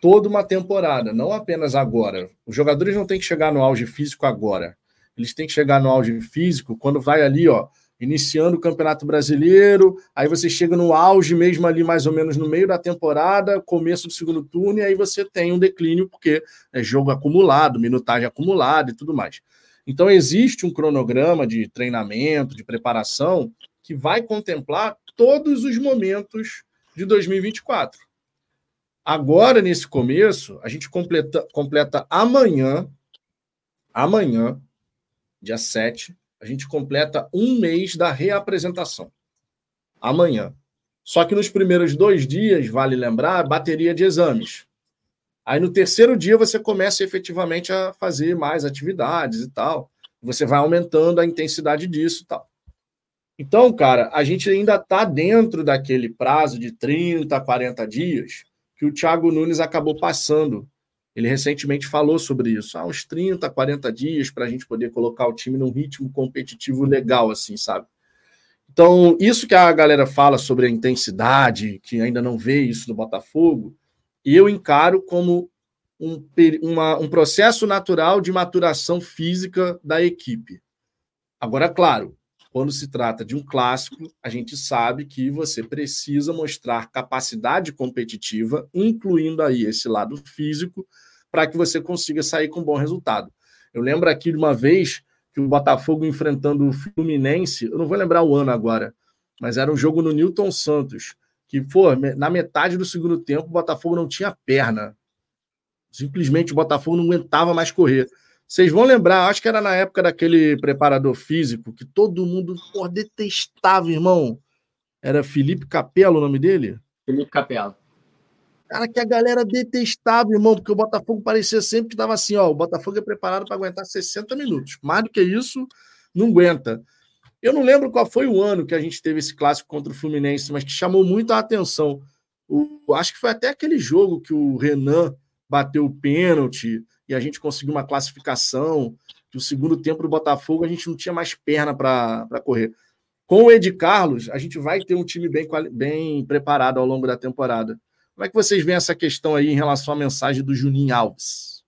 toda uma temporada, não apenas agora. Os jogadores não têm que chegar no auge físico agora. Eles têm que chegar no auge físico quando vai ali, ó, iniciando o Campeonato Brasileiro, aí você chega no auge mesmo ali mais ou menos no meio da temporada, começo do segundo turno, e aí você tem um declínio porque é jogo acumulado, minutagem acumulada e tudo mais. Então existe um cronograma de treinamento, de preparação que vai contemplar todos os momentos de 2024. Agora, nesse começo, a gente completa, completa amanhã, amanhã, dia 7, a gente completa um mês da reapresentação. Amanhã. Só que nos primeiros dois dias, vale lembrar, bateria de exames. Aí no terceiro dia você começa efetivamente a fazer mais atividades e tal. Você vai aumentando a intensidade disso e tal. Então, cara, a gente ainda está dentro daquele prazo de 30, 40 dias que o Thiago Nunes acabou passando. Ele recentemente falou sobre isso. Há uns 30, 40 dias para a gente poder colocar o time num ritmo competitivo legal, assim, sabe? Então, isso que a galera fala sobre a intensidade, que ainda não vê isso no Botafogo, eu encaro como um, uma, um processo natural de maturação física da equipe. Agora, claro, quando se trata de um clássico, a gente sabe que você precisa mostrar capacidade competitiva, incluindo aí esse lado físico, para que você consiga sair com um bom resultado. Eu lembro aqui de uma vez que o Botafogo enfrentando o Fluminense, eu não vou lembrar o ano agora, mas era um jogo no Newton Santos, que, pô, na metade do segundo tempo, o Botafogo não tinha perna. Simplesmente o Botafogo não aguentava mais correr. Vocês vão lembrar, acho que era na época daquele preparador físico, que todo mundo pô, detestava, irmão. Era Felipe Capello o nome dele? Felipe Capello. Cara, que a galera detestava, irmão, porque o Botafogo parecia sempre que estava assim, ó, o Botafogo é preparado para aguentar 60 minutos. Mais do que isso, não aguenta. Eu não lembro qual foi o ano que a gente teve esse clássico contra o Fluminense, mas que chamou muito a atenção. O, acho que foi até aquele jogo que o Renan bateu o pênalti e a gente conseguiu uma classificação, que o segundo tempo do Botafogo a gente não tinha mais perna para correr. Com o Ed Carlos, a gente vai ter um time bem, bem preparado ao longo da temporada. Como é que vocês veem essa questão aí em relação à mensagem do Juninho Alves?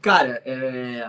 Cara, é...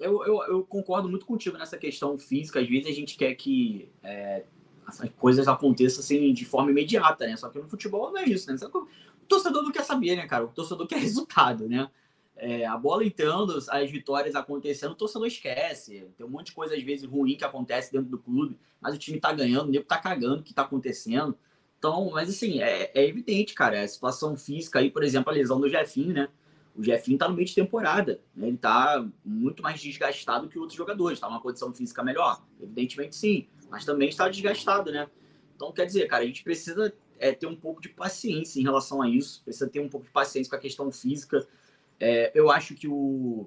eu, eu, eu, concordo muito contigo nessa questão física. Às vezes a gente quer que é, essas coisas aconteçam assim, de forma imediata, né? Só que no futebol não é isso, né? O torcedor não quer saber, né, cara? O torcedor quer resultado, né? É, a bola entrando, as vitórias acontecendo, o torcedor esquece. Tem um monte de coisa, às vezes, ruim que acontece dentro do clube, mas o time tá ganhando, o nego tá cagando o que tá acontecendo. Então, mas assim, é, é, evidente, cara, a situação física aí, por exemplo, a lesão do Jefinho, né? O Jefinho tá no meio de temporada, né? Ele tá muito mais desgastado que outros jogadores, tá numa condição física melhor. Evidentemente sim, mas também está desgastado, né? Então, quer dizer, cara, a gente precisa é, ter um pouco de paciência em relação a isso, precisa ter um pouco de paciência com a questão física. É, eu acho que o,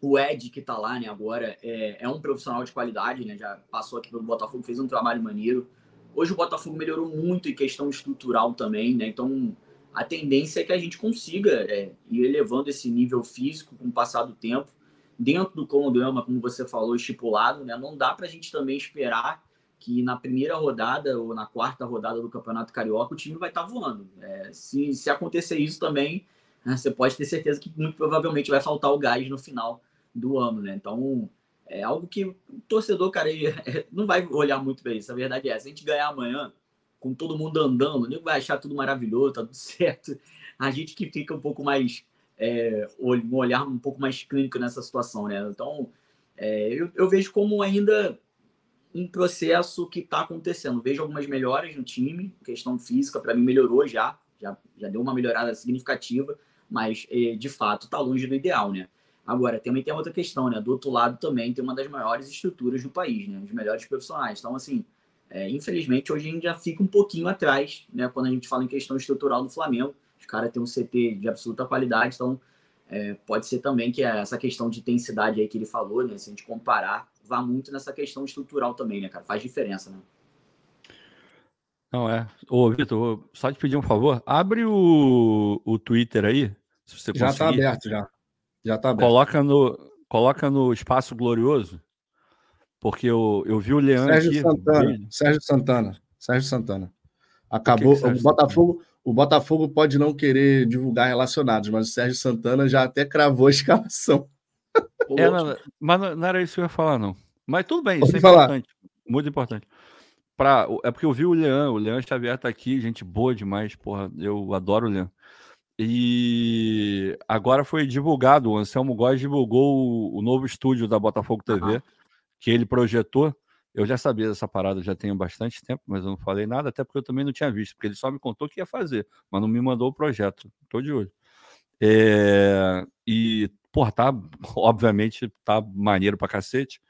o Ed, que tá lá, né, agora, é, é um profissional de qualidade, né? Já passou aqui pelo Botafogo, fez um trabalho maneiro. Hoje o Botafogo melhorou muito em questão estrutural também, né? Então a tendência é que a gente consiga é, ir elevando esse nível físico com o passar do tempo. Dentro do cronograma, como você falou, estipulado, né? Não dá para a gente também esperar que na primeira rodada ou na quarta rodada do Campeonato Carioca o time vai estar tá voando. É, se, se acontecer isso também, né, você pode ter certeza que muito provavelmente vai faltar o gás no final do ano, né? Então é algo que o torcedor, cara, não vai olhar muito para isso. A verdade é. Se a gente ganhar amanhã, com todo mundo andando, o vai achar tudo maravilhoso, tá tudo certo. A gente que fica um pouco mais. É, um olhar um pouco mais clínico nessa situação, né? Então, é, eu, eu vejo como ainda um processo que está acontecendo. Vejo algumas melhoras no time, questão física, para mim melhorou já, já, já deu uma melhorada significativa, mas é, de fato está longe do ideal, né? Agora, também tem outra questão, né? Do outro lado também tem uma das maiores estruturas do país, né? Os melhores profissionais. Então, assim, é, infelizmente, hoje a gente já fica um pouquinho atrás, né? Quando a gente fala em questão estrutural do Flamengo. Os caras têm um CT de absoluta qualidade, então é, pode ser também que essa questão de intensidade aí que ele falou, né? Se a gente comparar, vá muito nessa questão estrutural também, né, cara? Faz diferença, né? Não é. Ô, Vitor, só te pedir um favor. Abre o, o Twitter aí, se você Já está aberto, já. Já tá aberto. Coloca no, coloca no espaço glorioso, porque eu, eu vi o Leandro. Sérgio aqui, Santana. Sérgio Santana. Sérgio Santana. Acabou. Que que o Botafogo. O Botafogo pode não querer divulgar relacionados, mas o Sérgio Santana já até cravou a escalação. É, não, mas não era isso que eu ia falar, não. Mas tudo bem, isso é falar. importante. Muito importante. Pra, é porque eu vi o Leão, o Leão Xavier tá aqui, gente boa demais, porra. Eu adoro o Leão. E agora foi divulgado, o Anselmo Góes divulgou o, o, novo estúdio da Botafogo TV, uhum. que ele projetou. Eu já sabia dessa parada, já tenho bastante tempo, mas eu não falei nada, até porque eu também não tinha visto, porque ele só me contou que ia fazer, mas não me mandou o projeto. Estou de olho. É, e, porra, tá, obviamente, tá maneiro pra cacete.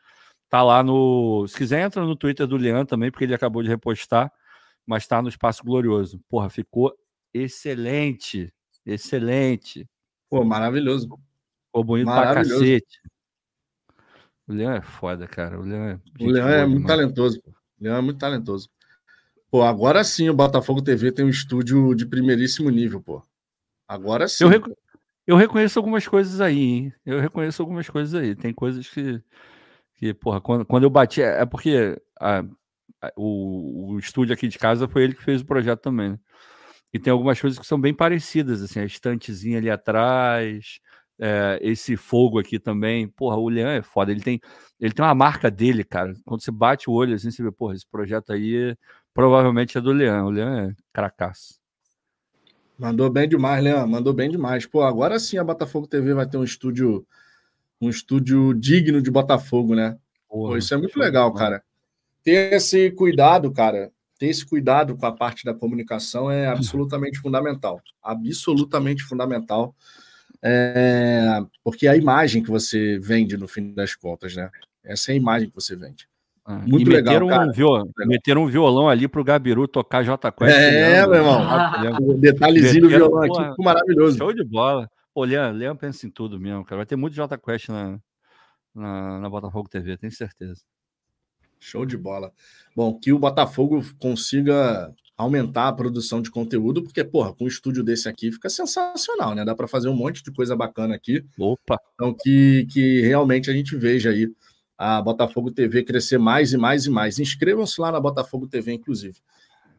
Tá lá no. Se quiser, entra no Twitter do Leandro também, porque ele acabou de repostar, mas tá no Espaço Glorioso. Porra, ficou excelente. Excelente. Pô, maravilhoso. Ficou bonito pra cacete. O Leão é foda, cara. O Leão é, o Leão é muito talentoso. O Leão é muito talentoso. Pô, agora sim o Botafogo TV tem um estúdio de primeiríssimo nível, pô. Agora sim. Eu, rec... eu reconheço algumas coisas aí, hein? Eu reconheço algumas coisas aí. Tem coisas que, que porra, quando, quando eu bati. É, é porque a, a, o, o estúdio aqui de casa foi ele que fez o projeto também, né? E tem algumas coisas que são bem parecidas, assim, a estantezinha ali atrás, é, esse fogo aqui também. Porra, o Leão é foda. Ele tem, ele tem uma marca dele, cara. Quando você bate o olho assim, você vê, porra, esse projeto aí provavelmente é do Leão. O Leão é cracaço. Mandou bem demais, Leão. Mandou bem demais. Pô, agora sim a Botafogo TV vai ter um estúdio, um estúdio digno de Botafogo, né? Porra, Pô, isso é muito legal, cara. Ter esse cuidado, cara. Ter esse cuidado com a parte da comunicação é absolutamente fundamental. Absolutamente fundamental é, porque é a imagem que você vende no fim das contas, né? Essa é a imagem que você vende. Ah, Muito legal, cara. Um viol... Meteram um violão ali pro Gabiru tocar J Quest. É, meu irmão. Ah, um detalhezinho do violão aqui, ficou maravilhoso. Show de bola. Pô, Leandro, Leandro pensa em tudo mesmo, cara. Vai ter muito J Quest na, na, na Botafogo TV, tenho certeza. Show de bola. Bom, que o Botafogo consiga aumentar a produção de conteúdo, porque, porra, com um estúdio desse aqui fica sensacional, né? Dá para fazer um monte de coisa bacana aqui. Opa! Então, que, que realmente a gente veja aí a Botafogo TV crescer mais e mais e mais. Inscrevam-se lá na Botafogo TV, inclusive.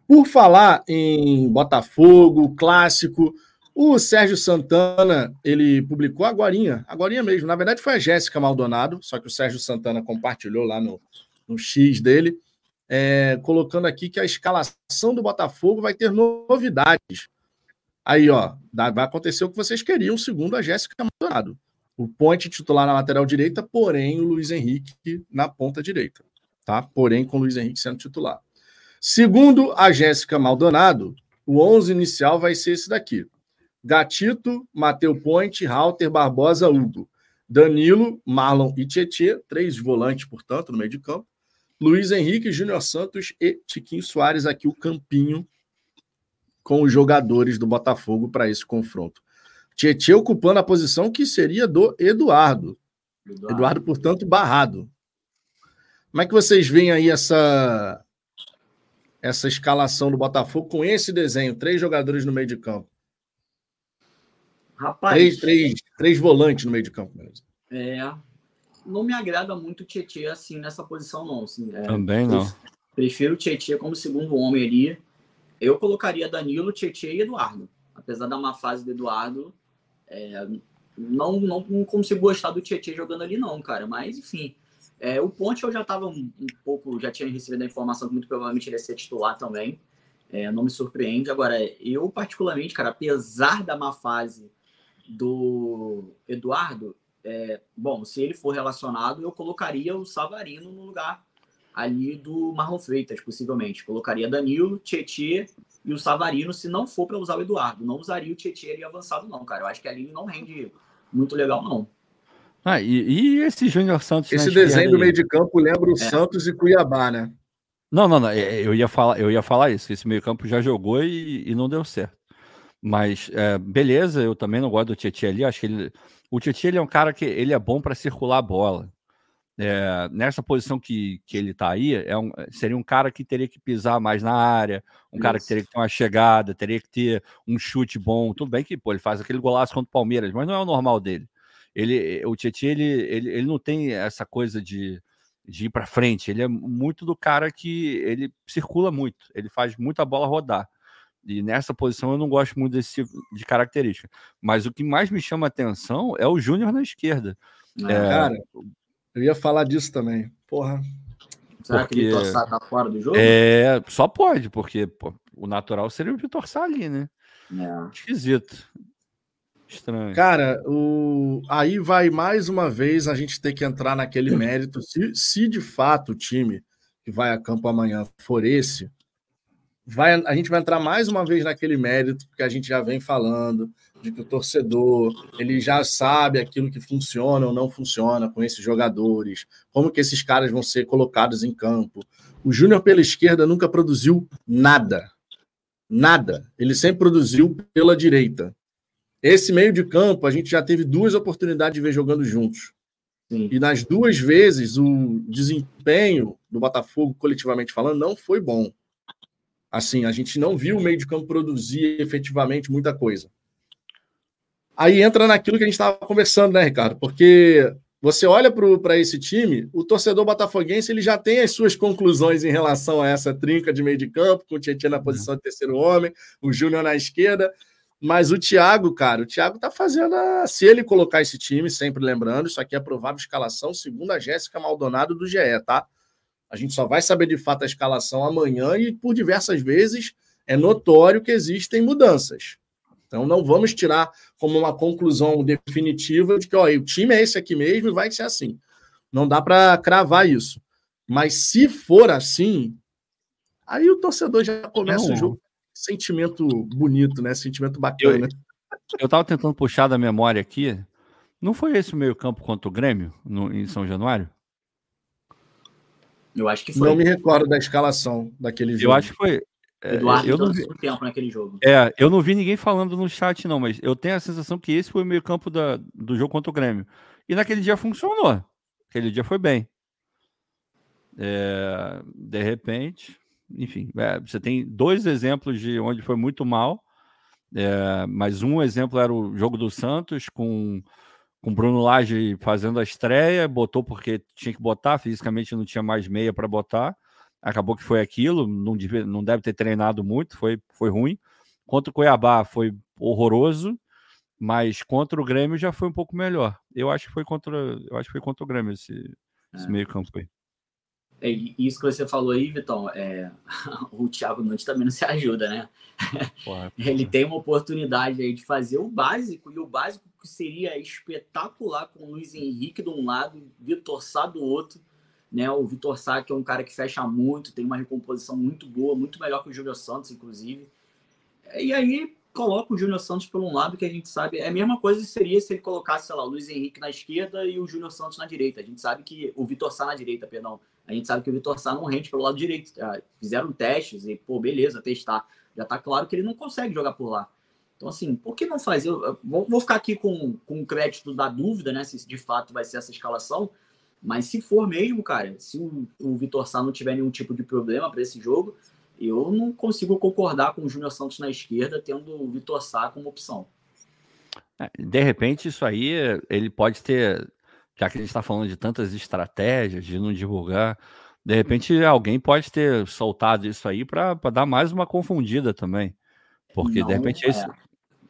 Por falar em Botafogo, clássico, o Sérgio Santana, ele publicou agorinha, agorinha mesmo. Na verdade, foi a Jéssica Maldonado, só que o Sérgio Santana compartilhou lá no, no X dele é, colocando aqui que a escalação do Botafogo vai ter novidades. Aí, ó, vai acontecer o que vocês queriam, segundo a Jéssica Maldonado. O Ponte titular na lateral direita, porém o Luiz Henrique na ponta direita, tá? Porém com o Luiz Henrique sendo titular. Segundo a Jéssica Maldonado, o 11 inicial vai ser esse daqui. Gatito, Mateu Ponte, Halter, Barbosa, Hugo. Danilo, Marlon e Tietê, três volantes, portanto, no meio de campo. Luiz Henrique, Júnior Santos e Tiquinho Soares aqui o campinho com os jogadores do Botafogo para esse confronto. Tietchan ocupando a posição que seria do Eduardo. Eduardo. Eduardo, portanto, barrado. Como é que vocês veem aí essa essa escalação do Botafogo com esse desenho? Três jogadores no meio de campo. Rapaz. Três, três, três volantes no meio de campo. Mesmo. É, não me agrada muito o Tietchan assim nessa posição, não. Assim, é, Também não. Prefiro o Tietchan como segundo homem ali. Eu colocaria Danilo, Tietchan e Eduardo. Apesar da má fase do Eduardo, é, não, não, não, consigo gostar do Tietchan jogando ali, não, cara. Mas, enfim. É, o Ponte eu já estava um, um, pouco, já tinha recebido a informação que muito provavelmente ele ia ser titular também. É, não me surpreende. Agora, eu, particularmente, cara, apesar da má fase do Eduardo, é, bom, se ele for relacionado, eu colocaria o Savarino no lugar ali do Marlon Freitas, possivelmente. Colocaria Danilo, Tietê e o Savarino, se não for para usar o Eduardo. Não usaria o Tietê ali avançado, não, cara. Eu acho que ali não rende muito legal, não. Ah, e, e esse Júnior Santos. Esse desenho do meio de campo lembra o é. Santos e Cuiabá, né? Não, não, não. É, eu ia falar, eu ia falar isso. Esse meio campo já jogou e, e não deu certo. Mas é, beleza, eu também não gosto do Tietchan ali. Acho que ele, o Tietchan ele é um cara que ele é bom para circular a bola. É, nessa posição que, que ele está aí, é um, seria um cara que teria que pisar mais na área, um Isso. cara que teria que ter uma chegada, teria que ter um chute bom. Tudo bem que pô, ele faz aquele golaço contra o Palmeiras, mas não é o normal dele. Ele, o Tietchan ele, ele, ele não tem essa coisa de, de ir para frente. Ele é muito do cara que ele circula muito, ele faz muita bola rodar. E nessa posição eu não gosto muito desse tipo de característica. Mas o que mais me chama a atenção é o Júnior na esquerda. Ah, é... Cara, eu ia falar disso também. Porra. Será porque... que o Vitor Sá tá fora do jogo? É, só pode, porque pô, o natural seria o Vitor Sá ali, né? É. Esquisito. Estranho. Cara, o... aí vai mais uma vez a gente ter que entrar naquele mérito. Se, se de fato o time que vai a campo amanhã for esse, vai, a gente vai entrar mais uma vez naquele mérito que a gente já vem falando de que o torcedor ele já sabe aquilo que funciona ou não funciona com esses jogadores, como que esses caras vão ser colocados em campo. O Júnior pela esquerda nunca produziu nada. Nada. Ele sempre produziu pela direita. Esse meio de campo, a gente já teve duas oportunidades de ver jogando juntos. Sim. E nas duas vezes, o desempenho do Botafogo, coletivamente falando, não foi bom. Assim, a gente não viu o meio de campo produzir efetivamente muita coisa. Aí entra naquilo que a gente estava conversando, né, Ricardo? Porque você olha para esse time, o torcedor botafoguense ele já tem as suas conclusões em relação a essa trinca de meio de campo, com o Tietchan na posição de terceiro homem, o Júnior na esquerda. Mas o Thiago, cara, o Thiago tá fazendo. A... Se ele colocar esse time, sempre lembrando, isso aqui é provável escalação, segundo a Jéssica Maldonado do GE, tá? A gente só vai saber de fato a escalação amanhã e por diversas vezes é notório que existem mudanças. Então não vamos tirar como uma conclusão definitiva de que ó, o time é esse aqui mesmo e vai ser assim. Não dá para cravar isso. Mas se for assim, aí o torcedor já começa não. o jogo sentimento bonito, né? Sentimento bacana. Eu, eu tava tentando puxar da memória aqui. Não foi esse o meio-campo contra o Grêmio no, em São Januário? Eu acho que foi. Não me recordo da escalação daquele jogo. Eu acho que foi. É, Eduardo eu não vi, tempo naquele jogo. É, eu não vi ninguém falando no chat, não, mas eu tenho a sensação que esse foi o meio-campo do jogo contra o Grêmio. E naquele dia funcionou. Aquele dia foi bem. É, de repente, enfim, é, você tem dois exemplos de onde foi muito mal. É, mas um exemplo era o jogo do Santos com com Bruno Lage fazendo a estreia, botou porque tinha que botar, fisicamente não tinha mais meia para botar acabou que foi aquilo, não deve, não deve ter treinado muito, foi, foi ruim. Contra o Cuiabá foi horroroso, mas contra o Grêmio já foi um pouco melhor. Eu acho que foi contra, eu acho que foi contra o Grêmio esse, é. meio campo aí. É, isso que você falou aí, Vitão, é, o Thiago Nunes também não se ajuda, né? Porra, Ele tem uma oportunidade aí de fazer o básico, e o básico que seria espetacular com o Luiz Henrique de um lado, Vitor Sá do outro, né? O Vitor Sá, que é um cara que fecha muito, tem uma recomposição muito boa, muito melhor que o Júnior Santos, inclusive. E aí coloca o Júnior Santos por um lado, que a gente sabe. É a mesma coisa seria se ele colocasse, sei lá, o Luiz Henrique na esquerda e o Júnior Santos na direita. A gente sabe que. O Vitor Sá na direita, perdão. A gente sabe que o Vitor Sá não rende pelo lado direito. Fizeram testes e, pô, beleza, testar. Já tá claro que ele não consegue jogar por lá. Então, assim, por que não fazer? Eu, vou, ficar aqui com, com o crédito da dúvida, né? Se de fato vai ser essa escalação. Mas se for mesmo, cara, se o, o Vitor Sá não tiver nenhum tipo de problema para esse jogo, eu não consigo concordar com o Júnior Santos na esquerda, tendo o Vitor Sá como opção. É, de repente, isso aí ele pode ter, já que a gente está falando de tantas estratégias, de não divulgar, de repente alguém pode ter soltado isso aí para dar mais uma confundida também. Porque não, de repente é. esse,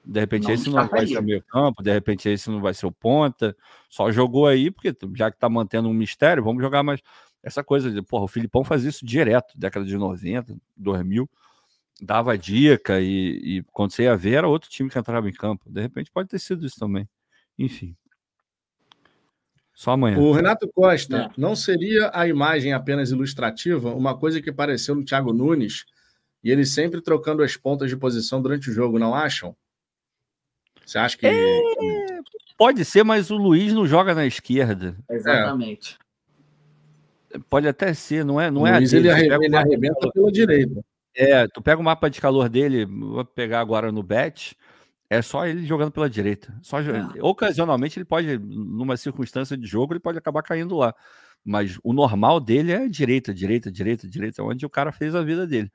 de repente não esse não vai ser o meio campo, de repente esse não vai ser o ponta. Só jogou aí, porque já que tá mantendo um mistério, vamos jogar mais. Essa coisa de, porra, o Filipão fazia isso direto, década de 90, 2000, dava dica e, e quando você ia ver era outro time que entrava em campo. De repente pode ter sido isso também. Enfim. Só amanhã. O Renato Costa, é. não seria a imagem apenas ilustrativa, uma coisa que pareceu no Thiago Nunes, e ele sempre trocando as pontas de posição durante o jogo, não acham? Você acha que. É... Pode ser, mas o Luiz não joga na esquerda. Exatamente. É. Pode até ser, não é? Não o é Luiz ele, arrebenta, ele arrebenta pela direita. É, tu pega o mapa de calor dele, vou pegar agora no bet, é só ele jogando pela direita. Só é. Ocasionalmente ele pode, numa circunstância de jogo, ele pode acabar caindo lá. Mas o normal dele é direita, direita, direita, direita, onde o cara fez a vida dele.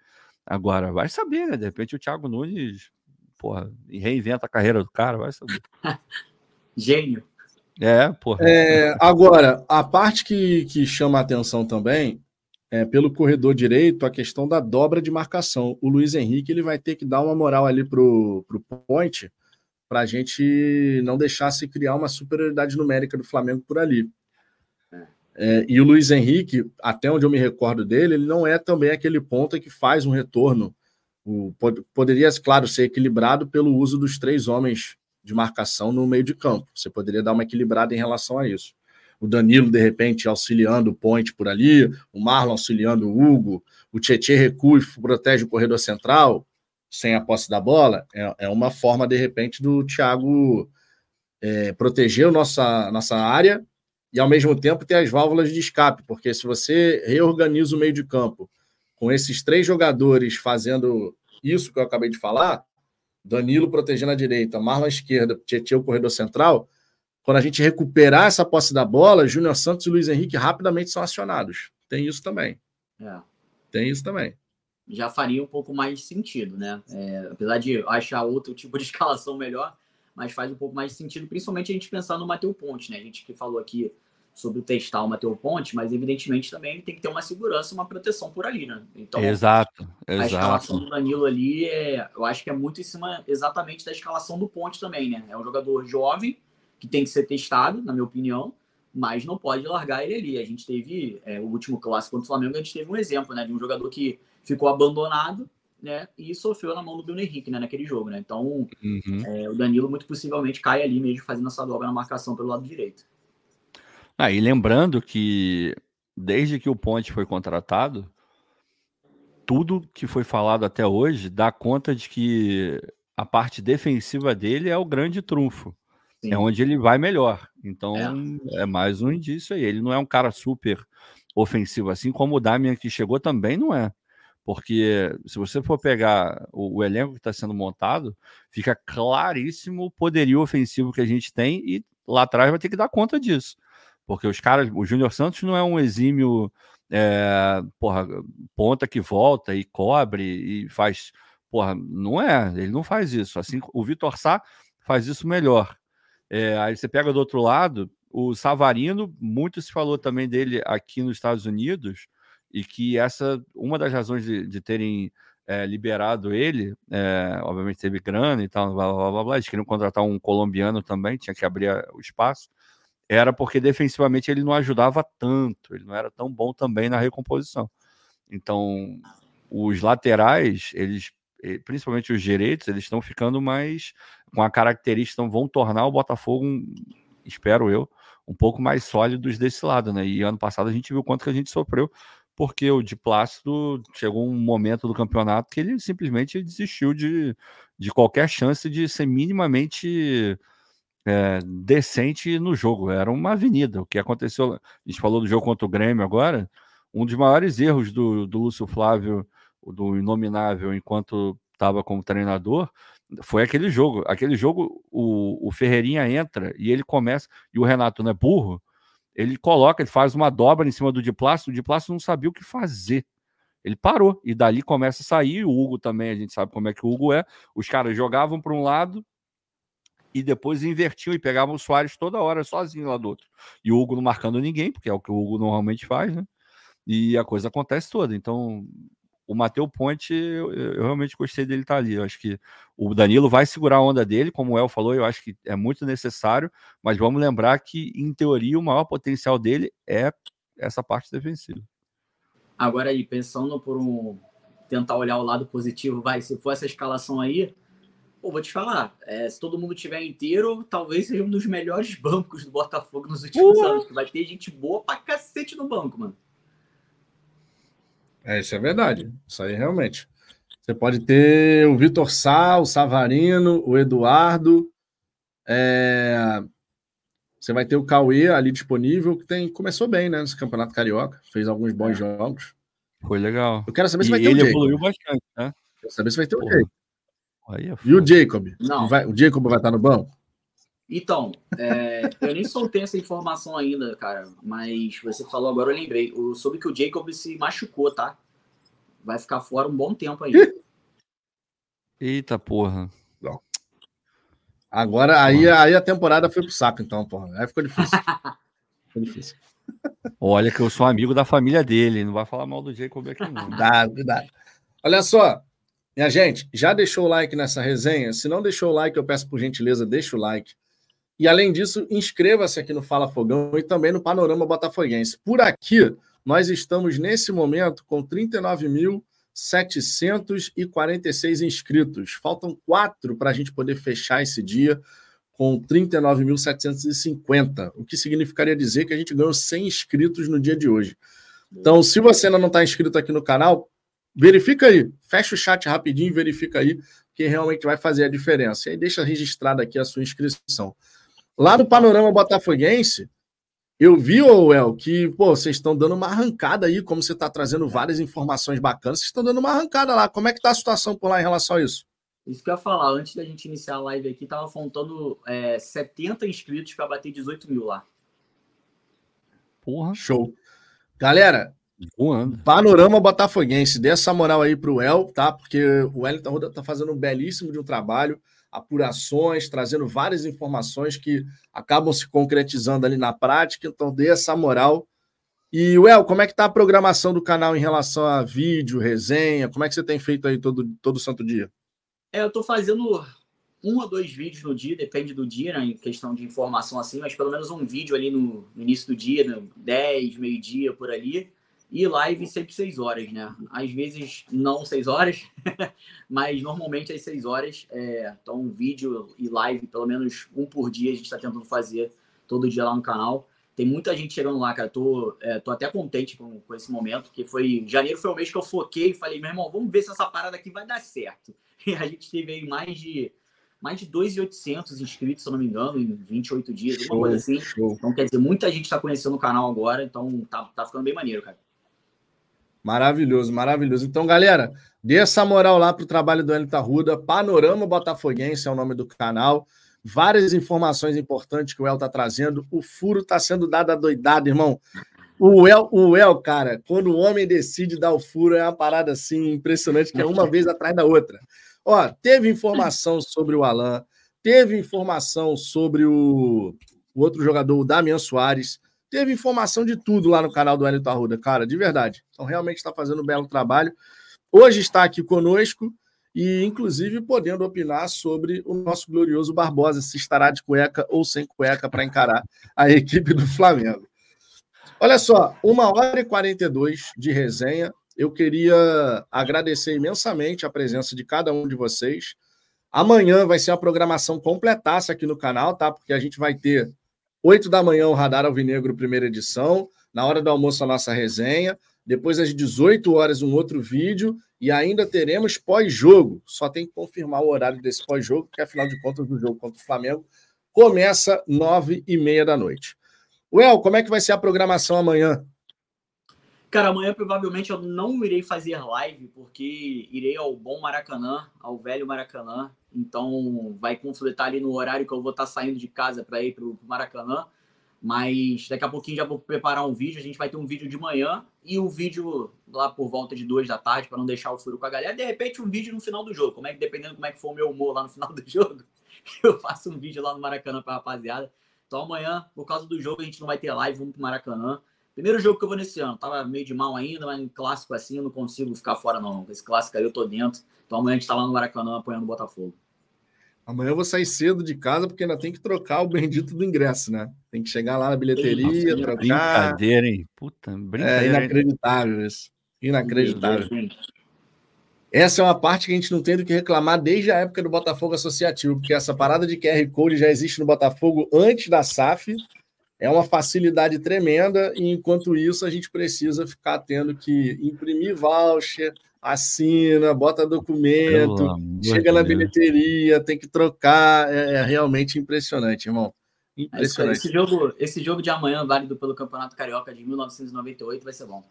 Agora, vai saber, né? De repente o Thiago Nunes porra, e reinventa a carreira do cara, vai saber. Gênio. É, porra. É, agora, a parte que, que chama a atenção também é pelo corredor direito a questão da dobra de marcação. O Luiz Henrique ele vai ter que dar uma moral ali pro, pro point para a gente não deixar se criar uma superioridade numérica do Flamengo por ali. É, e o Luiz Henrique, até onde eu me recordo dele, ele não é também aquele ponta que faz um retorno o, poderia, claro, ser equilibrado pelo uso dos três homens de marcação no meio de campo. Você poderia dar uma equilibrada em relação a isso. O Danilo, de repente, auxiliando o Point por ali, o Marlon auxiliando o Hugo, o Tietchan recua e protege o corredor central. sem a posse da bola, é, é uma forma, de repente, do Thiago é, proteger a nossa, nossa área e, ao mesmo tempo, ter as válvulas de escape, porque se você reorganiza o meio de campo com esses três jogadores fazendo isso que eu acabei de falar, Danilo protegendo a direita, Marlon à esquerda, Tietchan o corredor central, quando a gente recuperar essa posse da bola, Júnior Santos e Luiz Henrique rapidamente são acionados. Tem isso também. É. Tem isso também. Já faria um pouco mais de sentido, né? É, apesar de achar outro tipo de escalação melhor, mas faz um pouco mais de sentido, principalmente a gente pensar no Matheus Ponte, né? A gente que falou aqui sobre testar o Matheus Ponte, mas evidentemente também ele tem que ter uma segurança, uma proteção por ali, né? Então, exato, a escalação do Danilo ali, é, eu acho que é muito em cima exatamente da escalação do Ponte também, né? É um jogador jovem que tem que ser testado, na minha opinião, mas não pode largar ele ali. A gente teve é, o último clássico contra o Flamengo, a gente teve um exemplo, né, de um jogador que ficou abandonado né, e sofreu na mão do Bruno Henrique, né, naquele jogo, né? Então, uhum. é, o Danilo muito possivelmente cai ali mesmo fazendo essa dobra na marcação pelo lado direito. Ah, e lembrando que desde que o Ponte foi contratado, tudo que foi falado até hoje dá conta de que a parte defensiva dele é o grande trunfo. É Sim. É onde ele vai melhor. Então, é. é. mais um indício aí. Ele não é um cara super ofensivo, assim como o Damian que chegou também não é. Porque se você for pegar o, o elenco que está sendo montado, fica claríssimo o poderio ofensivo que a gente tem e lá atrás vai ter que dar conta disso. Porque os caras, o Júnior Santos não é um exímio é, porra, ponta que volta e cobre e faz. Porra, não é, ele não faz isso. Assim, o Vitor Sá faz isso melhor. É, aí você pega do outro lado, o Savarino, muito se falou também dele aqui nos Estados Unidos, e que essa uma das razões de, de terem é, liberado ele, é, obviamente teve grana e tal, blá, blá, blá, blá, eles queriam contratar um colombiano também, tinha que abrir o espaço, era porque defensivamente ele não ajudava tanto, ele não era tão bom também na recomposição. Então, os laterais, eles, principalmente os direitos, eles estão ficando mais com a característica, então vão tornar o Botafogo, espero eu, um pouco mais sólidos desse lado, né? E ano passado a gente viu quanto que a gente sofreu porque o de Plácido chegou um momento do campeonato que ele simplesmente desistiu de, de qualquer chance de ser minimamente é, decente no jogo. Era uma avenida. O que aconteceu, a gente falou do jogo contra o Grêmio agora, um dos maiores erros do, do Lúcio Flávio, do Inominável, enquanto estava como treinador, foi aquele jogo. Aquele jogo, o, o Ferreirinha entra e ele começa, e o Renato não é burro, ele coloca, ele faz uma dobra em cima do Diplácio, o Diplácio não sabia o que fazer. Ele parou, e dali começa a sair. O Hugo também, a gente sabe como é que o Hugo é. Os caras jogavam para um lado e depois invertiam e pegavam o Soares toda hora sozinho lá do outro. E o Hugo não marcando ninguém, porque é o que o Hugo normalmente faz, né? E a coisa acontece toda. Então, o Matheus Ponte, eu, eu, realmente gostei dele estar tá ali. Eu acho que o Danilo vai segurar a onda dele, como o El falou, eu acho que é muito necessário, mas vamos lembrar que, em teoria, o maior potencial dele é essa parte defensiva. Agora aí, pensando por um. tentar olhar o lado positivo, vai, se for essa escalação aí, pô, vou te falar, é, se todo mundo tiver inteiro, talvez seja um dos melhores bancos do Botafogo nos últimos anos, que vai ter gente boa pra cacete no banco, mano. É, isso é verdade. Isso aí realmente. Você pode ter o Vitor Sá, o Savarino, o Eduardo. É... Você vai ter o Cauê ali disponível, que tem... começou bem, né? Nesse Campeonato Carioca. Fez alguns bons é. jogos. Foi legal. Eu quero saber se vai ter ele o Jacob. evoluiu bastante, né? Quero saber se vai ter o Jacob. É e o Jacob? Não. Vai... O Jacob vai estar no banco? Então, é, eu nem soltei essa informação ainda, cara, mas você falou agora, eu lembrei. Eu soube que o Jacob se machucou, tá? Vai ficar fora um bom tempo aí. Eita porra. Não. Agora, aí, aí a temporada foi pro saco, então, porra. Aí ficou difícil. ficou difícil. Olha que eu sou amigo da família dele, não vai falar mal do Jacob aqui não. Dá, dá. Olha só, minha gente, já deixou o like nessa resenha? Se não deixou o like, eu peço por gentileza, deixa o like. E além disso, inscreva-se aqui no Fala Fogão e também no Panorama Botafoguense. Por aqui, nós estamos nesse momento com 39.746 inscritos. Faltam quatro para a gente poder fechar esse dia com 39.750, o que significaria dizer que a gente ganhou 100 inscritos no dia de hoje. Então, se você ainda não está inscrito aqui no canal, verifica aí, fecha o chat rapidinho e verifica aí, que realmente vai fazer a diferença. E aí deixa registrada aqui a sua inscrição. Lá no Panorama Botafoguense, eu vi, El, que pô, vocês estão dando uma arrancada aí, como você está trazendo várias informações bacanas, vocês estão dando uma arrancada lá. Como é que está a situação por lá em relação a isso? Isso que eu ia falar, antes da gente iniciar a live aqui, tava faltando é, 70 inscritos para bater 18 mil lá. Porra. Show. Galera, Voando. Panorama Botafoguense, dê essa moral aí pro El, tá? Porque o Wellington Roda tá fazendo um belíssimo de um trabalho, apurações, trazendo várias informações que acabam se concretizando ali na prática, então dê essa moral. E, El, como é que tá a programação do canal em relação a vídeo, resenha? Como é que você tem feito aí todo, todo santo dia? É, eu tô fazendo um ou dois vídeos no dia, depende do dia, né, em questão de informação assim, mas pelo menos um vídeo ali no, no início do dia, no 10, meio-dia, por ali. E live sempre 6 horas, né? Às vezes não 6 horas, mas normalmente às 6 horas. É, então, vídeo e live, pelo menos um por dia, a gente está tentando fazer todo dia lá no canal. Tem muita gente chegando lá, cara. Tô, é, tô até contente com, com esse momento, que foi. Janeiro foi o mês que eu foquei e falei, meu irmão, vamos ver se essa parada aqui vai dar certo. E a gente teve aí mais de mais de 2.800 inscritos, se eu não me engano, em 28 dias, show, alguma coisa assim. Show. Então, quer dizer, muita gente está conhecendo o canal agora, então tá, tá ficando bem maneiro, cara. Maravilhoso, maravilhoso. Então, galera, dê essa moral lá pro trabalho do Elita Ruda. Panorama Botafoguense é o nome do canal. Várias informações importantes que o El tá trazendo. O furo tá sendo dado a doidado, irmão. O El, o El, cara, quando o homem decide dar o furo, é uma parada assim impressionante, que é uma vez atrás da outra. Ó, teve informação sobre o Alan, teve informação sobre o, o outro jogador, o Damian Soares, teve informação de tudo lá no canal do Hélio Arruda, cara, de verdade. Então, realmente está fazendo um belo trabalho. Hoje está aqui conosco e, inclusive, podendo opinar sobre o nosso glorioso Barbosa, se estará de cueca ou sem cueca para encarar a equipe do Flamengo. Olha só, uma hora e 42 de resenha eu queria agradecer imensamente a presença de cada um de vocês. Amanhã vai ser uma programação completaça aqui no canal, tá? Porque a gente vai ter 8 da manhã o Radar Alvinegro, primeira edição. Na hora do almoço, a nossa resenha. Depois, às 18 horas, um outro vídeo. E ainda teremos pós-jogo. Só tem que confirmar o horário desse pós-jogo, porque afinal de contas, o jogo contra o Flamengo começa 9 e meia da noite. Well, como é que vai ser a programação amanhã? Cara, amanhã provavelmente eu não irei fazer live, porque irei ao bom Maracanã, ao velho Maracanã. Então vai conflitar ali no horário que eu vou estar saindo de casa para ir para o Maracanã. Mas daqui a pouquinho já vou preparar um vídeo. A gente vai ter um vídeo de manhã e um vídeo lá por volta de duas da tarde para não deixar o furo com a galera. De repente, um vídeo no final do jogo. Como é que, dependendo como é que for o meu humor lá no final do jogo, eu faço um vídeo lá no Maracanã para rapaziada. Então amanhã, por causa do jogo, a gente não vai ter live, vamos pro Maracanã. Primeiro jogo que eu vou nesse ano. Tava meio de mal ainda, mas em clássico assim eu não consigo ficar fora, não. Esse clássico aí eu tô dentro. Então amanhã a gente tá lá no Maracanã apoiando o Botafogo. Amanhã eu vou sair cedo de casa porque ainda tem que trocar o bendito do ingresso, né? Tem que chegar lá na bilheteria, Nossa, trocar. Brincadeira, hein? Puta, brincadeira. É inacreditável isso. Inacreditável. Essa é uma parte que a gente não tem do que reclamar desde a época do Botafogo Associativo, porque essa parada de QR Code já existe no Botafogo antes da SAF é uma facilidade tremenda, e enquanto isso a gente precisa ficar tendo que imprimir voucher, assina, bota documento, chega na bilheteria, tem que trocar, é, é realmente impressionante, irmão. Impressionante. Esse jogo, esse jogo de amanhã, válido pelo Campeonato Carioca de 1998, vai ser bom.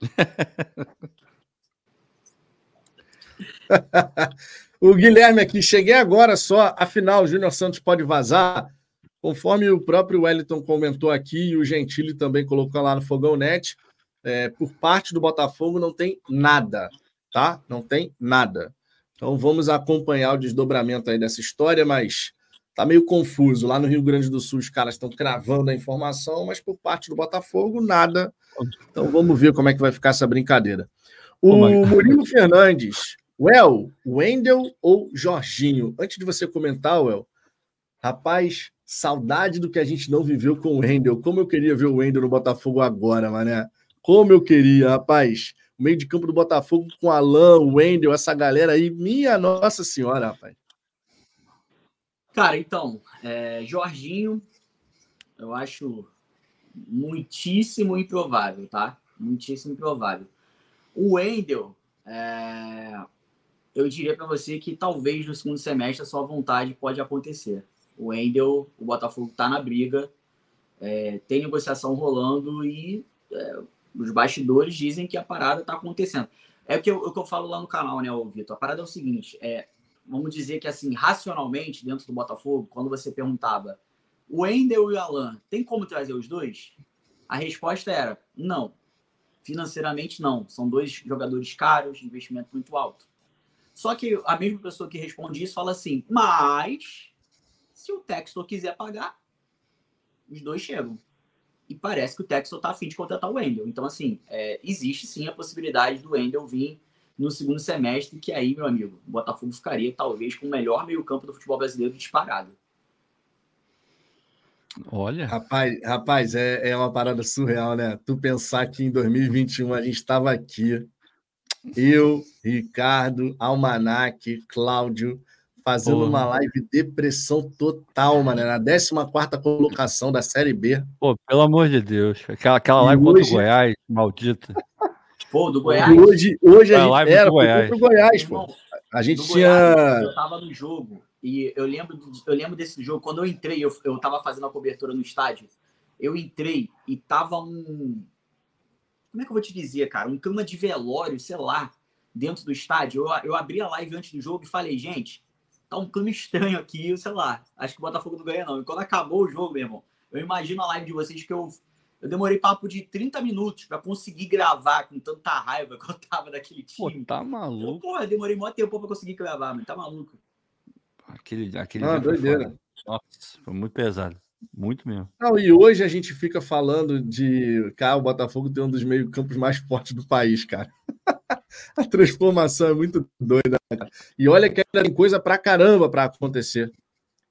o Guilherme aqui, cheguei agora só, afinal, o Júnior Santos pode vazar. Conforme o próprio Wellington comentou aqui e o Gentili também colocou lá no Fogão Net, é, por parte do Botafogo não tem nada, tá? Não tem nada. Então vamos acompanhar o desdobramento aí dessa história, mas tá meio confuso. Lá no Rio Grande do Sul os caras estão cravando a informação, mas por parte do Botafogo nada. Então vamos ver como é que vai ficar essa brincadeira. O Murilo Fernandes, Well, Wendel ou Jorginho? Antes de você comentar, Well, rapaz, Saudade do que a gente não viveu com o Wendel. Como eu queria ver o Wendel no Botafogo agora, mané. Como eu queria, rapaz. O meio de campo do Botafogo com Alain, o Wendel, essa galera aí. Minha Nossa Senhora, rapaz. Cara, então, é, Jorginho, eu acho muitíssimo improvável, tá? Muitíssimo improvável. O Wendel, é... eu diria para você que talvez no segundo semestre a sua vontade pode acontecer. O Wendel, o Botafogo está na briga, é, tem negociação rolando e é, os bastidores dizem que a parada está acontecendo. É o que, eu, que eu falo lá no canal, né, Vitor? A parada é o seguinte: é, vamos dizer que, assim, racionalmente, dentro do Botafogo, quando você perguntava o Wendel e o Alan, tem como trazer os dois? A resposta era não. Financeiramente, não. São dois jogadores caros, investimento muito alto. Só que a mesma pessoa que responde isso fala assim: mas se o Textor quiser pagar, os dois chegam. E parece que o Textor tá afim de contratar o Wendel. Então, assim, é, existe sim a possibilidade do Wendel vir no segundo semestre, que aí, meu amigo, o Botafogo ficaria talvez com o melhor meio-campo do futebol brasileiro disparado. Olha. Rapaz, rapaz é, é uma parada surreal, né? Tu pensar que em 2021 a gente estava aqui, eu, Ricardo, Almanac, Cláudio, fazendo Pô. uma live depressão total, mano. Na 14 colocação da Série B. Pô, pelo amor de Deus. Aquela, aquela live hoje... contra o Goiás, maldita. Pô, do Goiás. Hoje, hoje a, a gente era Goiás. contra o Goiás, pô. A gente tinha. Goiás, eu tava no jogo. E eu lembro, eu lembro desse jogo. Quando eu entrei, eu, eu tava fazendo a cobertura no estádio. Eu entrei e tava um. Como é que eu vou te dizer, cara? Um clima de velório, sei lá, dentro do estádio. Eu, eu abri a live antes do jogo e falei, gente, tá um clima estranho aqui, sei lá. Acho que o Botafogo não ganha, não. E quando acabou o jogo, meu irmão, eu imagino a live de vocês que eu, eu demorei papo de 30 minutos para conseguir gravar com tanta raiva que eu tava daquele time. Pô, tá maluco. Eu, porra, demorei muito tempo para conseguir gravar, mas tá maluco. Aquele, aquele ah, doideira. Nossa, foi muito pesado. Muito mesmo. Não, e hoje a gente fica falando de. Cara, o Botafogo tem um dos meio-campos mais fortes do país, cara. a transformação é muito doida. Cara. E olha que ainda tem coisa pra caramba para acontecer.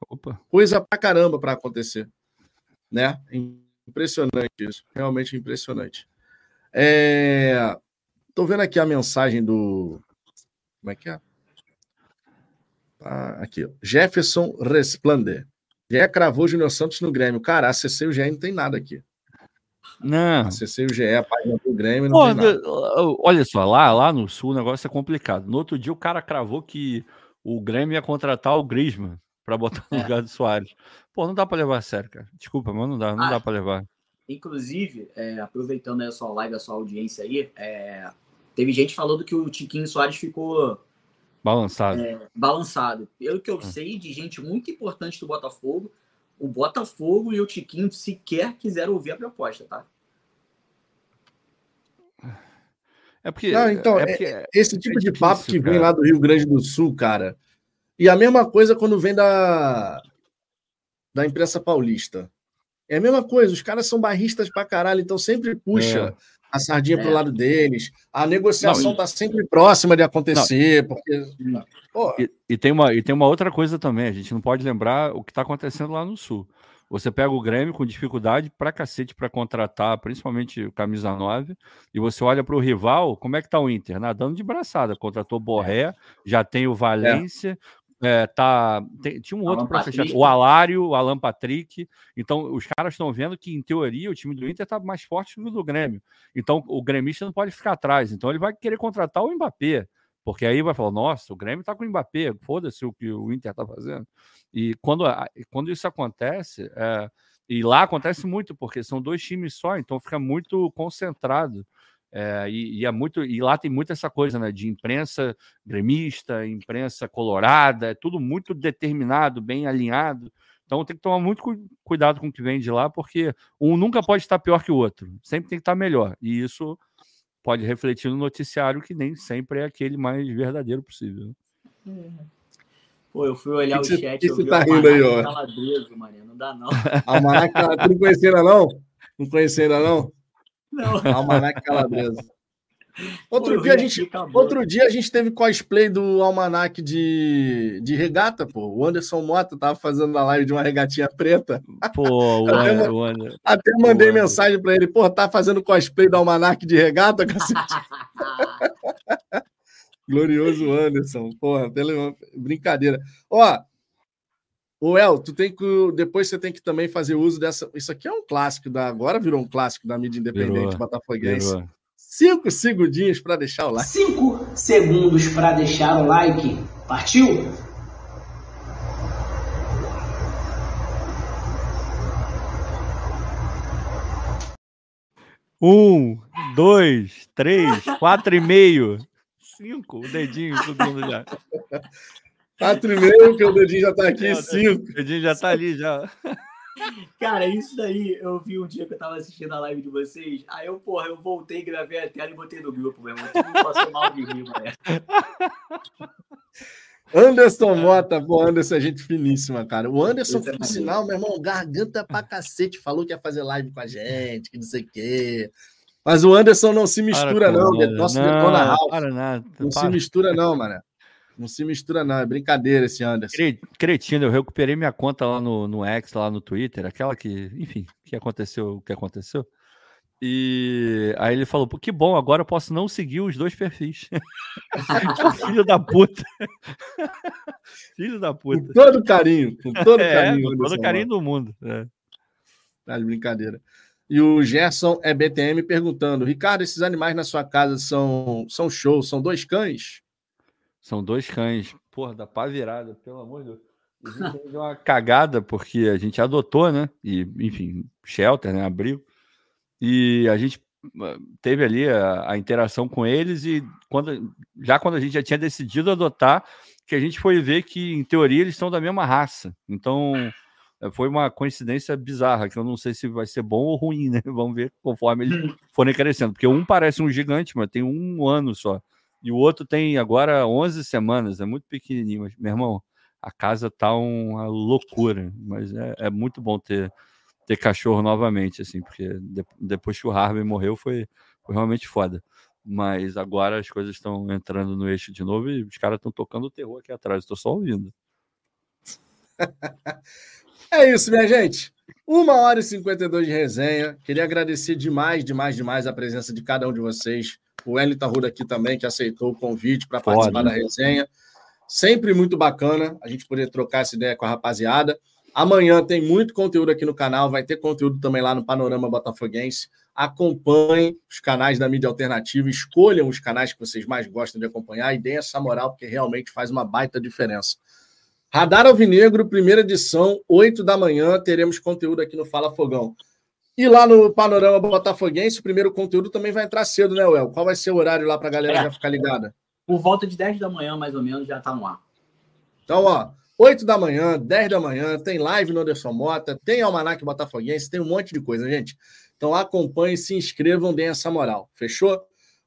Opa. Coisa pra caramba para acontecer. Né? Impressionante isso. Realmente impressionante. É... Tô vendo aqui a mensagem do. Como é que é? Tá aqui, ó. Jefferson Resplander. Já cravou Júnior Santos no Grêmio. Cara, a CC e o GE não tem nada aqui. Não. A CC e o GE, a página do Grêmio, não Pô, tem nada. Olha só, lá, lá no Sul o negócio é complicado. No outro dia o cara cravou que o Grêmio ia contratar o Griezmann para botar no é. lugar do Soares. Pô, não dá para levar a sério, cara. Desculpa, mas não dá, não ah, dá para levar. Inclusive, é, aproveitando a sua live, a sua audiência aí, é, teve gente falando que o Tiquinho Soares ficou Balançado. É, balançado. Pelo que eu hum. sei de gente muito importante do Botafogo, o Botafogo e o Tiquinho sequer quiseram ouvir a proposta, tá? É porque. Não, então, é, é porque é, esse tipo é de difícil, papo que cara. vem lá do Rio Grande do Sul, cara. E a mesma coisa quando vem da, da imprensa paulista. É a mesma coisa, os caras são barristas pra caralho, então sempre puxa é a sardinha é. para o lado deles. A negociação está sempre próxima de acontecer, não. porque. E, e, tem uma, e tem uma outra coisa também, a gente não pode lembrar o que está acontecendo lá no Sul. Você pega o Grêmio com dificuldade para cacete para contratar, principalmente o camisa 9, e você olha para o rival, como é que tá o Inter? Nadando de braçada, contratou Borré, já tem o Valência, é, tá, tem, tinha um outro para fechar, o Alário, o Alan Patrick. Então, os caras estão vendo que, em teoria, o time do Inter está mais forte que o do Grêmio. Então, o gremista não pode ficar atrás. Então, ele vai querer contratar o Mbappé, porque aí vai falar: nossa, o Grêmio está com o Mbappé, foda-se o que o Inter está fazendo. E quando, quando isso acontece, é, e lá acontece muito, porque são dois times só, então fica muito concentrado. É, e, e, é muito, e lá tem muito essa coisa né, de imprensa gremista, imprensa colorada, é tudo muito determinado, bem alinhado. Então tem que tomar muito cuidado com o que vem de lá, porque um nunca pode estar pior que o outro, sempre tem que estar melhor. E isso pode refletir no noticiário, que nem sempre é aquele mais verdadeiro possível. Pô, eu fui olhar que o chat. Que você tá rindo aí, ó? Não dá, não. Almanac, tu não conhecia ainda, não? Não conhecia ainda, não? Não. Almanac Calabresa. Outro, pô, dia a gente, outro dia a gente teve cosplay do Almanac de, de regata, pô. O Anderson Mota tava fazendo a live de uma regatinha preta. Pô, o até, Wander, até mandei mensagem para ele, pô, tá fazendo cosplay do Almanac de regata, cacete. Glorioso Anderson, porra, brincadeira. Ó, o El, tu tem que depois você tem que também fazer uso dessa. Isso aqui é um clássico da agora virou um clássico da mídia independente virou, botafoguense. Virou. Cinco segundinhos para deixar o like. Cinco segundos para deixar o like. Partiu? Um, dois, três, quatro e meio, cinco, o dedinho subindo já. Quatro e meio, que o dedinho já tá aqui, é, cinco. O dedinho já tá ali, já. Cara, isso daí eu vi um dia que eu tava assistindo a live de vocês. Aí eu, porra, eu voltei, gravei a tela e botei no grupo mesmo. Tudo passou mal de rir, mano. Anderson Mota, pô, Anderson é gente finíssima, cara. O Anderson, por sinal, meu irmão, garganta pra cacete, falou que ia fazer live com a gente, que não sei o quê. Mas o Anderson não se mistura, para, não. Nosso não, Detona House. Para nada, não para. se mistura, não, mano. Não se mistura, não. É brincadeira esse Anderson. Cretino, eu recuperei minha conta lá no, no X, lá no Twitter, aquela que, enfim, que aconteceu, o que aconteceu. E aí ele falou: que bom, agora eu posso não seguir os dois perfis. Filho da puta. Filho da puta. Com todo carinho, com todo é, carinho. Com todo carinho do mundo. É. Tá de brincadeira. E o Gerson é BTM perguntando: Ricardo, esses animais na sua casa são, são show? São dois cães? São dois cães. Porra, da pá virada, pelo amor de Deus. A gente deu uma cagada porque a gente adotou, né? E, enfim, shelter, né? Abriu. E a gente ah, teve ali a, a, interação com eles e quando, já quando a gente já tinha decidido adotar, que a gente foi ver que, em teoria, eles são da mesma raça. Então, eh, foi uma coincidência bizarra, que eu não sei se vai ser bom ou ruim, né? Vamos ver conforme eles hum. forem crescendo. Porque um parece um gigante, mas tem um ano só. E o outro tem agora 11 semanas, é muito pequenininho. Mas, meu irmão, a casa tá uma loucura, mas é, é muito bom ter, ter cachorro novamente, assim, porque de, depois que o Harvey morreu foi, foi realmente foda. Mas agora as coisas estão entrando no eixo de novo e os caras estão tocando o terror aqui atrás, estou só ouvindo. é isso, minha gente. Uma hora e 52 de resenha. Queria agradecer demais, demais, demais a presença de cada um de vocês o Wellington Ruda aqui também, que aceitou o convite para participar da resenha. Sempre muito bacana a gente poder trocar essa ideia com a rapaziada. Amanhã tem muito conteúdo aqui no canal, vai ter conteúdo também lá no Panorama Botafoguense. Acompanhem os canais da mídia alternativa, escolham os canais que vocês mais gostam de acompanhar e deem essa moral, porque realmente faz uma baita diferença. Radar Alvinegro, primeira edição, 8 da manhã, teremos conteúdo aqui no Fala Fogão. E lá no Panorama Botafoguense, o primeiro conteúdo também vai entrar cedo, né, Well? Qual vai ser o horário lá para a galera é. já ficar ligada? Por volta de 10 da manhã, mais ou menos, já tá no ar. Então, ó, 8 da manhã, 10 da manhã, tem live no Anderson Mota, tem Almanac Botafoguense, tem um monte de coisa, gente. Então acompanhem, se inscrevam, deem essa moral. Fechou?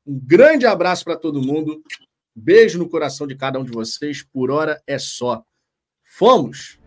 Um grande abraço para todo mundo. Beijo no coração de cada um de vocês. Por hora é só. Fomos!